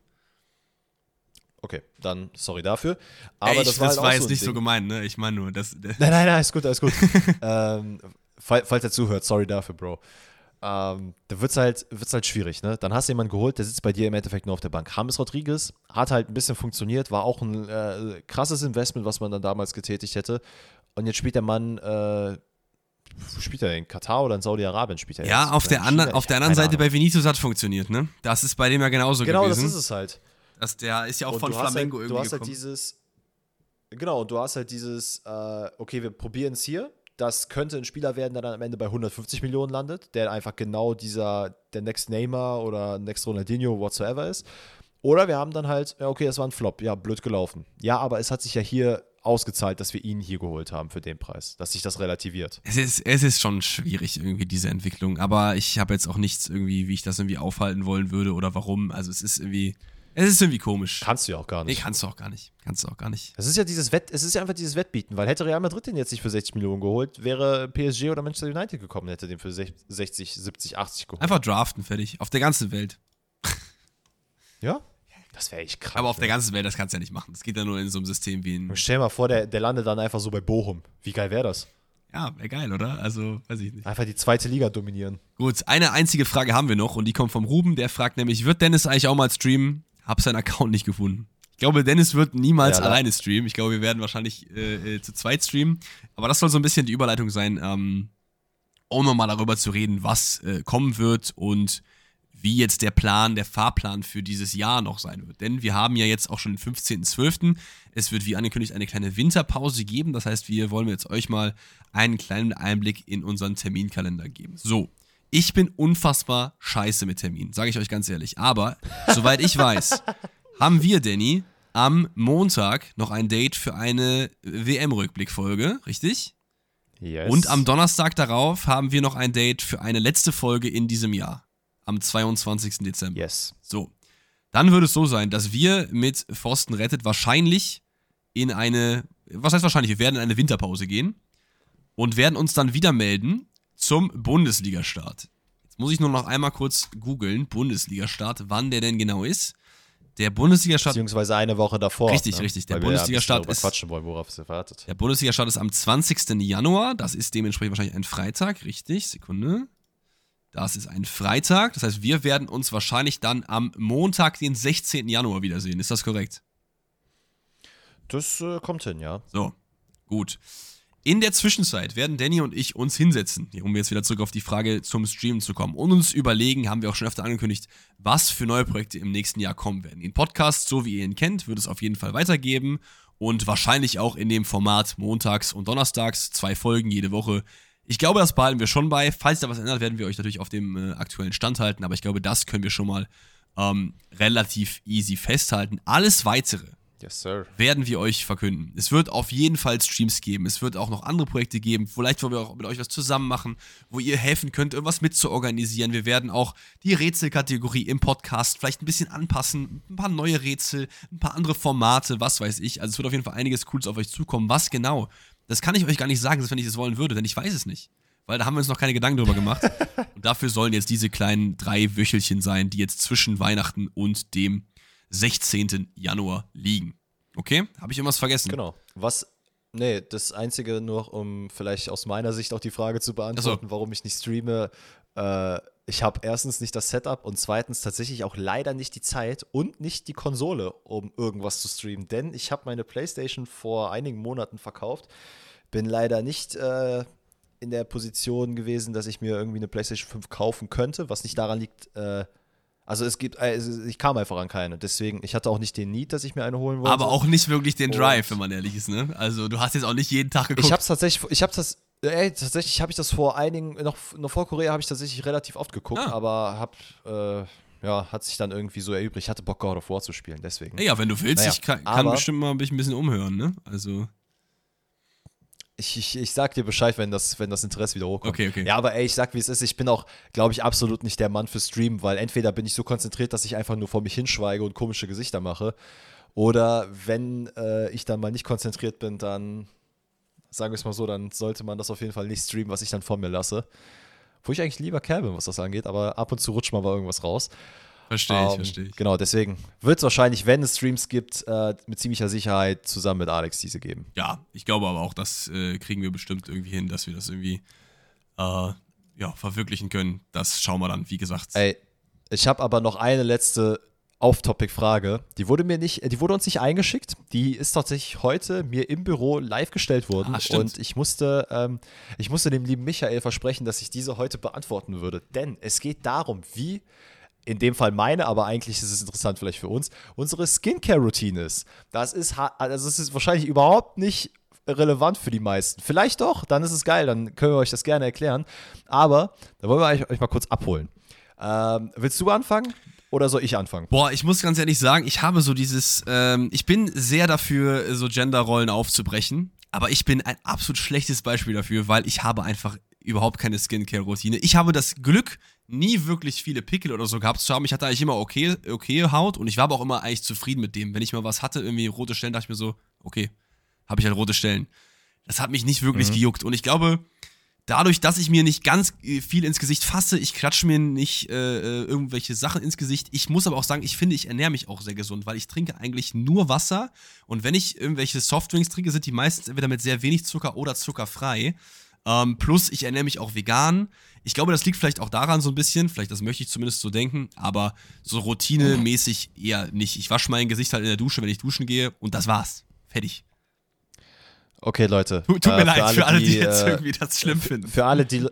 Okay, dann sorry dafür. Aber Ey, ich, das war, halt das war jetzt so nicht Ding. so gemeint, ne? Ich meine nur, das. Nein, nein, nein, ist gut, alles gut. ähm, falls er zuhört, sorry dafür, Bro. Ähm, da wird es halt, wird's halt schwierig, ne? Dann hast du jemanden geholt, der sitzt bei dir im Endeffekt nur auf der Bank. James Rodriguez hat halt ein bisschen funktioniert, war auch ein äh, krasses Investment, was man dann damals getätigt hätte. Und jetzt spielt der Mann, äh, spielt er in Katar oder in Saudi-Arabien spielt er Ja, jetzt? auf der, andre, auf der anderen Seite Ahnung. bei Vinicius hat funktioniert, ne? Das ist bei dem ja genauso genau, gewesen. Genau, das ist es halt. Das, der ist ja auch und von Flamengo halt, irgendwie Du hast gekommen. halt dieses, genau, du hast halt dieses, äh, okay, wir probieren es hier. Das könnte ein Spieler werden, der dann am Ende bei 150 Millionen landet, der einfach genau dieser, der Next Neymar oder Next Ronaldinho, whatsoever ist. Oder wir haben dann halt, ja, okay, das war ein Flop, ja, blöd gelaufen. Ja, aber es hat sich ja hier ausgezahlt, dass wir ihn hier geholt haben für den Preis, dass sich das relativiert. Es ist, es ist schon schwierig irgendwie, diese Entwicklung, aber ich habe jetzt auch nichts irgendwie, wie ich das irgendwie aufhalten wollen würde oder warum. Also es ist irgendwie, es ist irgendwie komisch. Kannst du ja auch gar nicht. Nee, kannst du auch gar nicht. Kannst du auch gar nicht. Es ist ja dieses Wett, es ist ja einfach dieses Wettbieten, weil hätte Real Madrid den jetzt nicht für 60 Millionen geholt, wäre PSG oder Manchester United gekommen, hätte den für 60, 70, 80 geholt. Einfach draften, fertig. Auf der ganzen Welt. Ja? Das wäre echt krass. Aber auf der ganzen Welt, das kannst du ja nicht machen. Das geht ja nur in so einem System wie ein. Stell dir mal vor, der, der landet dann einfach so bei Bochum. Wie geil wäre das? Ja, wäre geil, oder? Also, weiß ich nicht. Einfach die zweite Liga dominieren. Gut, eine einzige Frage haben wir noch und die kommt vom Ruben. Der fragt nämlich: Wird Dennis eigentlich auch mal streamen? Hab seinen Account nicht gefunden. Ich glaube, Dennis wird niemals ja, alleine streamen. Ich glaube, wir werden wahrscheinlich äh, äh, zu zweit streamen. Aber das soll so ein bisschen die Überleitung sein, ähm, um nochmal darüber zu reden, was äh, kommen wird und wie jetzt der Plan, der Fahrplan für dieses Jahr noch sein wird. Denn wir haben ja jetzt auch schon den 15.12. Es wird wie angekündigt eine kleine Winterpause geben. Das heißt, wir wollen jetzt euch mal einen kleinen Einblick in unseren Terminkalender geben. So, ich bin unfassbar scheiße mit Terminen, sage ich euch ganz ehrlich. Aber, soweit ich weiß, haben wir, Danny, am Montag noch ein Date für eine WM-Rückblickfolge, richtig? Yes. Und am Donnerstag darauf haben wir noch ein Date für eine letzte Folge in diesem Jahr. Am 22. Dezember. Yes. So. Dann würde es so sein, dass wir mit Forsten rettet wahrscheinlich in eine, was heißt wahrscheinlich, wir werden in eine Winterpause gehen. und werden uns dann wieder melden zum Bundesliga-Start. Jetzt muss ich nur noch einmal kurz googeln, Bundesliga-Start, wann der denn genau ist. Der Bundesliga-Start. Beziehungsweise eine Woche davor. Richtig, ne? richtig. Der Bundesliga-Start ist. Quatschen wollen, worauf es erwartet. Der Bundesliga-Start ist am 20. Januar. Das ist dementsprechend wahrscheinlich ein Freitag. Richtig, Sekunde. Das ist ein Freitag. Das heißt, wir werden uns wahrscheinlich dann am Montag, den 16. Januar wiedersehen. Ist das korrekt? Das äh, kommt hin, ja. So, gut. In der Zwischenzeit werden Danny und ich uns hinsetzen, um jetzt wieder zurück auf die Frage zum Streamen zu kommen und uns überlegen, haben wir auch schon öfter angekündigt, was für neue Projekte im nächsten Jahr kommen werden. Den Podcast, so wie ihr ihn kennt, wird es auf jeden Fall weitergeben und wahrscheinlich auch in dem Format montags und donnerstags, zwei Folgen jede Woche. Ich glaube, das behalten wir schon bei. Falls da was ändert, werden wir euch natürlich auf dem äh, aktuellen Stand halten, aber ich glaube, das können wir schon mal ähm, relativ easy festhalten. Alles weitere Yes, sir. Werden wir euch verkünden. Es wird auf jeden Fall Streams geben. Es wird auch noch andere Projekte geben. Vielleicht wollen wir auch mit euch was zusammen machen, wo ihr helfen könnt, irgendwas mitzuorganisieren. Wir werden auch die Rätselkategorie im Podcast vielleicht ein bisschen anpassen. Ein paar neue Rätsel, ein paar andere Formate, was weiß ich. Also es wird auf jeden Fall einiges Cooles auf euch zukommen. Was genau? Das kann ich euch gar nicht sagen, wenn ich es wollen würde, denn ich weiß es nicht. Weil da haben wir uns noch keine Gedanken drüber gemacht. und dafür sollen jetzt diese kleinen drei Wöchelchen sein, die jetzt zwischen Weihnachten und dem 16. Januar liegen. Okay? Habe ich irgendwas vergessen? Genau. Was. Nee, das Einzige nur, um vielleicht aus meiner Sicht auch die Frage zu beantworten, so. warum ich nicht streame. Äh, ich habe erstens nicht das Setup und zweitens tatsächlich auch leider nicht die Zeit und nicht die Konsole, um irgendwas zu streamen. Denn ich habe meine PlayStation vor einigen Monaten verkauft. Bin leider nicht äh, in der Position gewesen, dass ich mir irgendwie eine PlayStation 5 kaufen könnte, was nicht daran liegt, äh, also es gibt, also ich kam einfach an keine. Deswegen, ich hatte auch nicht den Need, dass ich mir eine holen wollte. Aber auch nicht wirklich den Drive, und wenn man ehrlich ist, ne? Also du hast jetzt auch nicht jeden Tag geguckt. Ich hab's tatsächlich, ich hab's das, ey, tatsächlich habe ich das vor einigen, noch, noch vor Korea habe ich tatsächlich relativ oft geguckt, ah. aber hab, äh, ja, hat sich dann irgendwie so erübrigt. Ich hatte Bock, God of War zu spielen, deswegen. Ja, wenn du willst, naja, ich kann, kann bestimmt mal ein bisschen umhören, ne? Also ich, ich, ich sag dir Bescheid, wenn das, wenn das Interesse wieder hochkommt. Okay, okay. Ja, aber ey, ich sag, wie es ist. Ich bin auch, glaube ich, absolut nicht der Mann für Stream, weil entweder bin ich so konzentriert, dass ich einfach nur vor mich hinschweige und komische Gesichter mache. Oder wenn äh, ich dann mal nicht konzentriert bin, dann, sagen wir es mal so, dann sollte man das auf jeden Fall nicht streamen, was ich dann vor mir lasse. Wo ich eigentlich lieber Kerl bin, was das angeht, aber ab und zu rutscht mal irgendwas raus. Verstehe ich, ähm, verstehe ich. Genau, deswegen wird es wahrscheinlich, wenn es Streams gibt, äh, mit ziemlicher Sicherheit zusammen mit Alex diese geben. Ja, ich glaube aber auch, das äh, kriegen wir bestimmt irgendwie hin, dass wir das irgendwie äh, ja, verwirklichen können. Das schauen wir dann, wie gesagt. Ey, ich habe aber noch eine letzte Off-Topic-Frage. Die wurde mir nicht, die wurde uns nicht eingeschickt. Die ist tatsächlich heute mir im Büro live gestellt worden. Ah, und ich musste, ähm, ich musste dem lieben Michael versprechen, dass ich diese heute beantworten würde. Denn es geht darum, wie in dem Fall meine, aber eigentlich ist es interessant vielleicht für uns, unsere Skincare-Routine ist. Das ist, also das ist wahrscheinlich überhaupt nicht relevant für die meisten. Vielleicht doch, dann ist es geil, dann können wir euch das gerne erklären. Aber da wollen wir euch mal kurz abholen. Ähm, willst du anfangen? Oder soll ich anfangen? Boah, ich muss ganz ehrlich sagen, ich habe so dieses, ähm, ich bin sehr dafür, so Genderrollen aufzubrechen. Aber ich bin ein absolut schlechtes Beispiel dafür, weil ich habe einfach überhaupt keine Skincare-Routine. Ich habe das Glück, nie wirklich viele Pickel oder so gehabt zu haben. Ich hatte eigentlich immer okay, okay Haut und ich war aber auch immer eigentlich zufrieden mit dem. Wenn ich mal was hatte, irgendwie rote Stellen, dachte ich mir so, okay, habe ich halt rote Stellen. Das hat mich nicht wirklich mhm. gejuckt. Und ich glaube, dadurch, dass ich mir nicht ganz äh, viel ins Gesicht fasse, ich klatsche mir nicht äh, äh, irgendwelche Sachen ins Gesicht. Ich muss aber auch sagen, ich finde, ich ernähre mich auch sehr gesund, weil ich trinke eigentlich nur Wasser. Und wenn ich irgendwelche Softdrinks trinke, sind die meistens entweder mit sehr wenig Zucker oder zuckerfrei. Ähm, plus, ich ernähre mich auch vegan. Ich glaube, das liegt vielleicht auch daran so ein bisschen, vielleicht das möchte ich zumindest so denken, aber so routinemäßig eher nicht. Ich wasche mein Gesicht halt in der Dusche, wenn ich duschen gehe und das war's. Fertig. Okay, Leute. Tut, mir äh, leid, für alle, für alle die, die, jetzt äh, irgendwie das schlimm finden. Für alle, die,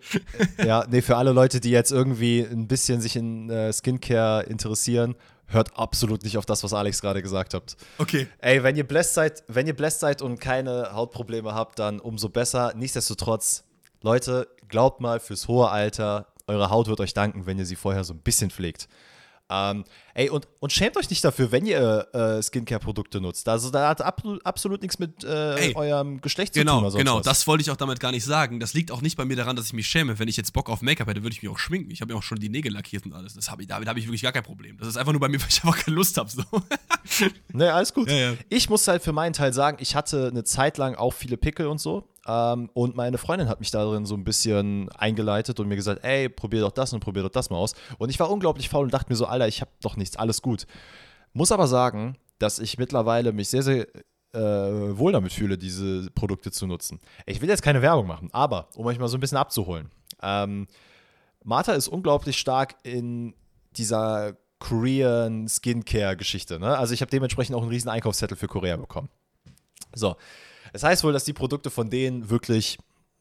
ja, nee, für alle Leute, die jetzt irgendwie ein bisschen sich in äh, Skincare interessieren, hört absolut nicht auf das, was Alex gerade gesagt hat. Okay. Ey, wenn ihr blessed seid, wenn ihr blessed seid und keine Hautprobleme habt, dann umso besser. Nichtsdestotrotz, Leute, glaubt mal, fürs hohe Alter, eure Haut wird euch danken, wenn ihr sie vorher so ein bisschen pflegt. Ähm, Ey, und, und schämt euch nicht dafür, wenn ihr äh, Skincare-Produkte nutzt. Also da hat absolut, absolut nichts mit äh, Ey, eurem Geschlecht Genau, zu tun oder genau. was. Das wollte ich auch damit gar nicht sagen. Das liegt auch nicht bei mir daran, dass ich mich schäme. Wenn ich jetzt Bock auf Make-up hätte, würde ich mich auch schminken. Ich habe ja auch schon die Nägel lackiert und alles. Das hab ich, damit habe ich wirklich gar kein Problem. Das ist einfach nur bei mir, weil ich einfach keine Lust habe. So. Ne, alles gut. Ja, ja. Ich muss halt für meinen Teil sagen, ich hatte eine Zeit lang auch viele Pickel und so. Ähm, und meine Freundin hat mich darin so ein bisschen eingeleitet und mir gesagt, ey, probier doch das und probier doch das mal aus. Und ich war unglaublich faul und dachte mir so, Alter, ich habe doch nichts, alles gut. Muss aber sagen, dass ich mittlerweile mich sehr, sehr äh, wohl damit fühle, diese Produkte zu nutzen. Ich will jetzt keine Werbung machen, aber um euch mal so ein bisschen abzuholen. Ähm, Martha ist unglaublich stark in dieser Korean Skincare-Geschichte. Ne? Also ich habe dementsprechend auch einen riesen Einkaufszettel für Korea bekommen. So, das heißt wohl, dass die Produkte von denen wirklich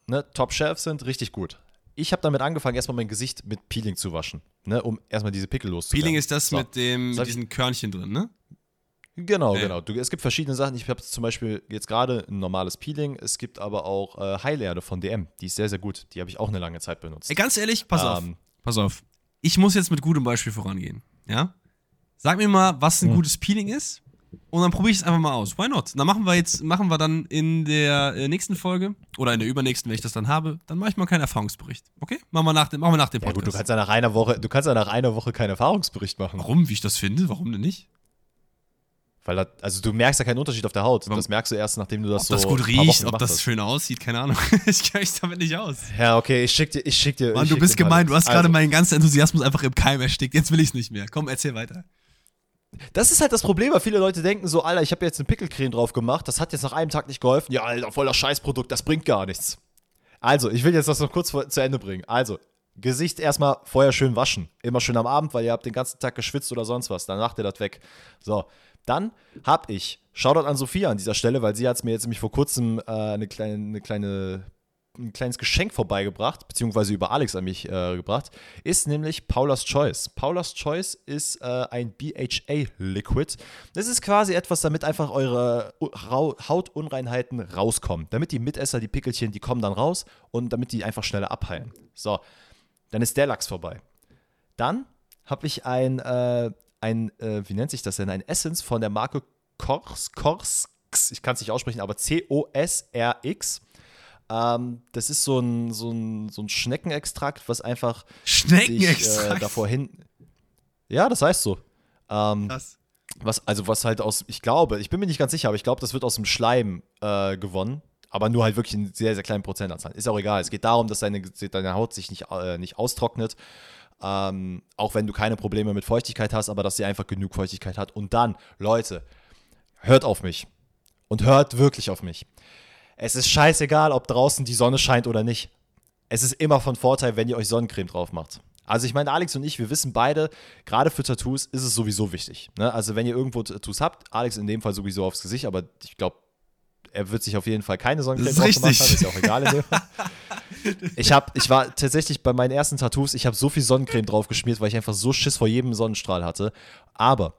ne, Top-Shelf sind, richtig gut. Ich habe damit angefangen, erstmal mein Gesicht mit Peeling zu waschen, ne, um erstmal diese Pickel loszuwerden. Peeling ist das So. mit, dem, mit diesen Körnchen drin, ne? Genau, Ja. genau. Du, es gibt verschiedene Sachen. Ich habe zum Beispiel jetzt gerade ein normales Peeling. Es gibt aber auch äh, Heilerde von DM. Die ist sehr, sehr gut. Die habe ich auch eine lange Zeit benutzt. Ey, ganz ehrlich, pass auf. Ähm, Pass auf. Ich muss jetzt mit gutem Beispiel vorangehen. Ja? Sag mir mal, was ein Hm. gutes Peeling ist. Und dann probiere ich es einfach mal aus. Why not? Dann machen wir jetzt, machen wir dann in der äh, nächsten Folge oder in der übernächsten, wenn ich das dann habe, dann mache ich mal keinen Erfahrungsbericht. Okay? Machen wir nach dem, machen wir nach dem ja Podcast. gut, du kannst ja nach einer Woche, du kannst ja nach einer Woche keinen Erfahrungsbericht machen. Warum? Wie ich das finde? Warum denn nicht? Weil das, also du merkst ja keinen Unterschied auf der Haut. Das merkst du erst, nachdem du das Ob so das gut riecht, ob das hast. schön aussieht, keine Ahnung. ich kenne mich damit nicht aus. Ja, okay, ich schick dir, ich schick dir. Mann, ich du bist gemein. Du hast gerade Also, meinen ganzen Enthusiasmus einfach im Keim erstickt. Jetzt will ich es nicht mehr. Komm, erzähl weiter. Das ist halt das Problem, weil viele Leute denken so, Alter, ich habe jetzt eine Pickelcreme drauf gemacht, das hat jetzt nach einem Tag nicht geholfen. Ja, Alter, voller Scheißprodukt, das bringt gar nichts. Also, ich will jetzt das noch kurz vor, zu Ende bringen. Also, Gesicht erstmal vorher schön waschen. Immer schön am Abend, weil ihr habt den ganzen Tag geschwitzt oder sonst was. Dann macht ihr das weg. So, dann hab ich, Shoutout an Sophia an dieser Stelle, weil sie hat es mir jetzt nämlich vor kurzem äh, eine kleine, eine kleine, ein kleines Geschenk vorbeigebracht, beziehungsweise über Alex an mich äh, gebracht, ist nämlich Paula's Choice. Paula's Choice ist äh, ein BHA-Liquid. Das ist quasi etwas, damit einfach eure Hautunreinheiten rauskommen. Damit die Mitesser, die Pickelchen, die kommen dann raus und damit die einfach schneller abheilen. So, dann ist der Lachs vorbei. Dann habe ich ein, äh, ein äh, wie nennt sich das denn? Ein Essence von der Marke Kors, Kors, ich kann es nicht aussprechen, aber C-O-S-R-X. Ähm, das ist so ein, so, ein, so ein Schneckenextrakt, was einfach dich äh, Schneckenextrakt. davor hin. Ja, das heißt so. Ähm, Krass. was, also was halt aus, ich glaube, ich bin mir nicht ganz sicher, aber ich glaube, das wird aus dem Schleim äh, gewonnen. Aber nur halt wirklich in sehr, sehr kleinen Prozentanzahl. Ist auch egal. Es geht darum, dass deine, deine Haut sich nicht, äh, nicht austrocknet. Ähm, auch wenn du keine Probleme mit Feuchtigkeit hast, aber dass sie einfach genug Feuchtigkeit hat. Und dann, Leute, hört auf mich. Und hört wirklich auf mich. Es ist scheißegal, ob draußen die Sonne scheint oder nicht. Es ist immer von Vorteil, wenn ihr euch Sonnencreme drauf macht. Also ich meine, Alex und ich, wir wissen beide, gerade für Tattoos ist es sowieso wichtig. Ne? Also wenn ihr irgendwo Tattoos habt, Alex in dem Fall sowieso aufs Gesicht, aber ich glaube, er wird sich auf jeden Fall keine Sonnencreme drauf gemacht haben, ist ja auch egal in dem Fall. Ich, hab, ich war tatsächlich bei meinen ersten Tattoos, ich habe so viel Sonnencreme drauf geschmiert, weil ich einfach so Schiss vor jedem Sonnenstrahl hatte. Aber,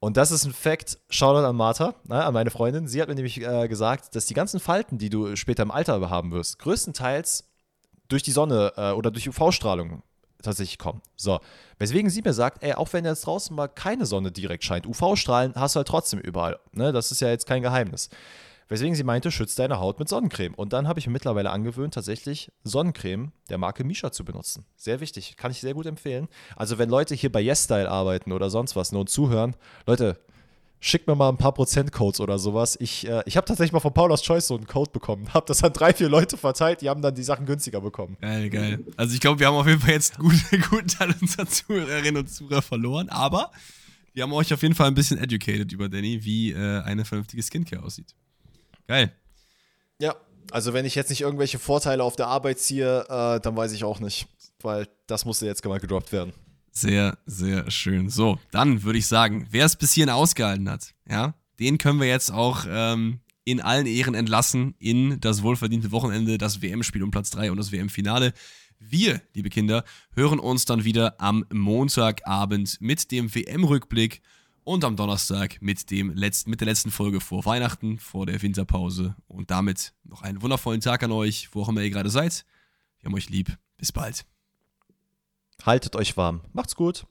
und das ist ein Fact, Shoutout an Martha, ne, an meine Freundin, sie hat mir nämlich äh, gesagt, dass die ganzen Falten, die du später im Alter haben wirst, größtenteils durch die Sonne äh, oder durch UV-Strahlung tatsächlich kommen. So, weswegen sie mir sagt, ey, auch wenn jetzt draußen mal keine Sonne direkt scheint, UV-Strahlen hast du halt trotzdem überall. Ne? Das ist ja jetzt kein Geheimnis. Weswegen sie meinte, schützt deine Haut mit Sonnencreme. Und dann habe ich mir mittlerweile angewöhnt, tatsächlich Sonnencreme der Marke Misha zu benutzen. Sehr wichtig, kann ich sehr gut empfehlen. Also wenn Leute hier bei YesStyle arbeiten oder sonst was nur zuhören, Leute, schickt mir mal ein paar Prozentcodes oder sowas. Ich, äh, ich habe tatsächlich mal von Paula's Choice so einen Code bekommen. Habe das an drei, vier Leute verteilt, die haben dann die Sachen günstiger bekommen. Geil, geil. Also ich glaube, wir haben auf jeden Fall jetzt einen guten, guten Teil unserer Zuhörerinnen und Zuhörer verloren, aber wir haben euch auf jeden Fall ein bisschen educated über Danny, wie äh, eine vernünftige Skincare aussieht. Geil. Ja, also wenn ich jetzt nicht irgendwelche Vorteile auf der Arbeit ziehe, äh, dann weiß ich auch nicht, weil das musste jetzt mal gedroppt werden. Sehr, sehr schön. So, dann würde ich sagen, wer es bis hierhin ausgehalten hat, ja, den können wir jetzt auch ähm, in allen Ehren entlassen in das wohlverdiente Wochenende, das WM-Spiel um Platz 3 und das WM-Finale. Wir, liebe Kinder, hören uns dann wieder am Montagabend mit dem WM-Rückblick und am Donnerstag mit, dem letzten, mit der letzten Folge vor Weihnachten, vor der Winterpause. Und damit noch einen wundervollen Tag an euch, wo auch immer ihr gerade seid. Wir haben euch lieb. Bis bald. Haltet euch warm. Macht's gut.